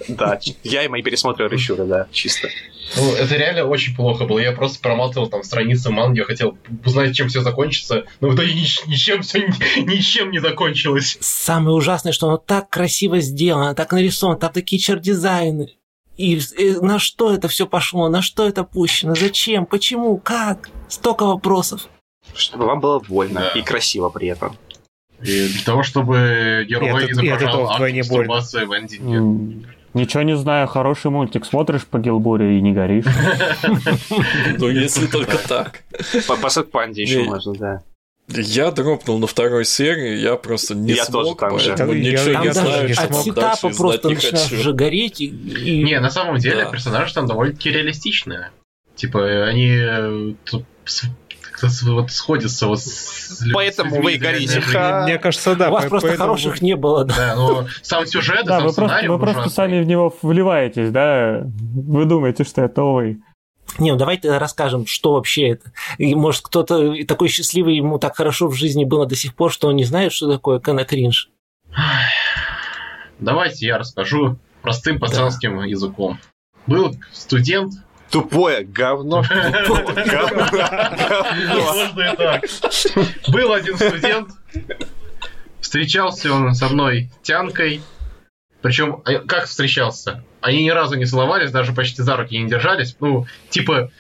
Да, я и мои пересмотры Рещура, да, чисто. Ну, это реально очень плохо было. Я просто проматывал там страницы манги, я хотел узнать, чем все закончится, но в итоге ни- ничем все ничем не закончилось. Самое ужасное, что оно так красиво сделано, так нарисовано, там такие чар-дизайны. И, и на что это все пошло, на что это пущено, зачем, почему, как? Столько вопросов. Чтобы вам было больно Да. и красиво при этом. И для того, чтобы герой не изображал акт больно. мастурбации в эндинге. Ничего не знаю, хороший мультик. Смотришь по Гилбуре и не горишь. Ну, если только так. По Бассет Панде еще можно, да. Я дропнул на второй серии, я просто не Я тоже смог, там же. поэтому Я- ничего я Там не даже знаю, не что от сетапа просто не начинаешь хочу. уже гореть. И, и- Не, на самом деле Да. персонажи там довольно-таки реалистичные. Типа, они вот сходятся вот с Поэтому с вы горите. Мне, мне кажется, да. у вас по- просто поэтому- хороших не было, да. Да, но сам сюжет, Да, сам вы просто, вы просто сами в него вливаетесь, да? Вы думаете, что это вы. Не, ну давайте расскажем, что вообще это. И, может, кто-то такой счастливый, ему так хорошо в жизни было до сих пор, что он не знает, что такое Кана Кринж. Давайте я расскажу простым пацанским языком. Был студент, Тупое говно. Тупое говно. Можно и так. Был один студент, встречался он с одной тянкой, причем э, как встречался? Они ни разу не целовались, даже почти за руки не держались. Ну, типа,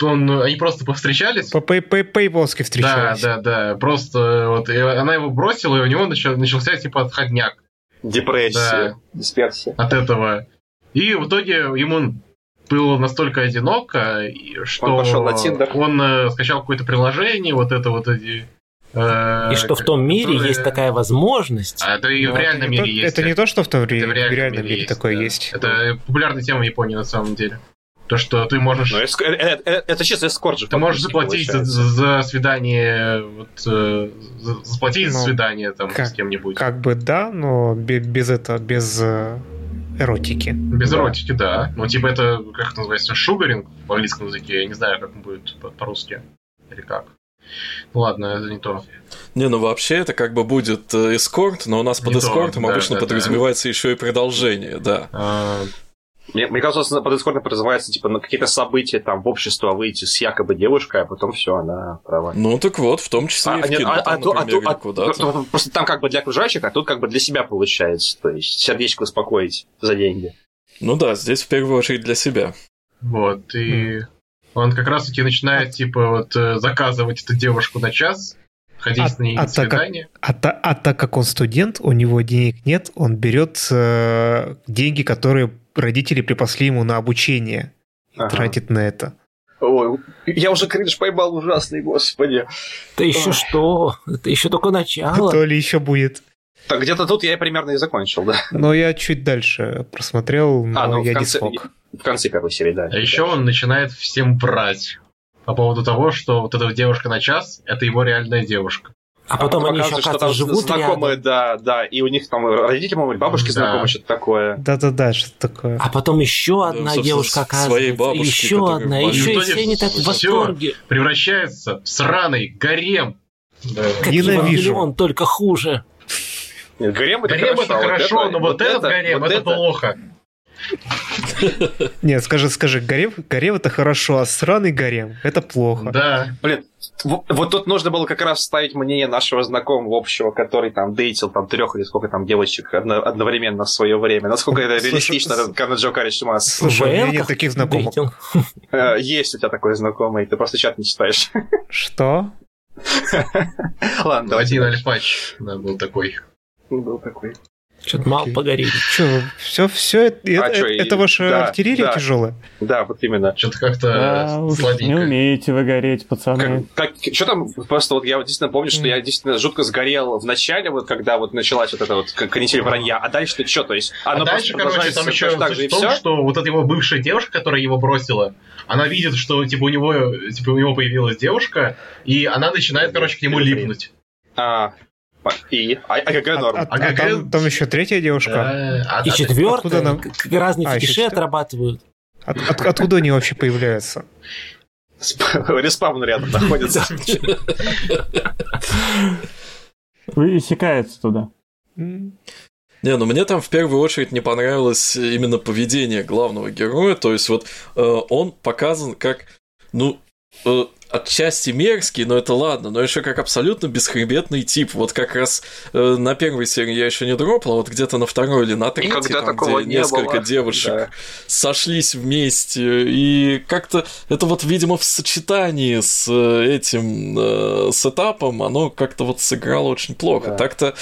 он, они просто повстречались. По по- по- по-японски Да, встречались. да, да. Просто вот и она его бросила, и у него начал- начался типа отходняк Депрессия. Дисперсия. от этого. И в итоге ему было настолько одиноко, что Он пошел на он, э, скачал какое-то приложение, вот это вот эти. э, И что в том мире которые- есть такая возможность. А это и Но в это реальном не то- мире есть. Это не то, что в том Это ре- в реальном мире есть, такое да. есть. Это популярная тема в Японии на самом деле. То, что ты можешь, Ну, эск- э- э- э- это чисто эскорт же. ты можешь заплатить за, за свидание, вот, э, за- заплатить за Ну, свидание там как- с кем-нибудь. Как бы да, но бе- без этого, без э, эротики. Без Да. эротики, да. Ну, типа это, как это называется, шугаринг в английском языке. Я не знаю, как он будет по- по-русски. Или как. Ну, Ладно, это не то. Не, ну вообще это как бы будет э, эскорт, но у нас под Не то, эскортом да, обычно да, да. подразумевается еще и продолжение, да. А, Мне, мне кажется, под эскортом подразумевается, типа, на какие-то события там в общество выйти с якобы девушкой, а потом все, она права. Ну так вот, в том числе и в нет, кино, там, ту- например, ту- или куда-то. ну, просто там как бы для окружающих, а тут как бы для себя получается. То есть сердечко успокоить за деньги. Ну да, здесь в первую очередь для себя. вот, и он как раз-таки начинает, типа, вот, э, заказывать эту девушку на час, ходить А- с ней а на так как- свидание. А, та- а так как он студент, у него денег нет, он берет э, деньги, которые родители припасли ему на обучение и Ага. тратит на это. Ой, я уже кринж поймал ужасный, господи. Это еще что? Это еще только начало. То ли еще будет. Так, где-то тут я примерно и закончил, да. Но я чуть дальше просмотрел, но А, ну, я конце- не смог. В конце первой серии, да. А еще он начинает всем брать по поводу того, что вот эта девушка на час, это его реальная девушка. А потом они еще, что там живут знакомые, рядом. да, да, и у них там родители, по-моему, или бабушки Да. знакомые, что-то такое. Да-да-да, что такое. А потом еще Да, одна собственно, девушка своей оказывается. бабушки, еще одна. Еще и все они так в восторге. Превращается в сраный гарем. Да. Как Ненавижу. Евангелион, только хуже. Нет, гарем это Гарем хорошо, это а вот хорошо, это- но вот, этот гарем вот это плохо. Нет, скажи, скажи, гарем, гарем это хорошо, а сраный гарем это плохо. Да. Блин, вот тут нужно было как раз вставить мнение нашего знакомого общего, который там дейтил там трех или сколько там девочек одно- одновременно в свое время. Насколько это Слушай, реалистично, с- Канаджо Каришимас. Слушай, у меня нет таких знакомых. Э, Есть у тебя такой знакомый, ты просто чат не читаешь. Что? Ладно, давайте Один дальше. альфач да, был такой. Был такой. Что-то мало погорели. Что, все, все, это, А это, чё, это и- ваша да, артиллерия да. тяжелая? Да, вот именно. Что-то как-то Да, уж не слабенько. умеете вы гореть, пацаны. Как, что там, просто вот я вот действительно помню, что я действительно жутко сгорел в начале, вот когда вот началась вот эта вот канитель вранья, а дальше что, то есть А оно дальше, просто короче, там еще так же в том, что вот эта его бывшая девушка, которая его бросила, она видит, что типа у него, типа у него появилась девушка, и она начинает, короче, к нему липнуть. А, и? А, а какая норма? А, а А там, там еще третья девушка. Да, а- И а- четвертое, откуда нам- разные А, фетиши отрабатывают. От- от- откуда они вообще появляются? Респаун рядом находится. Вы иссякается туда. Не, ну мне там в первую очередь не понравилось именно поведение главного героя. То есть вот э, он показан как, ну, э, отчасти мерзкий, но это ладно, но еще как абсолютно бесхребетный тип. Вот как раз э, на первой серии я еще не дропал, а вот где-то на второй или на третьей, Никогда там, где не несколько было. девушек Да. сошлись вместе, и как-то это вот, видимо, в сочетании с э, этим э, сетапом, оно как-то вот сыграло очень плохо. Да. Так-то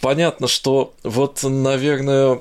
понятно, что вот, наверное,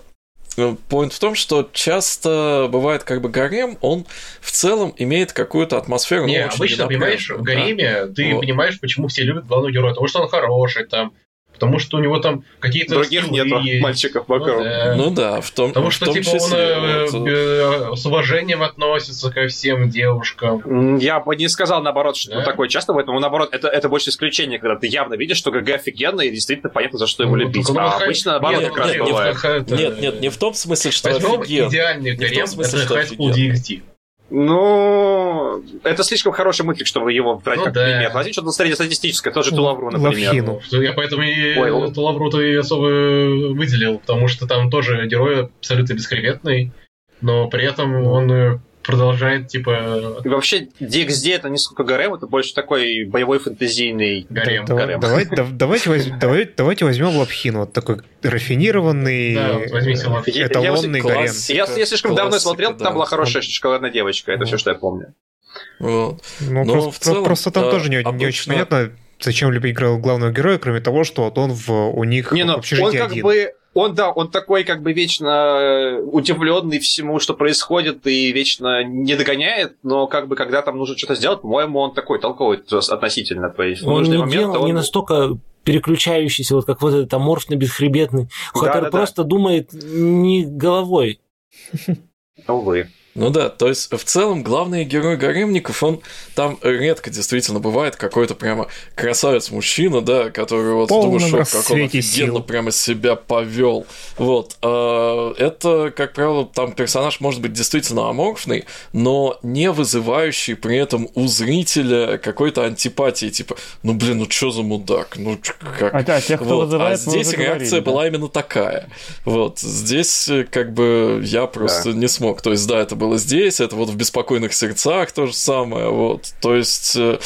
Поинт в том, что часто бывает как бы гарем, он в целом имеет какую-то атмосферу. Не, обычно, понимаешь, в гареме ты Вот. понимаешь, почему все любят главного героя. Потому что он хороший там, потому что у него там какие-то Других есть. мальчиков Ну вокруг. да. Ну да, в том, Потому в что, том типа, он числе, э, вот, э, с уважением относится ко всем девушкам. Я бы не сказал, наоборот, что Да? такое часто, поэтому, наоборот, это, это больше исключение, когда ты явно видишь, что ГГ офигенно, и действительно понятно, за что его Ну, любить. ну, А хай- обычно, наоборот, Нет, как раз нет, не в бывает. Нет, нет, не в том смысле, что Возьмем офигенно. идеальный в смысле, это что High School. DxD. Ну, это слишком хороший мультик, чтобы его брать Ну как да. пример. Возьми что-то среднестатистическое, тот же Тулавру, например. Лавхину. Ну, Я поэтому и Ой, л- Тулавру-то и особо выделил, потому что там тоже герой абсолютно бескреветный, но при этом он э, продолжает, типа, И вообще, DxD это не сколько гарем, это больше такой боевой фэнтезийный гарем. Да- гарем. давай- да- давайте, давай- давайте возьмем Лапхину, вот такой рафинированный, Да, возьмите Лапхину. Я- я эталонный вот- гарем. Я, я слишком давно Классика, смотрел, да. там была хорошая шоколадная девочка, это все, что я помню. Вот. Ну, Но просто, в целом, просто там да, тоже не, не обычно- очень понятно, зачем любить главного героя, кроме того, что вот он в, у них Не, в ну, он общежитии как один. бы, он, да, он такой как бы вечно удивленный всему, что происходит, и вечно не догоняет, но как бы, когда там нужно что-то сделать, по-моему, он такой толковый относительно. То есть в Он нужный не, момент дел- он... не настолько переключающийся, вот как вот этот аморфный, бесхребетный, который да-да. просто думает не головой. Увы. Ну да, то есть в целом главный герой гаремников, он там редко действительно бывает какой-то прямо красавец-мужчина, да, который вот полном думаешь, что как он офигенно сил. прямо себя повел. Вот. а, Это, как правило, там персонаж может быть действительно аморфный, но не вызывающий при этом у зрителя какой-то антипатии, типа, ну блин, ну чё за мудак, ну как... А, а тех, кто Вот, вызывает, а здесь реакция говорили, да. была именно такая. Вот здесь э, как бы я просто не смог. То есть да, это было здесь, это вот в беспокойных сердцах то же самое. Вот, то есть э,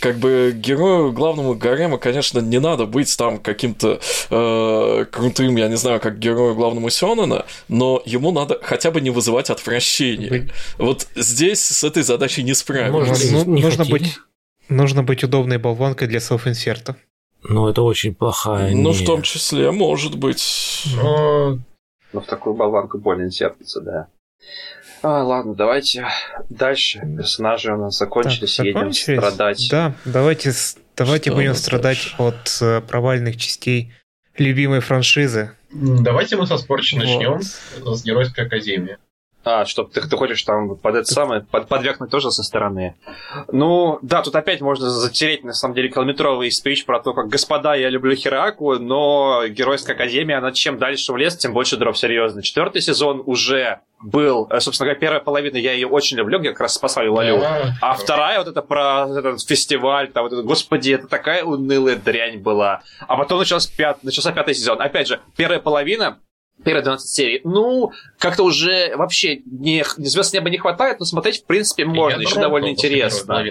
как бы герою главному гарема, конечно, не надо быть там каким-то э, крутым, я не знаю, как герою главному Сёнэна, но ему надо хотя бы не вызывать отвращение. Вот здесь с этой задачей не Можно справились. Ну, не нужно быть нужно быть удобной болванкой для селф-инсерта. Ну, это очень плохая. Ну, не- в том числе, может быть. Но Ну, в такую болванку больно сердится, да. А, ладно, давайте дальше. Персонажи у нас закончились, Так, едем закончились? страдать. Да, давайте, давайте Что будем страдать дальше? от э, провальных частей любимой франшизы. давайте мы со спорчи Вот. начнем с Геройской Академии. А, чтоб ты, ты хочешь там под это самое, под, подвергнуть тоже со стороны. Ну, да, тут опять можно затереть, на самом деле, километровый спич про то, как «Господа, я люблю Хераку», но Геройская Академия, она чем дальше в лес, тем больше дров, серьезно. Четвертый сезон уже был, э, собственно говоря, первая половина, я ее очень люблю, где как раз спасали Лалю. А вторая вот это про этот фестиваль, там вот это, господи, это такая унылая дрянь была. А потом начался, пят, начался пятый сезон. Опять же, первая половина, первые 12 серий, ну, как-то уже вообще не, звезд неба не хватает, но смотреть, в принципе, можно, еще довольно интересно.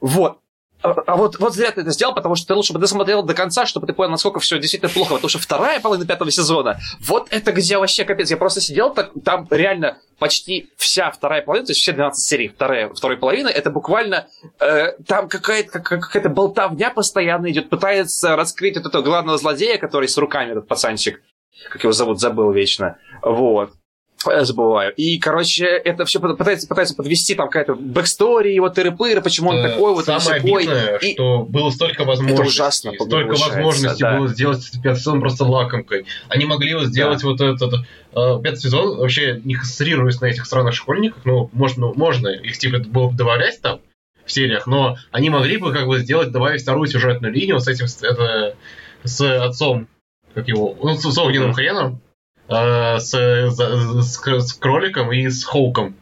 Вот. А, а вот, вот зря ты это сделал, потому что ты лучше бы досмотрел до конца, чтобы ты понял, насколько все действительно плохо. Потому что вторая половина пятого сезона, вот это где вообще капец. Я просто сидел, так, там реально почти вся вторая половина, то есть все 12 серий вторая, второй половины, это буквально э, там какая-то как, какая-то болтовня постоянно идет, пытается раскрыть вот этого главного злодея, который с руками, этот пацанчик. Как его зовут, забыл вечно. Вот. Забываю. И, короче, это все пытается, пытается подвести там какая-то backstory, его тыры-пыры, почему он такой, вот Самое такой. обидное, И- что было столько возможностей. Это ужасно Столько возможностей да. было сделать пятый сезон просто лакомкой. Они могли его сделать вот этот э, пятый сезон, вообще не концентрируясь на этих странных школьниках, ну, можно, можно их типа было бы добавлять там в сериях, но они могли бы как бы сделать, добавить вторую сюжетную линию с этим, с- это, с отцом, как его, ну, с, с огненным хреном, э, с, за- с, с кроликом и с Хоуком.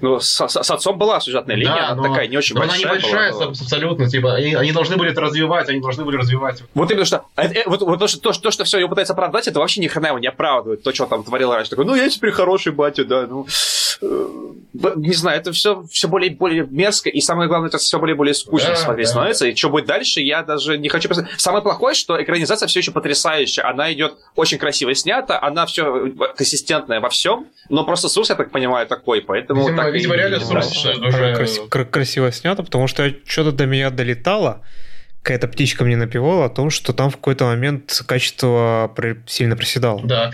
Ну, с, с- отцом была сюжетная линия, Да, она но- такая не очень Но она большая. небольшая была, но- аб- абсолютно, типа, они, они должны были это развивать, они должны были развивать. Вот именно что, э, э, вот, вот то, что, то, что- то, что все его пытается оправдать, это вообще ни хрена его не оправдывает. То, что там творил раньше. Такой, ну, я теперь хороший батя, да, ну... э, б- Не знаю, это все, все более и более мерзко, и самое главное, это все более и более скучно Да, смотреть да. становится. И что будет дальше, я даже не хочу... посмотреть. Самое плохое, что экранизация все еще потрясающая. Она идет очень красиво снята, она все консистентная во всем, но просто Сус, я так понимаю, такой, поэтому... Видимо, так видимо, реально Красиво, уже... краси- кра- красиво снято, потому что что-то до меня долетало. Какая-то птичка мне напевала о том, что там в какой-то момент качество сильно проседало. Да,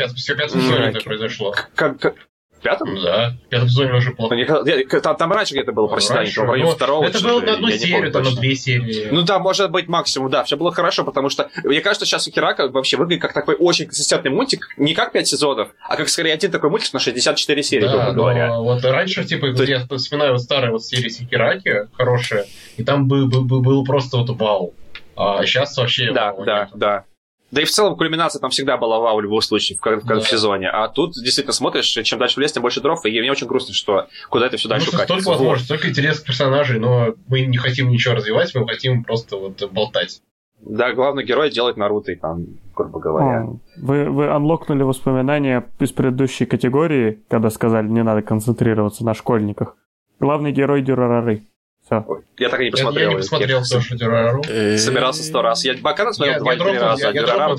М, сезоне раки. это произошло. Как, как- в пятом? Да, в пятом сезоне уже плохо. Ну, Там, там раньше где-то было проседание, Раньше, в районе второго. Это было на одну серию, там на две серии. Ну да, может быть, максимум, да, все было хорошо, потому что мне кажется, сейчас у Херака вообще выглядит как такой очень консистентный мультик, не как 5 сезонов, а как скорее один такой мультик на 64 серии, да, грубо говоря. вот раньше, типа, То я вспоминаю вот старые вот серии Сикираки, хорошие, и там был, был, был- был просто вот вау. А сейчас вообще Да, да, нет. да. Да и в целом кульминация там всегда была вау в любом случае, в, как- как Да. в сезоне. А тут действительно смотришь, чем дальше в лес, тем больше дров, и мне очень грустно, что куда это все дальше что столько укатится. Вот. возможностей, столько интересных персонажей, но мы не хотим ничего развивать, мы хотим просто вот болтать. Да, главный герой делает Наруто, и там, грубо говоря. О, Вы, вы анлокнули воспоминания из предыдущей категории, когда сказали, не надо концентрироваться на школьниках. Главный герой Дюрарары. Все. Я так и не Я, посмотрел. я не посмотрел Я тоже Дюрару. Э, Собирался сто раз. Я Бакана смотрел Я, два я или три дропнул, раза, я, а я. Дюрару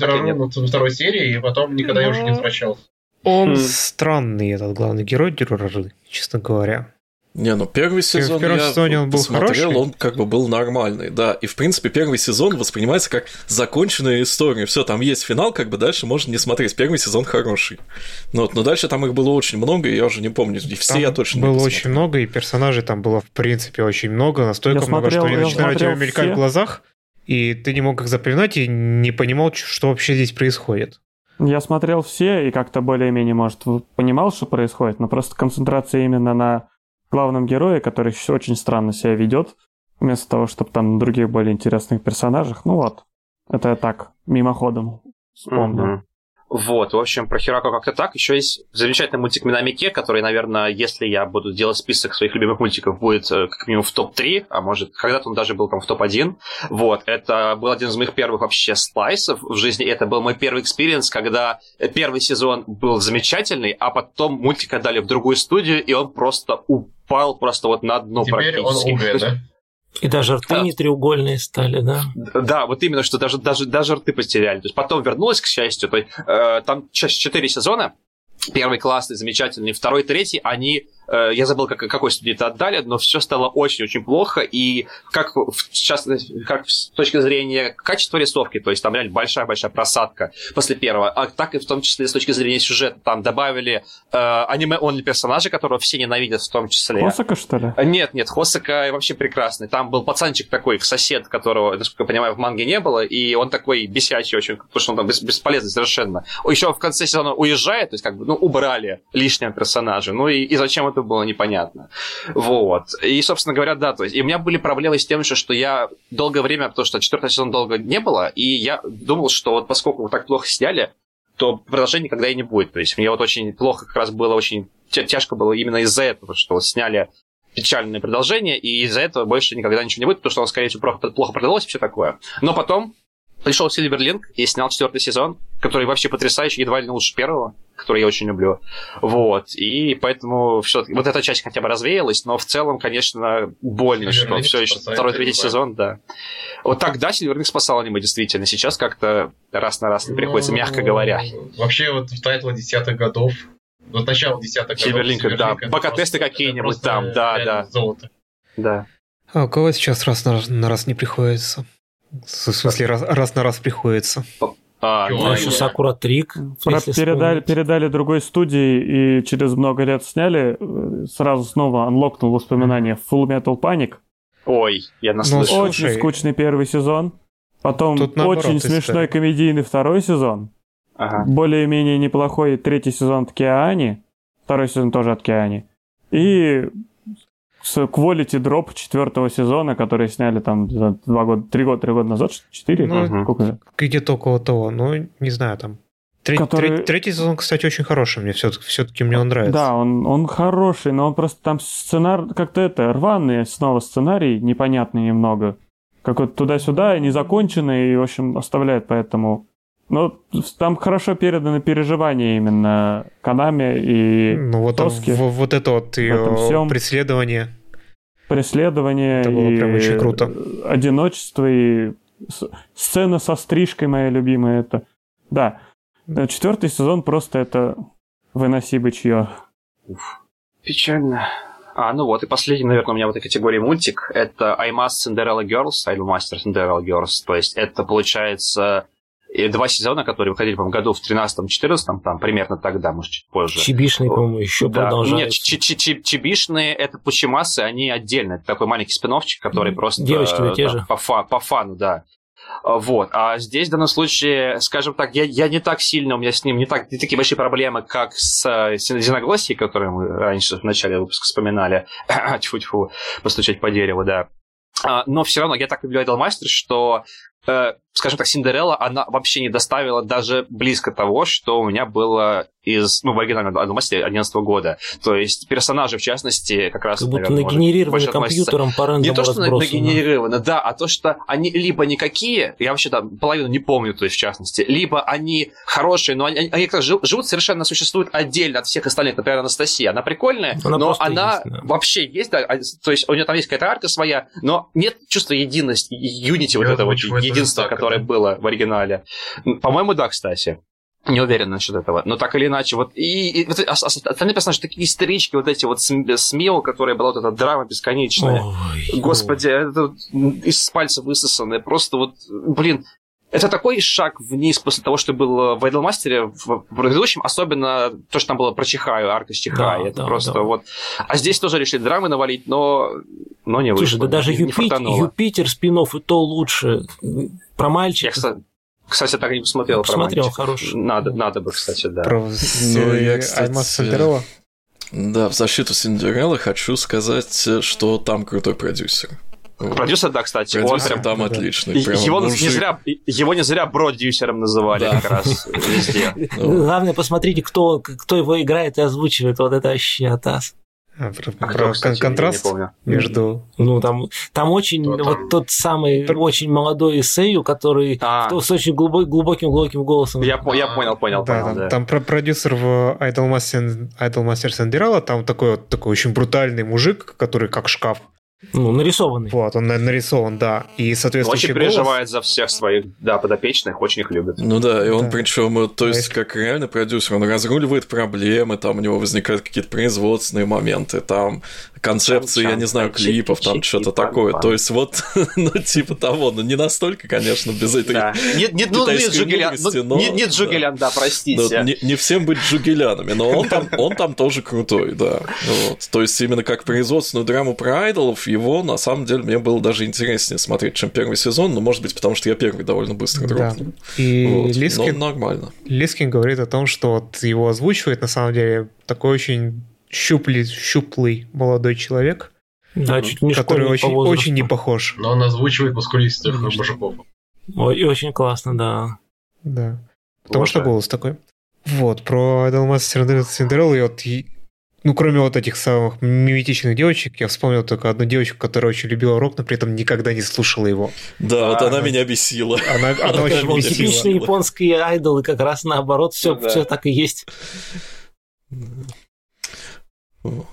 на второй серии, и потом никогда я уже не Ну, возвращался. Он М. странный, этот главный герой Дюрарары, честно говоря. Не, ну первый сезон первом я сезоне он был посмотрел, хороший. он как бы был нормальный, да. И в принципе первый сезон воспринимается как законченная история. Все, там есть финал, как бы дальше можно не смотреть. Первый сезон хороший. Ну вот, но дальше там их было очень много, и я уже не помню. И все Там я точно было не очень посмотрел. много, и персонажей там было, в принципе, очень много. Настолько Я много, смотрел- что они я начинали тебя мелькать все. в глазах, и ты не мог их запоминать и не понимал, что вообще здесь происходит. Я смотрел все и как-то более-менее, может, в- понимал, что происходит, но просто концентрация именно на главном герое, который очень странно себя ведет, вместо того, чтобы там на других более интересных персонажах. Ну вот, это я так, мимоходом вспомнил. Мгм. Вот, в общем, про Хирако как-то так. Еще есть замечательный мультик Минамике, который, наверное, если я буду делать список своих любимых мультиков, будет э, как минимум в топ-3, а может, когда-то он даже был там в топ-1. Вот, это был один из моих первых вообще слайсов в жизни. Это был мой первый experience, когда первый сезон был замечательный, а потом мультик отдали в другую студию, и он просто упал просто вот на дно Теперь он практически. умер, То есть да? И даже рты Да. не треугольные стали, да? Да, вот именно, что даже, даже, даже рты потеряли. То есть потом вернулась, к счастью. То есть, э, там сейчас четыре сезона. Первый классный, замечательный, второй, третий, они, я забыл, как, какой студии это отдали, но все стало очень-очень плохо, и как, в частности, как с точки зрения качества рисовки, то есть там реально большая-большая просадка после первого, а так и в том числе с точки зрения сюжета, там добавили э, аниме-онли персонажа, которого все ненавидят в том числе. Хосака, что ли? Нет, нет, Хосака вообще прекрасный. Там был пацанчик такой, сосед, которого, насколько я понимаю, в манге не было, и он такой бесячий очень, потому что он там бес- бесполезный совершенно. Еще в конце сезона уезжает, то есть как бы, ну, убрали лишнего персонажа, ну и, и зачем это было, непонятно. Вот. И, собственно говоря, да, то есть, и у меня были проблемы с тем, что, что я долгое время, потому что четвертый сезон долго не было, и я думал, что вот поскольку так плохо сняли, то продолжения никогда и не будет. То есть мне вот очень плохо как раз было, очень тя- тяжко было именно из-за этого, что вот сняли печальное продолжение, и из-за этого больше никогда ничего не будет, потому что он, скорее всего, плохо, плохо продалось и все такое. Но потом пришел Сильверлинг и снял четвертый сезон, который вообще потрясающий, едва ли не лучше первого, который я очень люблю. Вот. И поэтому все вот эта часть хотя бы развеялась, но в целом, конечно, больно, что все еще второй, третий сезон, да. Вот тогда Сильверлинг спасал аниме, действительно. Сейчас как-то раз на раз не приходится, Ну, мягко говоря. Вообще вот в тайтлах десятых годов, вот начало десятых годов. Сильверлинг, да. Пока-тесты просто- какие-нибудь там, да, да. Золото. Да. А у кого сейчас раз на, на раз не приходится? В смысле, раз, раз на раз приходится. А, ну, еще я- Сакура Трик. Про- передали, передали другой студии и через много лет сняли, э, сразу снова анлокнул воспоминания Full Metal Panic. Ой, я Ну, наслышал. Очень Слушай, скучный первый сезон. Потом тут наоборот очень история. смешной комедийный второй сезон. Ага. Более-менее неплохой третий сезон от Киани. Второй сезон тоже от Киани. И с quality drop четвертого сезона, который сняли там за два года, три года, три года назад, четыре? Ну, же? Где-то около того, ну, не знаю, там. Тре- Который- тре- Третий сезон, кстати, очень хороший, мне все-таки, все-таки мне он нравится. Да, он, он хороший, но он просто там сценар как-то это, рваный снова сценарий, непонятный немного. Какой-то туда-сюда, незаконченный, и, в общем, оставляет поэтому... Но там хорошо переданы переживания именно Канами и Ну вот, там Тоски. в- вот это вот ее всём. преследование. преследование, Это было и прям очень круто. одиночество, и сцена со стрижкой моя любимая это. Да, Э, четвертый сезон просто это выноси бычье. Печально. А, ну вот, и последний, наверное, у меня в этой категории мультик. Это I Must Cinderella Girls, Idolmaster Cinderella Girls. То есть это, получается, и два сезона, которые выходили, по-моему, году в 13-14, там примерно тогда, может, чуть позже. Чебишный, по-моему, еще Да. продолжается. Нет, чи- чи- чи- чебишные это пучемасы, они отдельно. Это такой маленький спиновчик, который просто... Девочки э, те да, же. По, фа- по фану, да. Вот. А здесь, в данном случае, скажем так, я, я не так сильно, у меня с ним не, так, не такие большие проблемы, как с э, Зеногласией, которые мы раньше в начале выпуска вспоминали. Тьфу-тьфу, постучать по дереву, да. А, но все равно я так люблю Idolmaster, что, э, скажем так, Синдерелла, она вообще не доставила даже близко того, что у меня было из, ну, в оригинальном Idolmaster 2011 года. То есть персонажи, в частности, как раз, Как будто наверное, нагенерированы относятся- компьютером по рандому не то, что разбросу, нагенерировано, да, а то, что они либо никакие, я вообще там половину не помню, то есть в частности, либо они хорошие, но они, они как-то жил- живут совершенно, существуют отдельно от всех остальных. Например, Анастасия, она прикольная, Она но она есть, да. вообще есть, да, а, то есть у нее там есть какая-то арка своя, но нет чувства единости, юнити вот этого единства, которое было в оригинале. По-моему, да, кстати. Не уверен насчет этого. Но так или иначе, вот и, и вот остальные персонажи, такие истерички, вот эти вот с, с Мио, которая была вот эта драма бесконечная. Ой, Господи, это вот из пальца высосанное. Просто вот, блин, это такой шаг вниз после того, что было в Айдлмастере в предыдущем, особенно то, что там было про Чихаю, арка с Чихай. Да, это да, просто да. вот... А здесь тоже решили драмы навалить, но, но не вышло. Слушай, да даже не, не Юпит- фартануло. Юпитер спинов и то лучше. Про Я, мальчика. кстати, кстати, так и не посмотрел про Посмотрел, мальчика. хороший. Надо, надо бы, кстати, да. Про Ну, я, кстати, Альмас Сандерова. Да, в защиту Синдереллы хочу сказать, э, что там крутой продюсер. Продюсер, да, кстати, он Продюсер прям... там отличный. Прям Его, не мужик. зря, его не зря продюсером называли Да. как раз везде. Ну, Главное, посмотрите, кто, кто его играет и озвучивает. Вот это вообще атас. А, про А про кстати, контраст не между... Ну, там, там очень, Кто там? вот тот самый очень молодой Эссею, который А. кто с очень глубо- глубоким-глубоким голосом. Я, по- я понял, понял, Да, понял, там, да. там про продюсер в Idolmaster, Idolmaster Сандерала, там такой вот такой очень брутальный мужик, который как шкаф. Ну, нарисованный. Вот, он на- нарисован, да. И соответствующий Очень голос- переживает за всех своих, да, подопечных, очень их любит. Ну да, и он Да. причем, то есть, как реально продюсер, он разруливает проблемы, там у него возникают какие-то производственные моменты, там концепции, я не знаю, клипов, там что-то такое. То есть, вот, ну, типа того, ну, не настолько, конечно, без этой ну, не китайской ну, но- не, Джугелян, да, простите. не, не всем быть джугелянами, но он там, он там тоже крутой, да. То есть именно как производственную драму про айдолов, его на самом деле мне было даже интереснее смотреть, чем первый сезон, но может быть потому, что я первый довольно быстро Да. дропнул. И Вот. Лискин, Но нормально. Лискин говорит о том, что вот его озвучивает на самом деле такой очень щуплый, щуплый молодой человек, Да, чуть не который очень, очень не похож. Но он озвучивает мускулистых мужиков. Ой, и очень классно, да. Да. Потому что Уважаю. голос такой. Вот, про Idolmaster Синдереллу, и вот, ну, кроме вот этих самых миметичных девочек, я вспомнил только одну девочку, которая очень любила рок, но при этом никогда не слушала его. Да, вот А, она да. меня бесила. Она, она очень Вот бесила. Типичные японские айдолы как раз наоборот, все, да. все так и есть. Вот.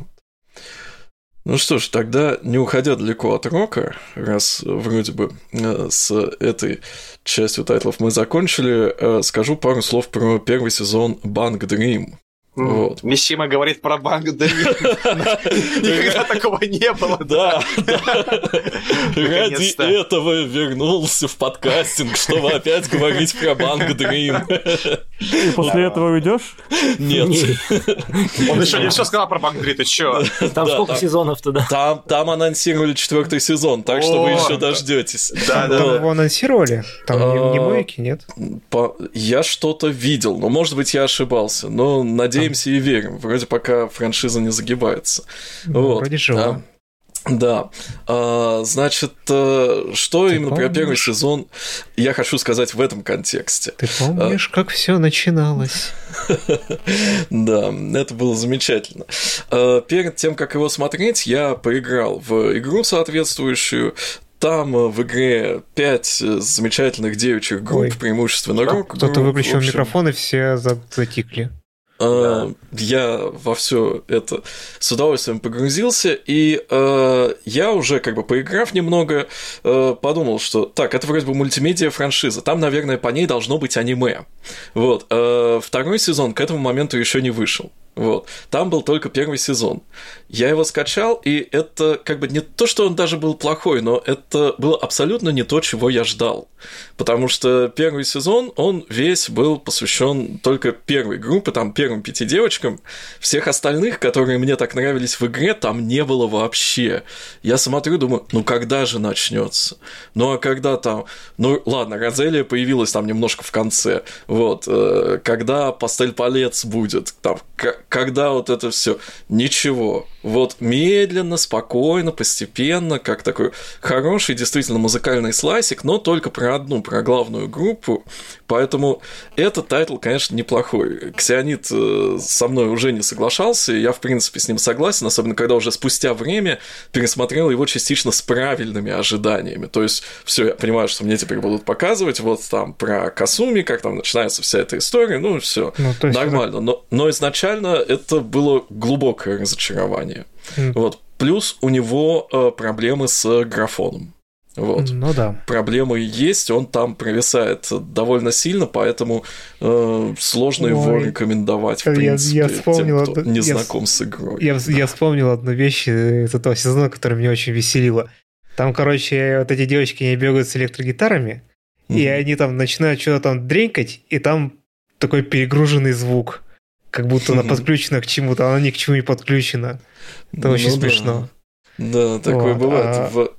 Ну что ж, тогда не уходя далеко от рока, раз вроде бы э, с этой частью тайтлов мы закончили, э, скажу пару слов про первый сезон Bang Dream. Вот. Мисима говорит про банк, да никогда такого не было. Да, Ради этого вернулся в подкастинг, чтобы опять говорить про банк Dream. И после этого уйдешь? Нет. Он еще не все сказал про банк Dream, ты чё? Там сколько сезонов туда? Там, там анонсировали четвертый сезон, так что вы еще дождетесь. Да, да. его анонсировали? Там не мойки, нет? Я что-то видел, но может быть я ошибался. Но надеюсь, надеемся и верим. Вроде пока франшиза не загибается. Ну, вот. Вроде жива. Да. А, значит, э, что Ты именно помнишь? про первый сезон я хочу сказать в этом контексте. Ты помнишь, а... как все начиналось? Да, это было замечательно. А, перед тем, как его смотреть, я поиграл в игру соответствующую. Там э, в игре пять замечательных девичьих групп, Ой. преимущественно рок. Кто-то выключил микрофон, и все затикли. Да. Я во все это с удовольствием погрузился, и э, я уже, как бы поиграв немного, э, подумал, что так, это вроде бы мультимедиа франшиза, там, наверное, по ней должно быть аниме. Вот. Э, второй сезон к этому моменту еще не вышел. Вот. Там был только первый сезон. Я его скачал, и это как бы не то, что он даже был плохой, но это было абсолютно не то, чего я ждал. Потому что первый сезон, он весь был посвящен только первой группе, там, первым пяти девочкам. Всех остальных, которые мне так нравились в игре, там не было вообще. Я смотрю, думаю, ну когда же начнется? Ну а когда там... Ну ладно, Розелия появилась там немножко в конце. Вот. Э, когда Пастель Палец будет? Там, когда вот это все ничего. Вот медленно, спокойно, постепенно, как такой хороший действительно музыкальный слайсик, но только про одну, про главную группу. Поэтому этот тайтл, конечно, неплохой. Ксионит э, со мной уже не соглашался, я, в принципе, с ним согласен, особенно когда уже спустя время пересмотрел его частично с правильными ожиданиями. То есть, все, я понимаю, что мне теперь будут показывать вот там про Касуми, как там начинается вся эта история, ну, все ну, нормально. Но, но изначально это было глубокое разочарование. Mm. Вот. Плюс у него э, проблемы с графоном. Вот. Ну да. Проблемы есть, он там провисает довольно сильно, поэтому э, сложно Ой. его рекомендовать, в принципе, я, я вспомнил тем, кто одну, не я, знаком с игрой. Я, я вспомнил одну вещь из этого сезона, которая меня очень веселила. Там, короче, вот эти девочки не бегают с электрогитарами, mm-hmm. и они там начинают что-то там дренькать, и там такой перегруженный звук. Как будто она подключена к чему-то, она ни к чему не подключена. Это ну, очень да. смешно. Да, такое вот, бывает. А... В...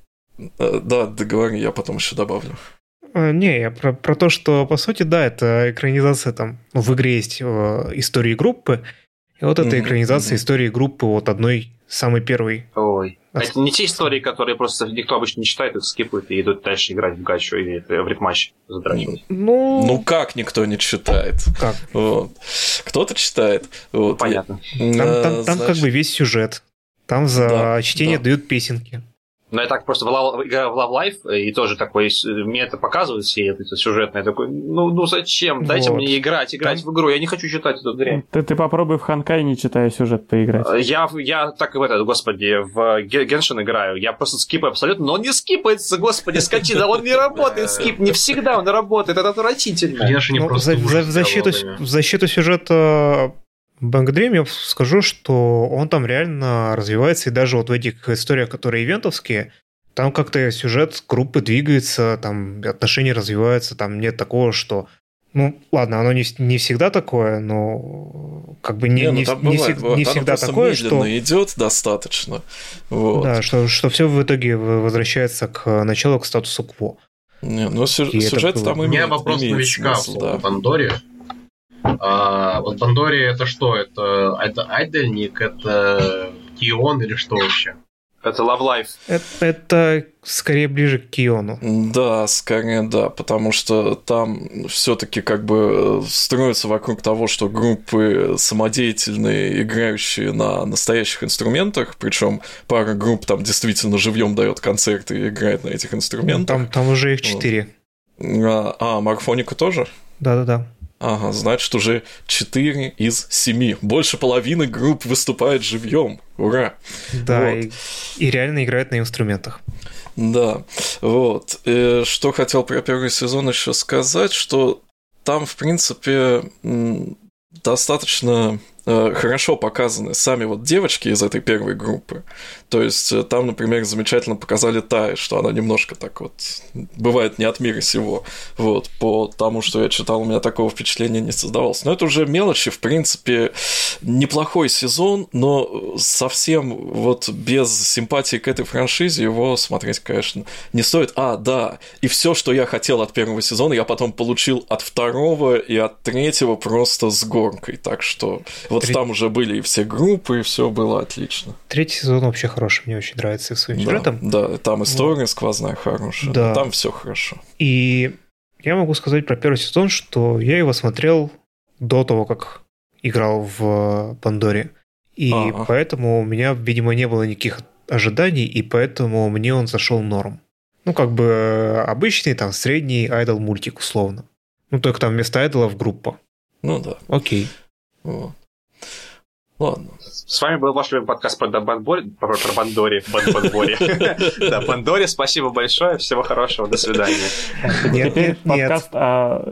Э, да, договори, я потом еще добавлю. А, не, я про, про то, что, по сути, да, это экранизация там, ну, в игре есть э, истории группы, и вот эта экранизация mm-hmm. истории группы от одной самой первой. Ой. А это не те истории, которые просто никто обычно не читает, их скипают и идут дальше играть в гачу или в ритматч задрачивать. Ну... ну как никто не читает? Как? Вот. Кто-то читает. Вот. Понятно. Там, там, там как бы весь сюжет. Там за да, чтение да. дают песенки. Но я так просто в Love, играю в Love Life, и тоже такой, мне это показывают все это, сюжетное, такой, ну, ну зачем? Дайте вот. мне играть, играть Там... в игру, я не хочу читать эту дрянь. Ты, ты попробуй в Ханкай, не читая сюжет, поиграть. Э, я, я так и в этот, господи, в Геншин играю, я просто скипаю абсолютно, но он не скипается, господи, скачи, да он не работает, скип, не всегда он работает, это отвратительно. Ну, просто в защиту сюжета Bank Dream я скажу, что он там реально развивается, и даже вот в этих историях, которые ивентовские, там как-то сюжет группы двигается, там отношения развиваются, там нет такого, что ну, ладно, оно не, не всегда такое, но как бы не, не, ну, не, не, не всегда такое, что... идет достаточно. Вот. Да, что, что все в итоге возвращается к началу, к статусу кво. Не, ну сю- сюжет это... там имеет, У меня вопрос новичка смысл, да. в Пандоре. А, вот Пандоре это что? Это, это Айдельник, это Кион или что вообще? Это Love Life. Это, это скорее ближе к Киону. Да, скорее да, потому что там все-таки как бы строится вокруг того, что группы самодеятельные, играющие на настоящих инструментах, причем пара групп там действительно живьем дает концерты и играет на этих инструментах. Там, там уже их четыре. А, а Марфоника тоже? Да-да-да. Ага, значит, уже 4 из 7. Больше половины групп выступает живьем. Ура! Да, вот. и, и реально играют на инструментах. Да, вот. И что хотел про первый сезон еще сказать, что там, в принципе, достаточно э, хорошо показаны сами вот девочки из этой первой группы. То есть э, там, например, замечательно показали Тай, что она немножко так вот бывает не от мира сего. Вот, по тому, что я читал, у меня такого впечатления не создавалось. Но это уже мелочи, в принципе, неплохой сезон, но совсем вот без симпатии к этой франшизе его смотреть, конечно, не стоит. А, да, и все, что я хотел от первого сезона, я потом получил от второго и от третьего просто с горкой. Так что вот Треть... там уже были и все группы, и все было отлично. Третий сезон вообще хороший, мне очень нравится своим сюжетом. Да, да, там история вот. сквозная хорошая, да. там все хорошо. И я могу сказать про первый сезон, что я его смотрел до того, как играл в Пандоре. И А-а. поэтому у меня, видимо, не было никаких ожиданий, и поэтому мне он зашел норм. Ну, как бы обычный, там, средний айдол мультик, условно. Ну, только там вместо айдолов группа. Ну да. Окей. Вот. Ладно. С вами был ваш любимый подкаст про, Бандборе, про, про Бандори. Бандборе. Да, Бандоре, спасибо большое, всего хорошего, до свидания. Теперь подкаст о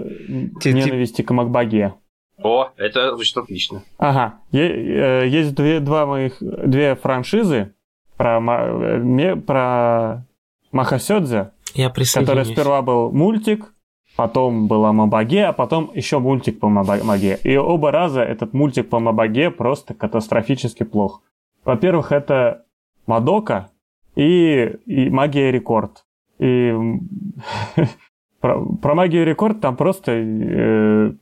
ненависти к Макбаге. О, это звучит отлично. Ага. Э, есть две, два моих, две франшизы про, э, про Махасёдзе, Я который сперва был мультик, потом была Мабаге, а потом еще мультик по Мабаге. И оба раза этот мультик по Мабаге просто катастрофически плох. Во-первых, это Мадока и, и Магия Рекорд. И про, про Магию Рекорд там просто... Э,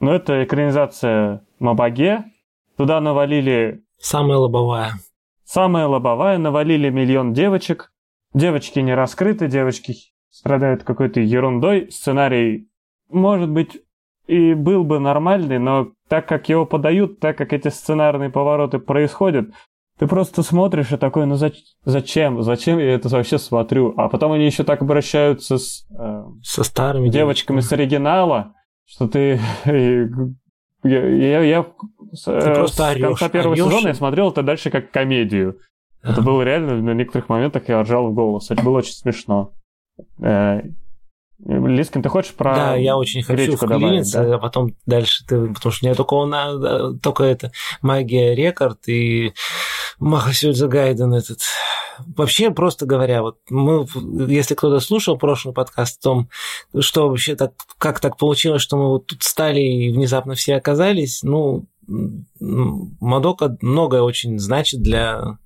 ну, это экранизация Мабаге. Туда навалили... Самая лобовая. Самая лобовая. Навалили миллион девочек. Девочки не раскрыты, девочки страдают какой-то ерундой. Сценарий, может быть, и был бы нормальный, но так как его подают, так как эти сценарные повороты происходят, ты просто смотришь и такой, ну зачем? Зачем я это вообще смотрю? А потом они еще так обращаются с, э, со старыми девочками с оригинала, что ты... Я, я, я с, ты просто орешь, с конца первого орешь. сезона я смотрел это дальше как комедию. Это было реально, на некоторых моментах я ржал в голос. Это было очень смешно. Э, Лискин, ты хочешь про Да, я очень хочу вклиниться, добавить, да? а потом дальше ты, потому что у меня только, он, только это Magia Record и Махо Сёдзё Гайден этот. Вообще, просто говоря, вот мы, если кто-то слушал прошлый подкаст о том, что вообще так, как так получилось, что мы вот тут стали и внезапно все оказались, ну, Мадока многое очень значит для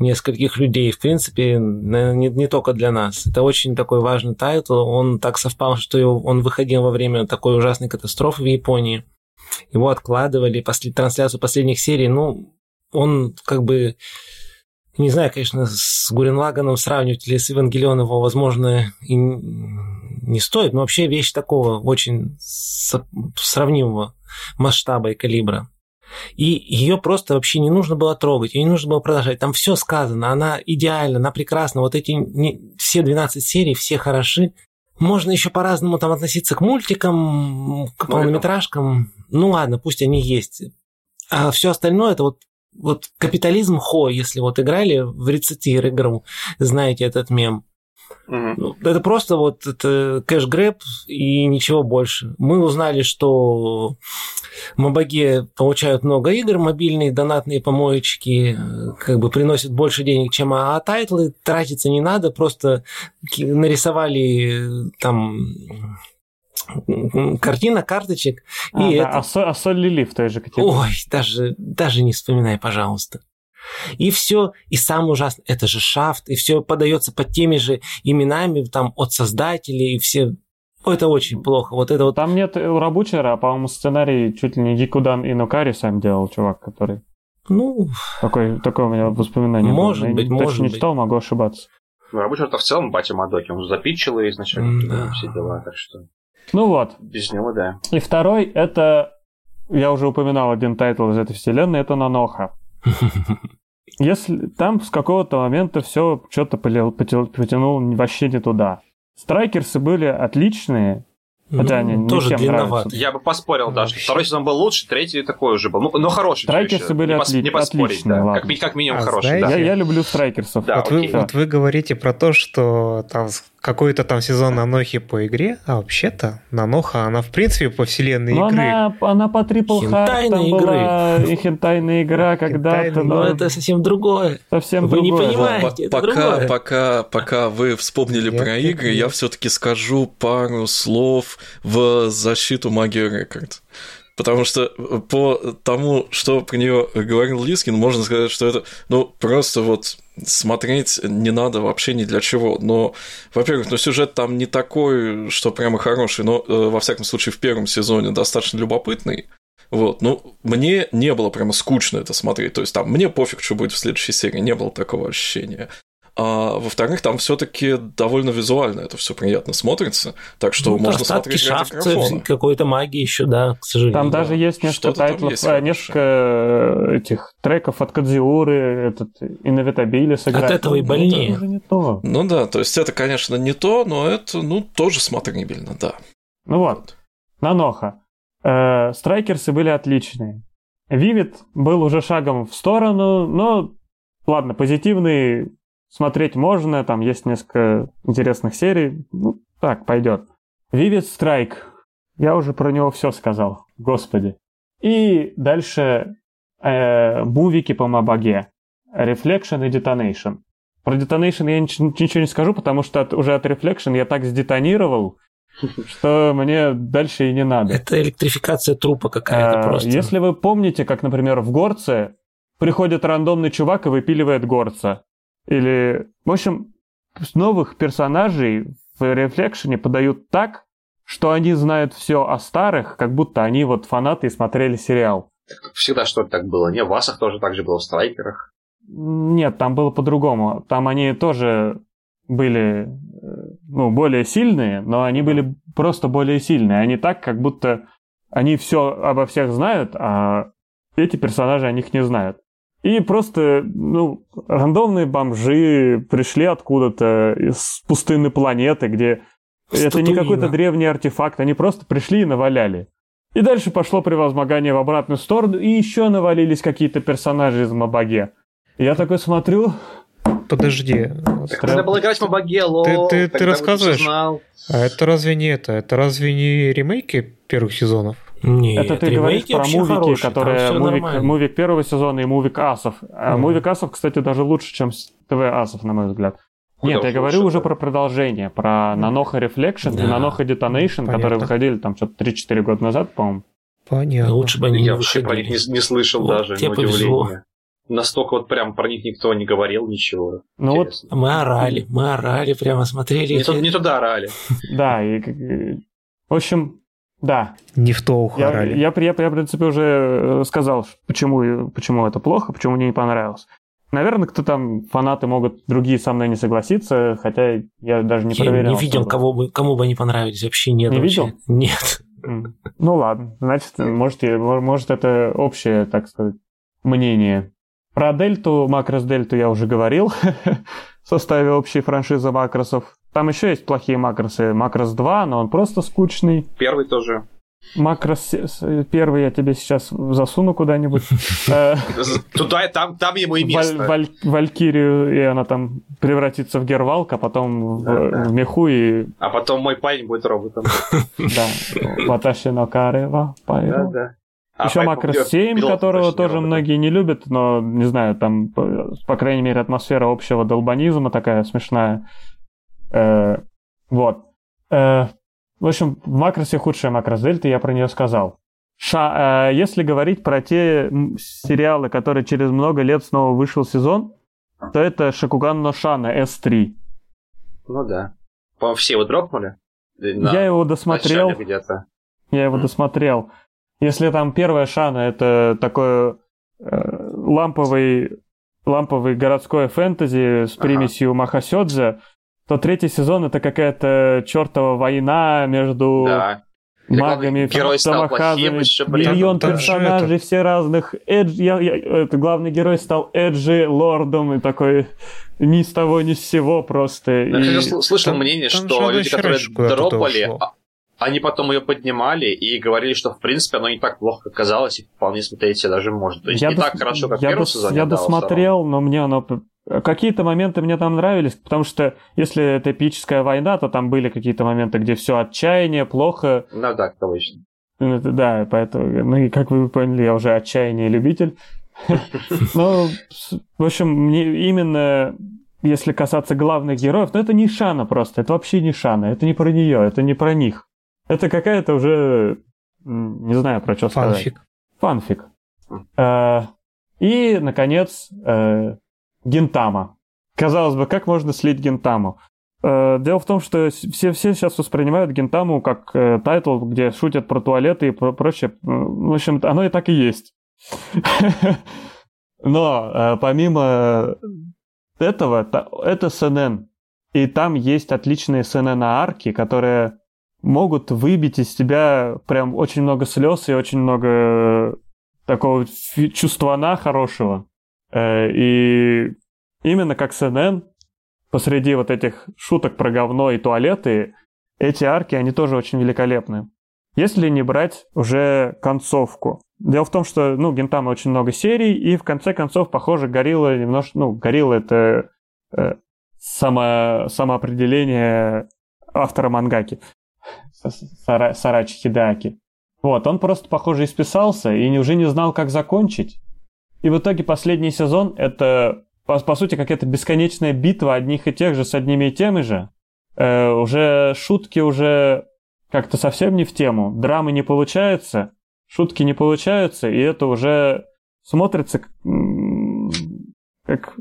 нескольких людей, в принципе, не, не только для нас. Это очень такой важный тайтл. Он так совпал, что он выходил во время такой ужасной катастрофы в Японии. Его откладывали, после трансляцию последних серий. Ну, он как бы не знаю, конечно, с Гурен Лаганом сравнивать или с Евангелионом его, возможно, и не стоит, но вообще вещь такого очень сравнимого масштаба и калибра. И ее просто вообще не нужно было трогать, ее не нужно было продолжать. Там все сказано, она идеальна, она прекрасна. Вот эти не, все 12 серий, все хороши. Можно еще по-разному там относиться к мультикам, к полнометражкам. Ну ладно, пусть они есть. А все остальное это вот вот capitalism, ho, если вот играли в Recettear игру, знаете этот мем. Угу. Это просто вот это cash grab и ничего больше. Мы узнали, что Мобаге получают много игр, мобильные донатные помоечки, как бы приносят больше денег, чем а, а тайтлы тратиться не надо, просто нарисовали там картина, карточек. А, и да, это... а, соль, а соль Лили в той же категории. Ой, даже, даже не вспоминай, пожалуйста. И все, и самое ужасное, это же шафт, и все подается под теми же именами там от создателей, и все это очень плохо. Вот это вот. Там нет Рабучера, а, по-моему, сценарий чуть ли не Гикудан и Нокари сам делал, чувак, который. Ну. Такой, такое у меня воспоминание. Может было. быть, Я может не быть. читал, могу ошибаться. Ну, Уробучи-то в целом батя Мадоки, он запичил и изначально да. все дела, так что. Ну вот. Без него, да. И второй это. Я уже упоминал один тайтл из этой вселенной, это Наноха. Если там с какого-то момента все что-то потянул вообще не туда. Страйкерсы были отличные, Хотя ну, они тоже не длинновато. Я бы поспорил, да, что второй сезон был лучше, третий такой уже был. Ну, но хороший. Страйкерсы были не, отли... не поспорить, отличные, да. как, как минимум а, хороший. Знаете, да. Я, я люблю страйкерсов. Да, вот, вы, вот вы говорите про то, что там какой-то там сезон Нанохи по игре, а вообще-то Наноха, она в принципе по вселенной Но игры. она, она по Triple Heart, там Хентайная была и хентайная игра когда-то, Но но это совсем другое. совсем Вы не другое. понимаете. Вот, Знаете, это пока, другое. пока, пока вы вспомнили Нет, про нет, игры, я нет. все-таки скажу пару слов в защиту Магии Рекорд. Потому что по тому, что про нее говорил Лискин, можно сказать, что это, ну, просто вот смотреть не надо вообще ни для чего. Но, во-первых, ну, сюжет там не такой, что прямо хороший, но, э, во всяком случае, в первом сезоне достаточно любопытный. Вот, ну, мне не было прямо скучно это смотреть. То есть там мне пофиг, что будет в следующей серии, не было такого ощущения. А во-вторых, там все-таки довольно визуально это все приятно смотрится, так что Ну, можно смотреть шахты, какой-то магии еще, да, к сожалению. Там даже есть несколько тайтлов, есть хорошее. несколько э, этих треков от Кадзиуры, этот Инновитабили сыграть. От этого и Ну, больнее. Это уже не то. Ну да, то есть это, конечно, не то, но это, ну, тоже смотрибельно, да. Ну вот, Наноха. Э, страйкерсы были отличные. Вивид был уже шагом в сторону, но ладно, позитивный смотреть можно, там есть несколько интересных серий. Ну, так, пойдет. Вивид Страйк. Я уже про него все сказал. Господи. И дальше э, мувики по Мабаге. Reflection и Detonation. Про Detonation я нич- ничего не скажу, потому что от- уже от Reflection я так сдетонировал, что мне дальше и не надо. Это электрификация трупа какая-то Э, просто. Если вы помните, как, например, в Горце приходит рандомный чувак и выпиливает Горца. Или, в общем, новых персонажей в рефлекшене подают так, что они знают все о старых, как будто они вот фанаты и смотрели сериал. Всегда что-то так было. Не, в Васах тоже так же было, в Страйкерах. Нет, там было по-другому. Там они тоже были э, ну, более сильные, но они были просто более сильные. Они так, как будто они все обо всех знают, а эти персонажи о них не знают. И просто, ну, рандомные бомжи пришли откуда-то из пустынной планеты, где это не Статуина. какой-то древний артефакт, они просто пришли и наваляли. И дальше пошло превозмогание в обратную сторону, и еще навалились какие-то персонажи из Мабаге. Я такой смотрю, Подожди, Так надо было играть в Мабаге, лол. Ты- ты- ты рассказываешь? а это разве не это? Это разве не ремейки первых сезонов? Нет, это ты говоришь про мувики, хорошие, которые мувик, нормально. мувик первого сезона и мувик асов. А Мгм. мувик асов, кстати, даже лучше, чем ТВ асов, на мой взгляд. Куда Нет, я говорю уже про продолжение, про Наноха Reflection и. Наноха Detonation, которые выходили там что-то 3-4 года назад, по-моему. Понятно. Лучше бы они Я не вообще про них не, не слышал Вот даже, тебе на повезло. удивление. Настолько вот прям про них никто не говорил ничего. Ну вот, Интересно. Мы орали, мы орали, прямо смотрели. не, эти- туда, не туда орали. да, и- В общем, да, Не в то ухо Я, я, я, я, в принципе, уже э, сказал, почему, почему это плохо, почему мне не понравилось. Наверное, кто там, фанаты могут другие со мной не согласиться, хотя я даже не Я проверял. не видел, кого бы, кому бы они понравились. Вообще нет. Не вообще. видел? Нет. Ну ладно, значит, может, может это общее, так сказать, мнение. Про дельту, макрос дельту я уже говорил в составе общей франшизы макросов. Там еще есть плохие макросы. Макрос 2, но он просто скучный. Первый тоже. Макрос с- первый я тебе сейчас засуну куда-нибудь. Э, Туда, там, там ему и место. Валь- Валькирию, и она там превратится в Гервалк, а потом в, меху и... А потом мой парень будет роботом. Да, Ваташи но Карева, Пайро. Да-да. А Еще Макрос убьет 7, пилота, которого точнее, тоже многие не любят, но, не знаю, там, по, по крайней мере, атмосфера общего долбанизма такая смешная. Э, вот. Э, в общем, в Макросе худшая Макрос Дельта, я про нее сказал. Ша, э, если говорить про те сериалы, которые через много лет снова вышел сезон, то это Шакуган но Шана S3. Ну да. По-моему, все его дропнули. На Я его досмотрел. Я его досмотрел. Если там первая Шана это такой э, ламповый, ламповый городской фэнтези с Ага. примесью Махасёдзе, то третий сезон это какая-то чертова война между Да. Магами, блин. миллион Там же персонажей, все разных. Эдж, я, я- это, главный герой стал Эджи лордом и такой ни с того ни с сего просто. Я, и- слышал там- мнение, там что люди, которые дропали, а- они потом ее поднимали и говорили, что в принципе оно не так плохо казалось, и вполне смотреть себе даже может. То есть я не дос- так хорошо, как я первом дос- сезоне. Я да, втором. досмотрел, но мне оно Какие-то моменты мне там нравились, потому что если это эпическая война, то там были какие-то моменты, где все отчаяние, плохо. Ну да, точно. Да, поэтому, ну и как вы поняли, я уже отчаяние любитель. Ну, в общем, мне именно если касаться главных героев, ну это не Шана просто, это вообще не Шана, это не про нее, это не про них. Это какая-то уже, не знаю про что сказать. Фанфик. Фанфик. Э, и, наконец, э, Гентама. Казалось бы, как можно слить Гентаму? Э, дело в том, что все, все сейчас воспринимают Гентаму как тайтл, где шутят про туалеты и про прочее. В общем, оно и так и есть. Но помимо этого, это сёнен. И там есть отличные сёнен-арки, которые могут выбить из тебя прям очень много слез и очень много такого чувствана хорошего. Э, и именно как СНН, посреди вот этих шуток про говно и туалеты, эти арки, они тоже очень великолепны. Если не брать уже концовку. Дело в том, что, ну, Гентама очень много серий, и в конце концов, похоже, Горилла немножко... Ну, Горилла — это э, само, самоопределение автора мангаки. Сара, Сарачи Хидаки. Вот, он просто, похоже, исписался и уже не знал, как закончить. И в итоге последний сезон — это, по, по сути, какая-то бесконечная битва одних и тех же с одними и теми же. Э, уже шутки уже как-то совсем не в тему. Драмы не получается, шутки не получаются, и это уже смотрится как...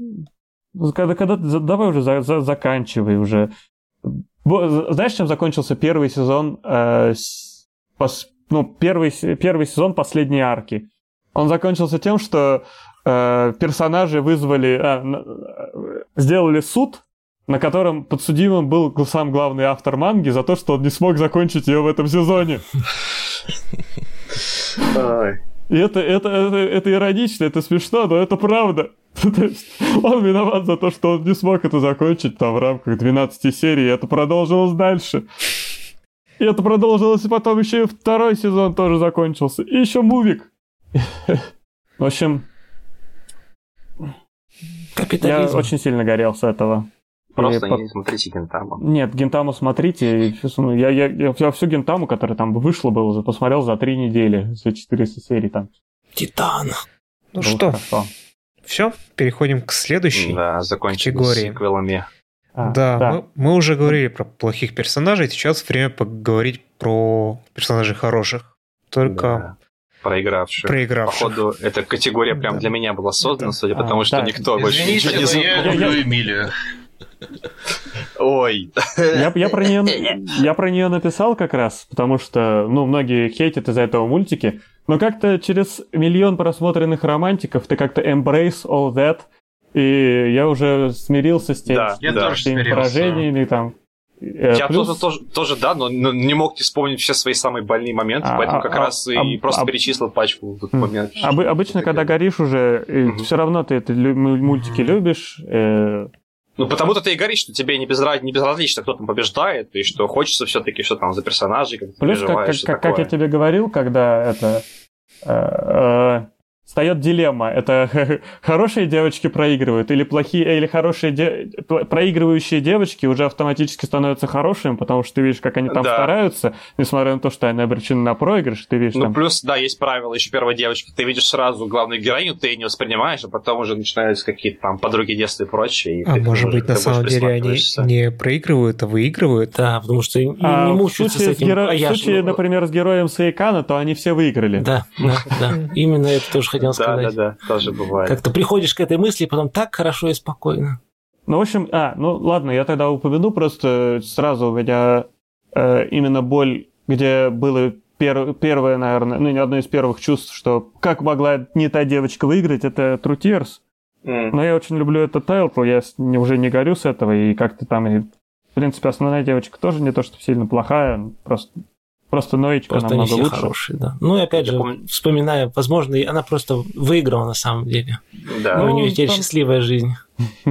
Когда, когда, давай уже за, за, заканчивай уже. Знаешь, чем закончился первый сезон? Э, пос, ну, первый, первый сезон последней арки. Он закончился тем, что э, персонажи вызвали, э, сделали суд, на котором подсудимым был сам главный автор манги за то, что он не смог закончить ее в этом сезоне. И это, это, это, это иронично, это смешно, но это правда. он виноват за то, что он не смог это закончить там в рамках 12 серий, и это продолжилось дальше. И это продолжилось, и потом еще и второй сезон тоже закончился. И еще мувик. В общем, я очень сильно горел с этого. Просто и не по... смотрите Гентаму. Нет, Гентаму смотрите. Я, я, я, я всю Гентаму, которая там вышло было, посмотрел за три недели, за 400 серий там. Титан. Ну было что, хорошо. все, переходим к следующей да, категории. сиквелами. А, да, да. Мы, мы уже говорили про плохих персонажей, сейчас время поговорить про персонажей хороших. Только да. Проигравших. Проигравших. Походу, эта категория прям да. для меня была создана, да. судя по тому, что а, никто да. больше ничего не знал. Я люблю Эмилию. Ой. Я, я, про нее, я про нее написал как раз, потому что, ну, многие хейтят из-за этого мультики, но как-то через миллион просмотренных романтиков ты как-то embrace all that, и я уже смирился с тем, да, с, да. с теми поражениями там. Э, я Плюс... тоже, тоже, тоже, да, но не мог вспомнить все свои самые больные моменты, а, поэтому как а, раз а, и а, просто а, перечислил пачку тут момент. Об, обычно, когда горишь уже, mm-hmm. все равно ты это мультики любишь. Э... Ну, потому-то ты и говоришь, что тебе не, безра... не безразлично, кто там побеждает, и что хочется все-таки что там за персонажей, как Плюс, как, как, как, как я тебе говорил, когда это... Э, э, встает дилемма. Это хорошие девочки проигрывают или плохие, или хорошие де... проигрывающие девочки уже автоматически становятся хорошими, потому что ты видишь, как они там да. стараются, несмотря на то, что они обречены на проигрыш, ты видишь Ну, там... плюс, да, есть правило еще первой девочки. Ты видишь сразу главную героиню, ты ее не воспринимаешь, а потом уже начинаются какие-то там подруги детства и прочее. И а может быть, на самом деле они не проигрывают, а выигрывают? Да, потому что а, не мучаются в случае, с этим. Геро... в случае, например, с героем Сейкана, то они все выиграли. Да, да, да. Именно это тоже хотел сказать. Да, да, да, тоже бывает. Как ты приходишь к этой мысли, и потом так хорошо и спокойно. Ну, в общем, а, ну ладно, я тогда упомяну просто сразу, у меня э, именно боль, где было пер, первое, наверное, ну, не одно из первых чувств, что как могла не та девочка выиграть, это True Tears. Mm. Но я очень люблю этот тайтл, я уже не горю с этого, и как-то там, и, в принципе, основная девочка тоже не то, что сильно плохая, просто Просто Ноечка просто намного все лучше. хорошие, да. Ну и опять Я же, помню... вспоминая, возможно, она просто выиграла на самом деле. Да. Ну, у нее теперь там... счастливая жизнь.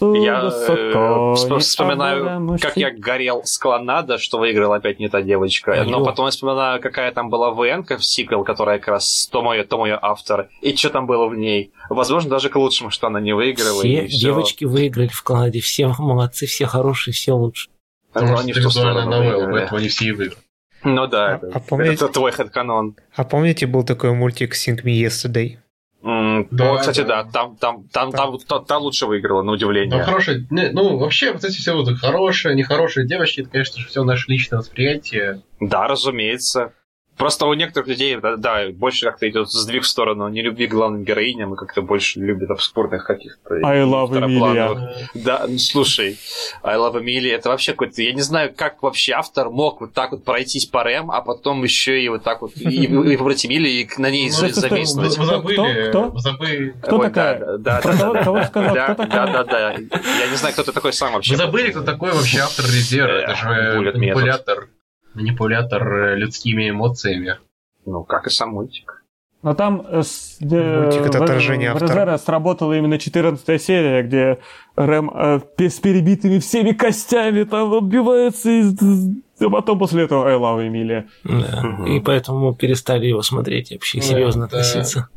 Я э, вспо- не вспоминаю, как я горел с Клонадо, что выиграла опять не та девочка. Но потом я вспоминаю, какая там была ВН в сиквел, которая как раз то мое, то мое автор. И что там было в ней. Возможно, даже к лучшему, что она не выиграла. Все девочки выиграли в Канаде, все молодцы, все хорошие, все лучше. Потому Ну, что они в ту сторону выиграли. поэтому они все и выиграли. Ну да, А- это, а помните- это твой хэдканон. А помните, был такой мультик Sing Me Yesterday? М, Да, ну, кстати, да. да, там, там, там, там, та, та лучше выиграла, на Ну, удивление. хорошие, не, ну, вообще, вот эти все вот хорошие, нехорошие девочки, это, конечно же, все наше личное восприятие. Да, разумеется. Просто у некоторых людей, да, да, больше как-то идет сдвиг в сторону нелюбви к главным героиням и как-то больше любят обскурных каких-то. I love. Э, Да, ну слушай, I Love Emily, это вообще какой-то... Я не знаю, как вообще автор мог вот так вот пройтись по рэм, а потом еще и вот так вот и, и выбрать Эмили и на ней ну, зависнуть. вы забыли, Кто? забыли, Кто Ой, такая? Да, да, да, кого- да. Я не знаю, кто ты такой сам вообще. вы забыли, кто такой вообще автор Резера? Это же Bullet манипулятор, манипулятор э, людскими эмоциями. Ну, как и сам мультик. Но там э, с, э, Мультик это в- отражение в автора. Резеро сработала именно 14 серия, где Рэм э, с перебитыми всеми костями там отбивается, и, а потом после этого I love Эмилия. Да. Мгм. И поэтому перестали его смотреть вообще серьезно Да. относиться.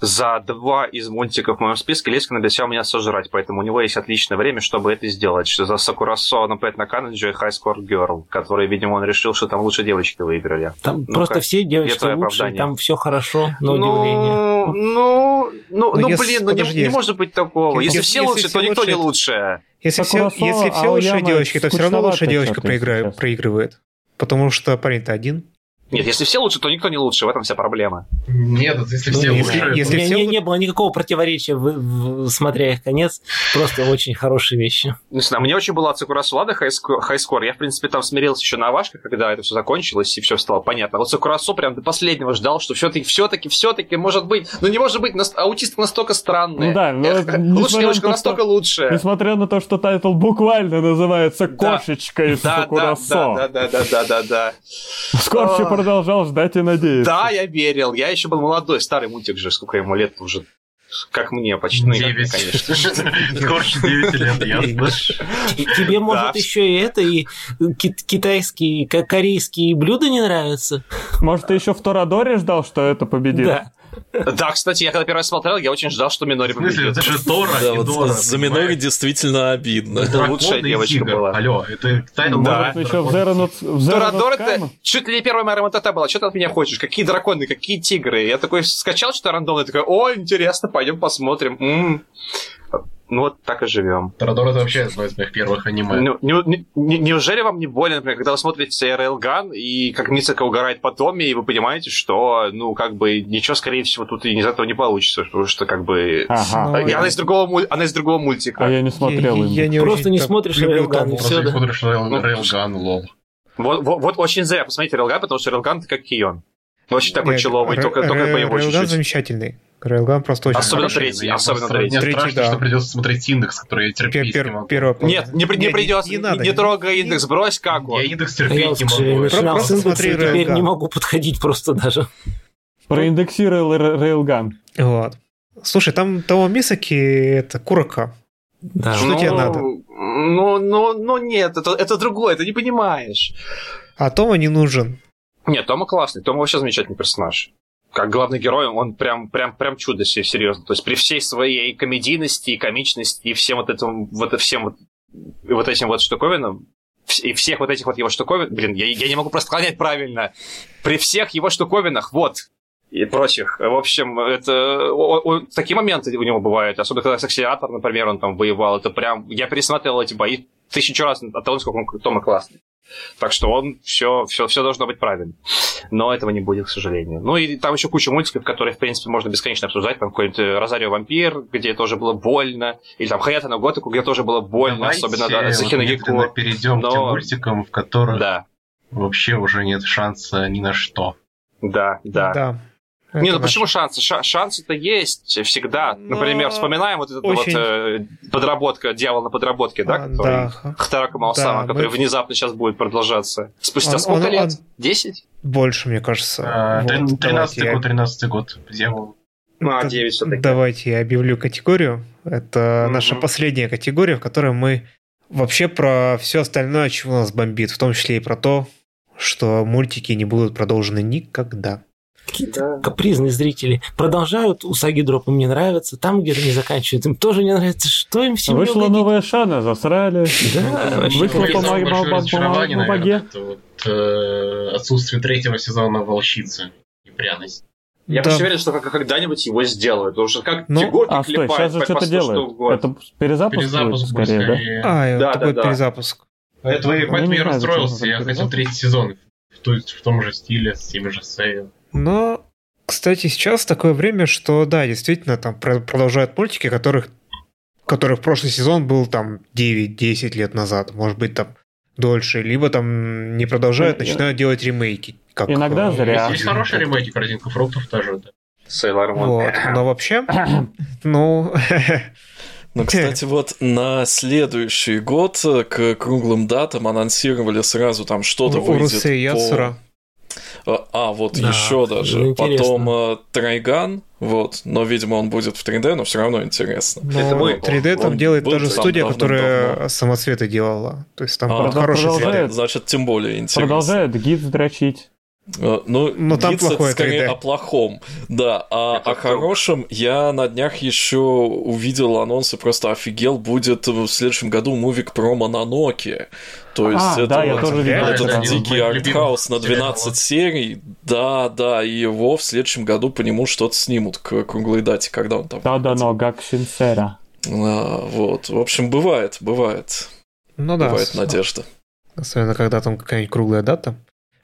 За два из мультиков в моем списке Лескин обещал меня сожрать, поэтому у него есть отличное время, чтобы это сделать. Что за Сакурасо опять на Канаджи и High Score Girl, который, видимо, он решил, что там лучше девочки выиграли. Там Ну, просто все девочки лучше, оправдание? там все хорошо, на удивление. Ну, ну, ну, Ну, ну, если- блин, ну не, не может быть такого. если- Если, все если лучше, все то никто лучше, не лучше. Если все, Сакурасо, если все лучшие Аояма девочки, то все равно лучшая девочка проигрывает. Потому что парень-то один. Нет, если все лучше, то никто не лучше. В этом вся проблема. Нет, если Ну, все если- лучше... если У меня все не, не было никакого противоречия, в- в- смотря их конец. Просто очень хорошие вещи. Не знаю, мне очень было от Сакурасо Лада хайскор. Я, в принципе, там смирился еще на Авашках, когда это все закончилось, и все стало понятно. А вот Сакурасо прям до последнего ждал, что все-таки, все-таки, все-таки, может быть, ну не может быть, нас- аутисты настолько странные. Ну да, но Эх, лучше то, настолько что- лучше. Несмотря на то, что тайтл буквально называется Да. «Кошечка из Да, да, Сакурасо». да, да, да, да, да, да. Скорчи А. продолжал ждать и надеяться. Да, я верил. Я еще был молодой, старый мультик же, сколько ему лет уже. Как мне, почти. Ну, я, Девять. конечно. Скорче 9 лет, ясно. Т- Тебе, может, еще и это, и ки- китайские, ко- корейские блюда не нравятся? Может, ты еще в Торадоре ждал, что это победит? Да. Да, кстати, я когда первый раз смотрел, я очень ждал, что Минори победит. это же Тора Да, и вот Дора, за Минори понимаешь? действительно обидно. Это Дракон лучшая девочка тигр. была. Алло, это тайтл Да. Может, еще в Zero Not- в Zero Торадор Not это чуть ли не первая моя ремонтата была. Что ты от меня хочешь? Какие драконы, какие тигры? Я такой скачал что-то рандомное, такой, о, интересно, пойдем посмотрим. М. Ну вот так и живем. Торадор это вообще одно из моих первых аниме. Ну, не- не- не- неужели вам не больно, например, когда вы смотрите Рейлган, и как Мицека угорает по Томе, и вы понимаете, что, ну, как бы, ничего, скорее всего, тут и из этого не получится, потому что, как бы... Ага. И она из другого, она из другого мультика. А я не смотрел я, я не Просто не смотришь Рейлган, и Просто не смотришь Рейл- Ну, Рейлган, лол. Вот, вот, вот очень зря посмотрите Рейлган, потому что Рейлган это как Кион. Очень такой Нет, человый, только, только Ре- по его Рейлган чуть-чуть. замечательный. Рейлган просто очень Особенно хороший. третий, Я особенно просто- третий. Мне Третий, страшно, да. что придется смотреть индекс, который я Пер- терпеть не пер- могу. первая Нет, не, при- не Не, придется, не не, надо, не не- трогай индекс, брось как Я он. индекс я терпеть вот, не могу. начинал Просто смотри и теперь не могу подходить просто даже. Проиндексировал Рейлган. Вот. Слушай, там того Мисаки это Курака. Да. Что ну, тебе надо? Ну, ну, ну нет, это, это другое, ты не понимаешь. А Тома не нужен. Нет, Тома классный, Тома вообще замечательный персонаж. Как главный герой, он прям, прям, прям чудо себе, серьезно. То есть при всей своей комедийности и комичности и всем вот этим, вот всем вот, вот этим вот штуковинам, и всех вот этих вот его штуковин, блин, я, я не могу просто склонять правильно. При всех его штуковинах, вот, и прочих. В общем, это о- о- такие моменты у него бывают, особенно когда с акселератор, например, он там воевал. Это прям. Я пересматривал эти бои тысячу раз от того, сколько он Тома классный. Так что он все, все, все должно быть правильно. Но этого не будет, к сожалению. Ну и там еще куча мультиков, которые, в принципе, можно бесконечно обсуждать. Там какой-нибудь э, Розарио Вампир, где тоже было больно. Или там Хаята на Готику, где тоже было больно, Давайте особенно да, за вот медленно перейдем к тем Но- мультикам, в которых Да, вообще уже нет шанса ни на что. да, да. Да. Не, ну почему шансы? Ша- шансы-то есть всегда. Но Например, вспоминаем вот эту очень- вот э, подработка, дьявол на подработке, да, А, который да. Хтарака Малсама, Да, который мы- внезапно сейчас будет продолжаться. Спустя Он- сколько он- лет? он- Десять? Больше, мне кажется. А, Вот, трин- давайте 13 я- год, 13 год. Дьявол. Ну, а Да- 9 все-таки. Давайте я объявлю категорию. Это Мгм. наша последняя категория, в которой мы вообще про все остальное, чего нас бомбит, в том числе и про то, что мультики не будут продолжены никогда. Какие-то капризные зрители продолжают Усаги Дропы мне нравятся, там где-то не заканчивают, им тоже не нравится, что им всем не Вышла угодить? новая Шана, засрали. Да. Вышло по большое ма- ма- разочарование, ма- наверное, бумаге. это вот, э, отсутствие третьего сезона «Волчицы» и «Пряность». Я Да. почти уверен, что когда-нибудь его сделают. Потому что как Ну, фигурки А, стой, сейчас же что-то 100 штук делают. в. Это перезапуск, Перезапуск будет будет скорее, да? скорее. А, Да, такой да, да. перезапуск. Поэтому, я- Ну, поэтому не я расстроился. Я хотел третий сезон. То есть в том же стиле, с теми же Сею. Но, кстати, сейчас такое время, что да, действительно, там про- продолжают мультики, которых, которых прошлый сезон был там 9-10 лет назад, может быть, там дольше, либо там не продолжают, Ну, начинают делать ремейки. Как, Иногда э, зря. Есть хорошие ремейки «Картинка фруктов» тоже. да. Sailor Moon. Вот. Но вообще, ну, Ну, кстати, вот на следующий год к круглым датам анонсировали сразу там что-то выйдет по... А, вот Да, еще даже. ну, интересно. Потом э, Трайган, вот, но, видимо, он будет в 3D, но все равно интересно. Но Это мы. 3D там Он делает та же студия, которая давным-давно. самоцветы делала. То есть там А, хороший продолжает. Значит, тем более интересно. Продолжают гид дрочить. Э, Ну, Но там плохое скорее 3D. о плохом, да. А Это о хорошем я на днях еще увидел анонс и просто офигел. Будет в следующем году мувик про Мононоки. То есть А, это да, я вот тоже видел этот это. дикий артхаус на любимых 12 серий. Да, да, и его в следующем году по нему что-то снимут к круглой дате, когда он там. Да-да, выйдет. но как Шинсера. А, вот, в общем, бывает, бывает, Ну да, бывает с- надежда. особенно когда там какая-нибудь круглая дата,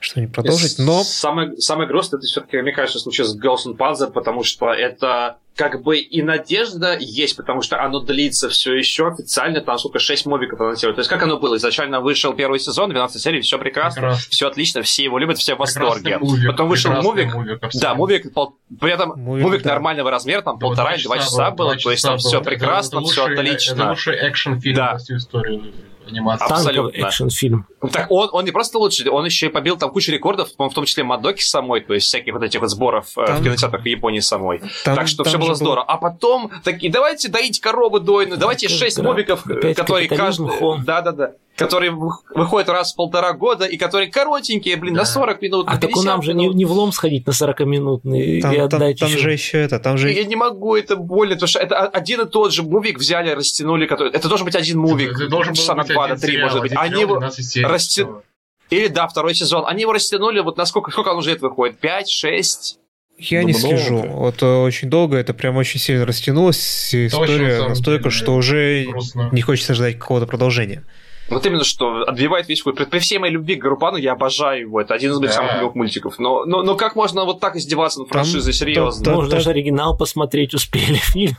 что-нибудь продолжить. Но Самое, самое грустное, это все-таки, мне кажется, случай с and Panzer, потому что это как бы и надежда есть, потому что оно длится все еще официально, там сколько, 6 мобиков анонсировали. То есть как оно было? Изначально вышел первый сезон, 12 серий, все прекрасно, Прекрасно. все отлично, все его любят, все в восторге. Мувик, Потом вышел мувик, мувик, Да, мувик, пол- при этом Мувик, мувик, да. нормального размера, там Да, вот полтора или два часа было, то есть там часа все было. прекрасно, Это все лучший- Это отлично. лучший экшн-фильм Да. всю историю анимации. Абсолютно. Экшн-фильм. Так он, он не просто лучший, он еще и побил там кучу рекордов, в том числе Мадоки самой, то есть всяких вот этих вот сборов э, Там- в кинотеатрах в Японии самой. там, так что там все было здорово. А потом такие, давайте доить коровы дойную, давайте шесть да. мобиков, э, Опять которые каждый... Да-да-да. Которые вы- выходят раз в полтора года, и которые коротенькие, блин, на Да. 40 минут, на А так у 50 нам же не, не в лом сходить на 40-минутный Там, и там- отдать там еще. же еще это, там же Я не могу, это больно, потому что это один и тот же мувик взяли, растянули, который... Это должен быть один мувик, Это должен был на быть 2 на один 3, сериал, может быть. Они его... 12 серий. расте- Всё. Или, да, второй сезон. Они его растянули, вот насколько... Сколько он уже выходит? 5, 6? Я Ну, не много. слежу. Вот э, очень долго это прям очень сильно растянулось. Это очень, История самом настолько, деле, что уже Грустно. не хочется ждать какого-то продолжения. Вот именно, что отбивает весь хуй. При, при всей моей любви к Гарупану я обожаю его. Это один из моих Да. самых любимых мультиков. Но, но, но как можно вот так издеваться над Там- франшизой? Серьезно. там- Можно там- даже оригинал посмотреть успели фильм.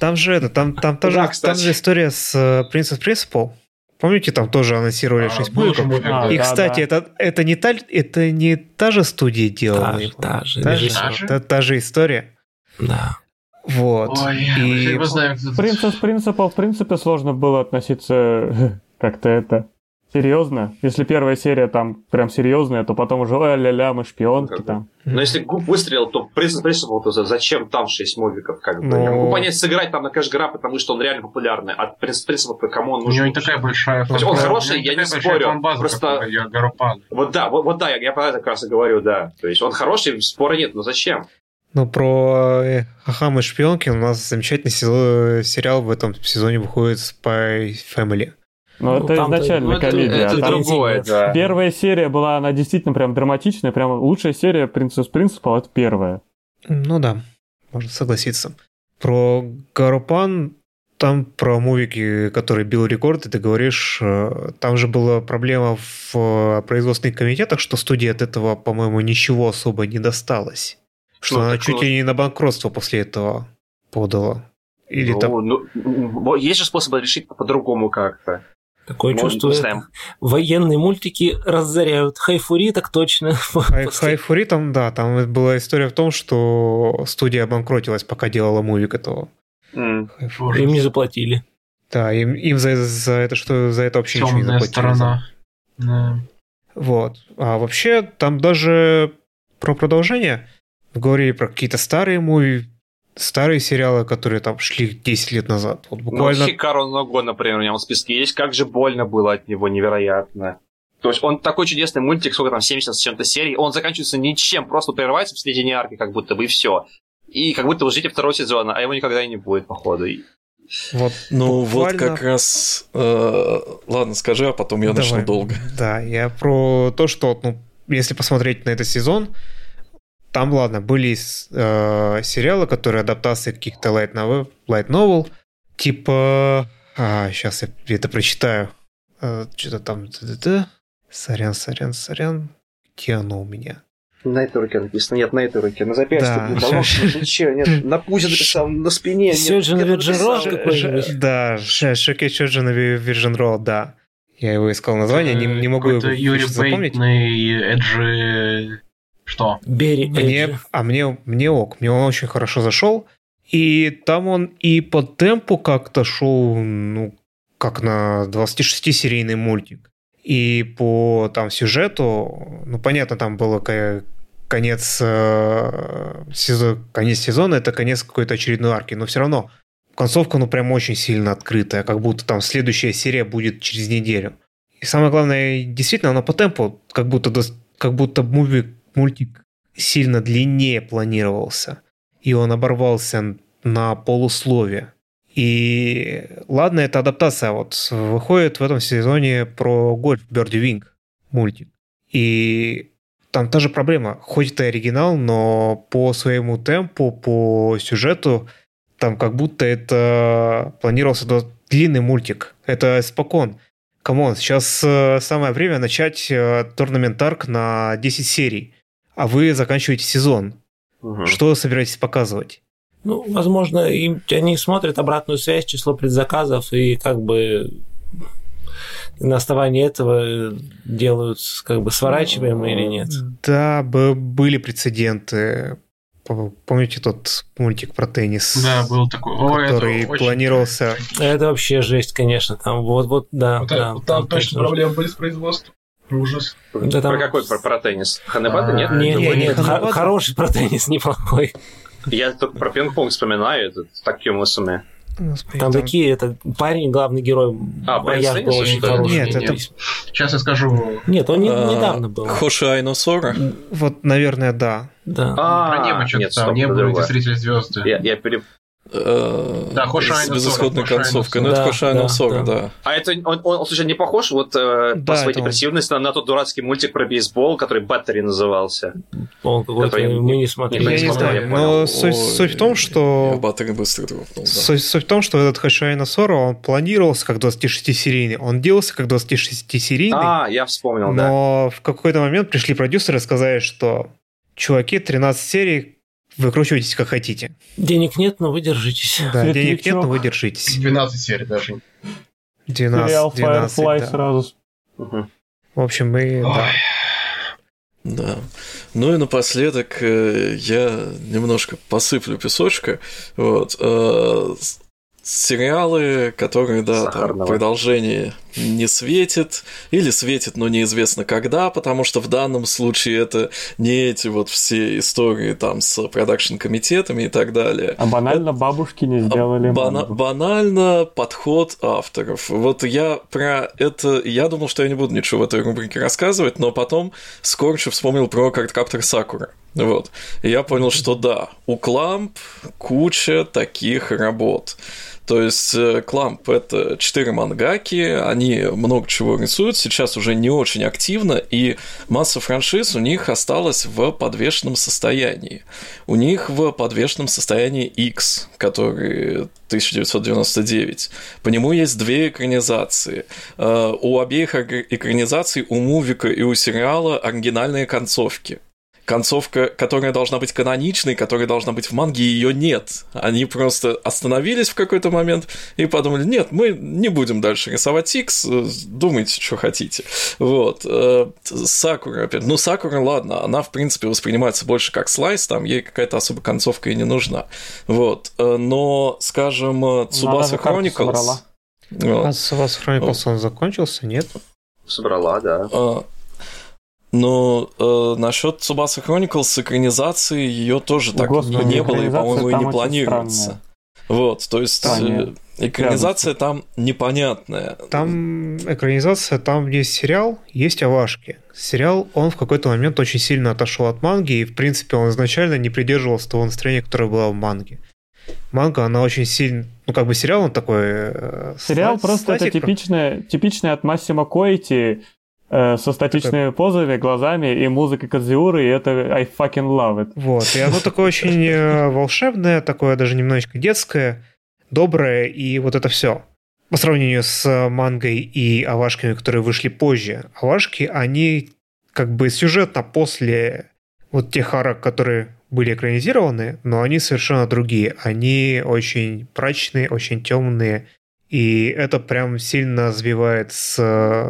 Там же это, там, там, тоже, Да, там кстати. же история с э, Princess Principal. Помните, там тоже анонсировали А, 6 был же мувиков? мувик, А. И, да, кстати, да. Это, это, не та, это не та же студия делала. Та его. та же, Та же. Та же? та- та же история. Да. Вот. Ой, И- мы знаем, кто Принцесс Принципал, в принципе, сложно было относиться как-то это серьезно. Если первая серия там прям серьезная, то потом уже ой, ля-ля, мы шпионки там. Но если Губ выстрелил, то Принцип Принципал, то за- зачем там 6 мувиков? Как бы? Ну- Я могу понять, сыграть там на кэшгра, потому что он реально популярный. А Принцип Принципал, кому он У нужен? него не такая большая То есть он хороший, у я не спорю. Просто- у. Вот да, вот, вот да, я, я про это как раз и говорю, да. То есть он хороший, спора нет, но зачем? Ну, про э, Хахам и шпионки у нас замечательный сезон- сериал в этом сезоне выходит Spy Family. Но Ну, это изначально Ну, это, комедия. это там другое, да. Первая серия была, она действительно прям драматичная, прям лучшая серия Принцесс Принципал это первая. Ну да, можно согласиться. Про Гарупан, там про мувики, который бил рекорды, ты говоришь, э, там же была проблема в э, производственных комитетах, что студии от этого, по-моему, ничего особо не досталось. Что Ну, она чуть вот. ли не на банкротство после этого подала. Или ну, там... ну, есть же способы решить по-другому как-то. Такое Ну, чувство, знаем. военные мультики разоряют. Хайфури так точно. Хай, Хайфури там, да, там была история в том, что студия обанкротилась, пока делала мувик этого. Хайфури. Им не заплатили. Да, им, им за, за это что за это вообще ничего не Темная заплатили. сторона. Да. Вот. А вообще, там даже про продолжение говорили про какие-то старые муви. Старые сериалы, которые там шли 10 лет назад. Вот буквально... Ну, Хикару Ного, например, у него в списке есть. Как же больно было от него, невероятно. То есть он такой чудесный мультик, сколько там, 70 с чем-то серий, он заканчивается ничем, просто прерывается в середине арки, как будто бы, и все. И как будто вы ждете второго сезона, а его никогда и не будет, походу. Вот ну буквально... вот как раз... Э, ладно, скажи, а потом я Давай. начну долго. Да, я про то, что ну, если посмотреть на этот сезон, там, ладно, были э, сериалы, которые адаптации каких-то light novel, light novel типа... А, сейчас я это прочитаю. Э, что-то там... Сорян, сорян, сорян. Где оно у меня? На этой руке написано. Нет, на этой руке. На запястье. Да. Ничего, нет. На пузе написал, на спине. Сёджин Virgin Road какой-нибудь. Да, Шеке Сёджин Virgin Road, да. Я его искал название, не, не могу его запомнить. Эджи... Что? Бери мне, А мне, мне ок, мне он очень хорошо зашел. И там он и по темпу как-то шел, ну, как на 26-серийный мультик. И по там сюжету, ну, понятно, там было конец, э, сезон, конец сезона, это конец какой-то очередной арки, но все равно концовка, ну, прям очень сильно открытая, как будто там следующая серия будет через неделю. И самое главное, действительно, она по темпу, как будто, как будто муви, мультик сильно длиннее планировался, и он оборвался на полуслове. И ладно, это адаптация. Вот выходит в этом сезоне про гольф Birdie Wing мультик. И там та же проблема. Хоть это оригинал, но по своему темпу, по сюжету, там как будто это планировался длинный мультик. Это спокон. Come on, сейчас э, самое время начать турнамент э, арк на 10 серий, а вы заканчиваете сезон. Угу. Что собираетесь показывать? Ну, возможно, им, они смотрят обратную связь, число предзаказов, и как бы на основании этого делают, как бы сворачиваем или нет? Да, были прецеденты. Помните тот мультик про теннис? Да, был такой. О, который это планировался. Это вообще жесть, конечно. Там вот, вот, да. Вот, да там, там точно проблемы были с производством. Ужас. Да, там... Про какой? Про, про теннис? Ханебата нет? Нет, нет, нет. Хороший про теннис, неплохой. Я только про пинг-понг вспоминаю, это таким усами. Господи, там, там такие, это парень, главный герой. А, Бояж был очень хороший. Нет, это... Сейчас я скажу. Нет, он не, а, недавно был. Хоши Айно Сора? Вот, наверное, да. Да. А, про небо что-то там, небо, зрители звезды. Я, я пере... Э, да, С безысходной концовкой. Ну, это Хошайна Сора, да. А это он, он, слушай, не похож вот э, по своей депрессивности на тот дурацкий мультик про бейсбол, который Баттери назывался. Он какой-то мы не смотрели. Я не знаю, но суть в том, что... Баттери быстро дропнул, Суть в том, что этот Хошайна Сора, он планировался как 26-серийный, он делался как 26-серийный. А, я вспомнил, да. Но в какой-то момент пришли продюсеры и сказали, что чуваки, 13 серий, Выкручивайтесь как хотите. Денег нет, но вы держитесь. Да, Светлячок. денег нет, но вы держитесь. 12 серий даже. 12, Сериал 12 Firefly да. сразу. Угу. В общем, мы... Да. Да. Ну и напоследок э, я немножко посыплю песочка. Вот. Э, сериалы, которые, да, там, продолжение не светит, или светит, но неизвестно когда, потому что в данном случае это не эти вот все истории там с продакшн-комитетами и так далее. А банально это... бабушки не сделали Бана- Банально подход авторов. Вот я про это... Я думал, что я не буду ничего в этой рубрике рассказывать, но потом Скорчу вспомнил про карткаптер Сакура. Вот. И я понял, что да, у Кламп куча таких работ. То есть э, Кламп — это четыре мангаки, они много чего рисуют, сейчас уже не очень активно, и масса франшиз у них осталась в подвешенном состоянии. У них в подвешенном состоянии X, который 1999. По нему есть две экранизации. Э, у обеих экранизаций, у мувика и у сериала оригинальные концовки концовка, которая должна быть каноничной, которая должна быть в манге, ее нет. Они просто остановились в какой-то момент и подумали, нет, мы не будем дальше рисовать X, думайте, что хотите. Вот. Э, Сакура, опять. Ну, Сакура, ладно, она, в принципе, воспринимается больше как слайс, там ей какая-то особая концовка и не нужна. Вот. Э, но, скажем, Цубаса Chronicles... Вот. А Цубаса Chronicles он закончился, нет? Собрала, да. А, Но э, насчет Tsubasa Chronicles с экранизацией ее тоже так Господи, не было и, по-моему, и не планируется. Вот, то есть э, экранизация там непонятная. Там экранизация, там есть сериал, есть овашки. Сериал, он в какой-то момент очень сильно отошел от манги, и, в принципе, он изначально не придерживался того настроения, которое было в манге. Манга, она очень сильно... Ну, как бы сериал, он такой... э, Сериал сла- просто это типичная, типичная от Массимо Коэти э, со статичными позами, глазами и музыкой Кадзиуры, и это I fucking love it. Вот, и оно такое очень э, волшебное, такое даже немножечко детское, доброе, и вот это все. По сравнению с мангой и авашками, которые вышли позже. Авашки, они как бы сюжетно после вот тех арок, которые были экранизированы, но они совершенно другие. Они очень прачные, очень темные, и это прям сильно сбивает с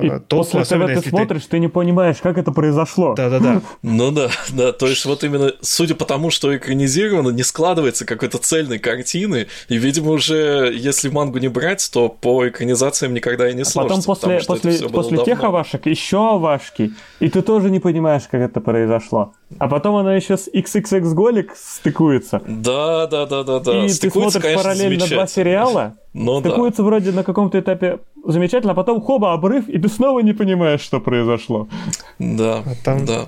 И э, толку, после особенно этого ты смотришь, ты не понимаешь, как это произошло. Да-да-да. Ну да, да, то есть вот именно, судя по тому, что экранизировано, не складывается какой-то цельной картины, и, видимо, уже если мангу не брать, то по экранизациям никогда и не А сложится, потом после, после, после тех овашек еще овашки, и ты тоже не понимаешь, как это произошло. А потом она еще с XXX Голик стыкуется. Да, да, да, да, да. и ты Стыкуется, смотришь конечно, параллельно два сериала, Ну да. стыкуется вроде на каком-то этапе замечательно, а потом хоба, обрыв, и ты снова не понимаешь, что произошло. Да, А там- да.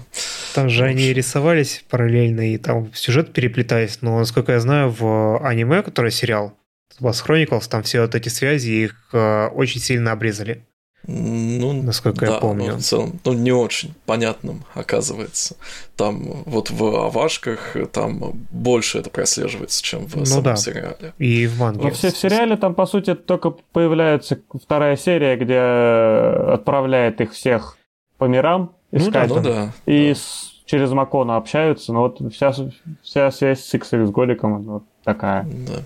Там же они рисовались параллельно, и там сюжет переплетались, но, насколько я знаю, в аниме, который сериал, Bass Chronicles, там все вот эти связи, их э, очень сильно обрезали. Ну, Насколько я да, помню. но в целом, ну, не очень понятным оказывается. Там вот в Авашках там больше это прослеживается, чем в Ну самом да. сериале. И в манге. Во все, в сериале там, по сути, только появляется вторая серия, где отправляет их всех по мирам Ну да, искать. Ну да. И да. Через Макона общаются, но вот вся, вся связь с XX Голиком вот такая. Да.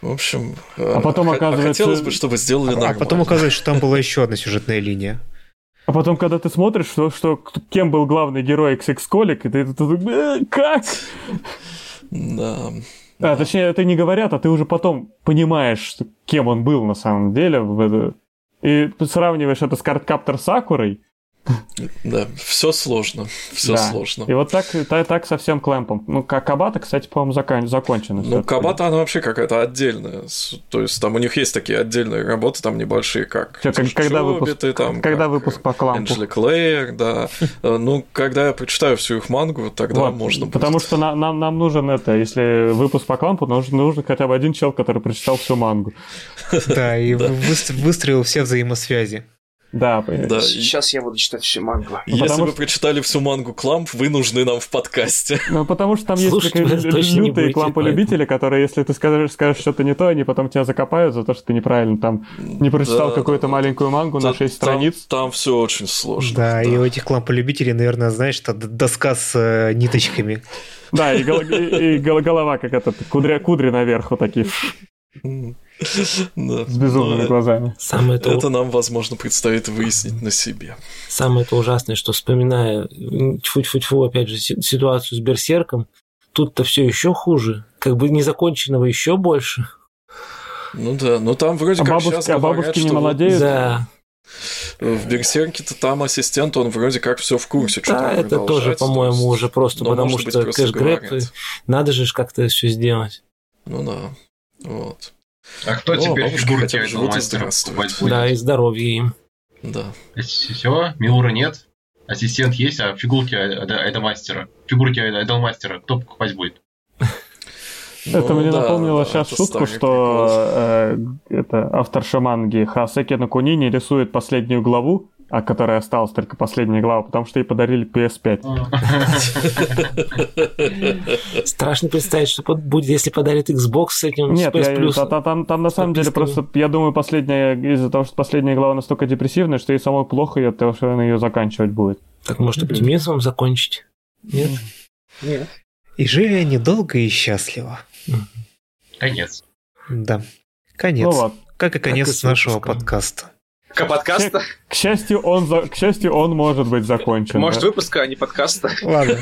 В общем, А потом х- оказывается- хотелось бы, чтобы сделали А нормально. потом оказывается, что там была еще одна сюжетная линия. А потом, когда ты смотришь, что, что кем был главный герой XX Голик, и ты, ты- э, как? Да. А, точнее, это не говорят, а ты уже потом понимаешь, кем он был на самом деле. И сравниваешь это с Кардкаптор Сакурой. Да, все сложно. Все Да. сложно. И вот так, так, так со всем клэмпом. Ну, как Кабата, кстати, по-моему, закон, закончена. Ну, Кабата, она вообще какая-то отдельная. То есть там у них есть такие отдельные работы, там небольшие, как Чё, как- когда выпуск- Чобиты, там, когда как, выпуск по клампу? Энджели Клэйр, да. Э, Ну, когда я прочитаю всю их мангу, тогда Вот, можно будет. Потому что на- нам, нам нужен это, если выпуск по клампу, нужен, нужен хотя бы один чел, который прочитал всю мангу. Да, и выс- выстроил все взаимосвязи. Да, понятно. Да, Сейчас я буду читать всю мангу. Если потому вы что- прочитали всю мангу Кламп, вы нужны нам в подкасте. Ну, потому что там есть лю- точно не лютые клампы-любители, которые, если ты скажешь, скажешь что-то не то, они потом тебя закопают за то, что ты неправильно там не прочитал Да, какую-то да, маленькую мангу на Там- 6 там- страниц. Там все очень сложно. Да, и у этих ламполюбителей, наверное, знаешь, что доска с э, ниточками. Да, и, гол- и- и гол- голова как этот, кудря, кудри наверх вот такие. Да. с безумными глазами. Самое то, Это нам, возможно, предстоит выяснить на себе. самое то ужасное, что вспоминая тьфу-тьфу-тьфу, опять же, си- ситуацию с Берсерком, тут-то все еще хуже. Как бы незаконченного еще больше. Ну да, но там вроде А как бабушки- сейчас а говорят, бабушки не что молодеют? Да, В Берсерке-то там ассистент, он вроде как все в курсе, да, там это тоже, то по-моему, уже просто но, потому может быть, что просто кэш-грэп, надо же как-то все сделать. Ну да, вот, А кто О, теперь фигурки покупать будет? Да, и здоровье им. да. Все, Милура нет, ассистент есть, а фигурки Айда- Айдолмастера, фигурки Айда- Айдолмастера кто покупать будет? Это Ну мне да, напомнило да, сейчас это шутку, что э, это авторша манги Хасеки Накунини рисует последнюю главу, а которая осталась только последняя глава, потому что ей подарили PS5. Страшно представить, что будет, если подарит Xbox с этим Нет, с PS я- Plus. та- там, там на самом деле просто, я думаю, последняя, из-за того, что последняя глава настолько депрессивная, что ей самой плохо, и от того, что она ее заканчивать будет. Так может оптимизмом закончить? Нет? И жили они долго и счастливо. Конец. Да. Конец. Ну вот. Как и конец и с нашего подкаста. К подкаста? К счастью, он, за- к счастью, он может быть закончен. Может, да. выпуска, а не подкаста? Ладно.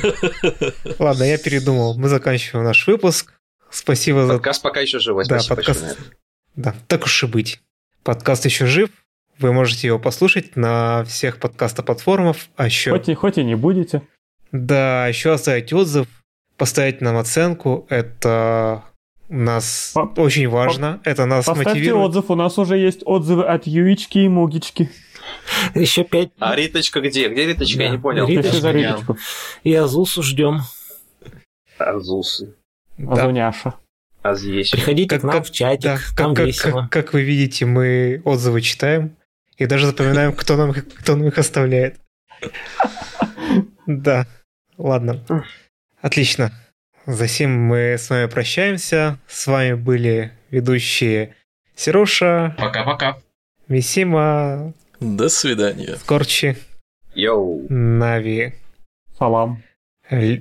Ладно, я передумал. Мы заканчиваем наш выпуск. Спасибо за... Подкаст пока еще живой. Да, Спасибо подкаст- большое. Да, так уж и быть. Подкаст еще жив. Вы можете его послушать на всех подкаст-платформах, а еще... Хоть и, хоть и не будете. Да, еще оставить отзыв, поставить нам оценку. Это нас По- очень важно. Это нас Поставьте мотивирует. отзыв, у нас уже есть отзывы от Юички и Мугички. Еще пять. А Риточка где? Где Риточка? Я Да. не понял. Пиши за Риточка. Риточку. И Азусу ждем. Азусы. Да. Азуняша. Азъещи. Приходите Как- к нам как- в чатик, Да, там как, как- весело. как- как вы видите, мы отзывы читаем и даже запоминаем, кто нам, кто нам их оставляет. Да, ладно. Отлично. Затем мы с вами прощаемся. С вами были ведущие Сероша, Пока-пока. Мисима, До свидания. Скорчи, Йоу. Нави. Салам. Л-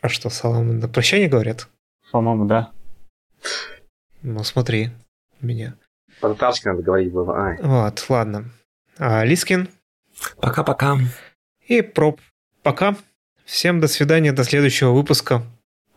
А что, салам на прощание говорят? По-моему, да. Ну, смотри меня. По-татарски надо говорить было. Ай. Вот, ладно. А, Лискин Пока-пока. и Проб. Пока. Всем до свидания, до следующего выпуска.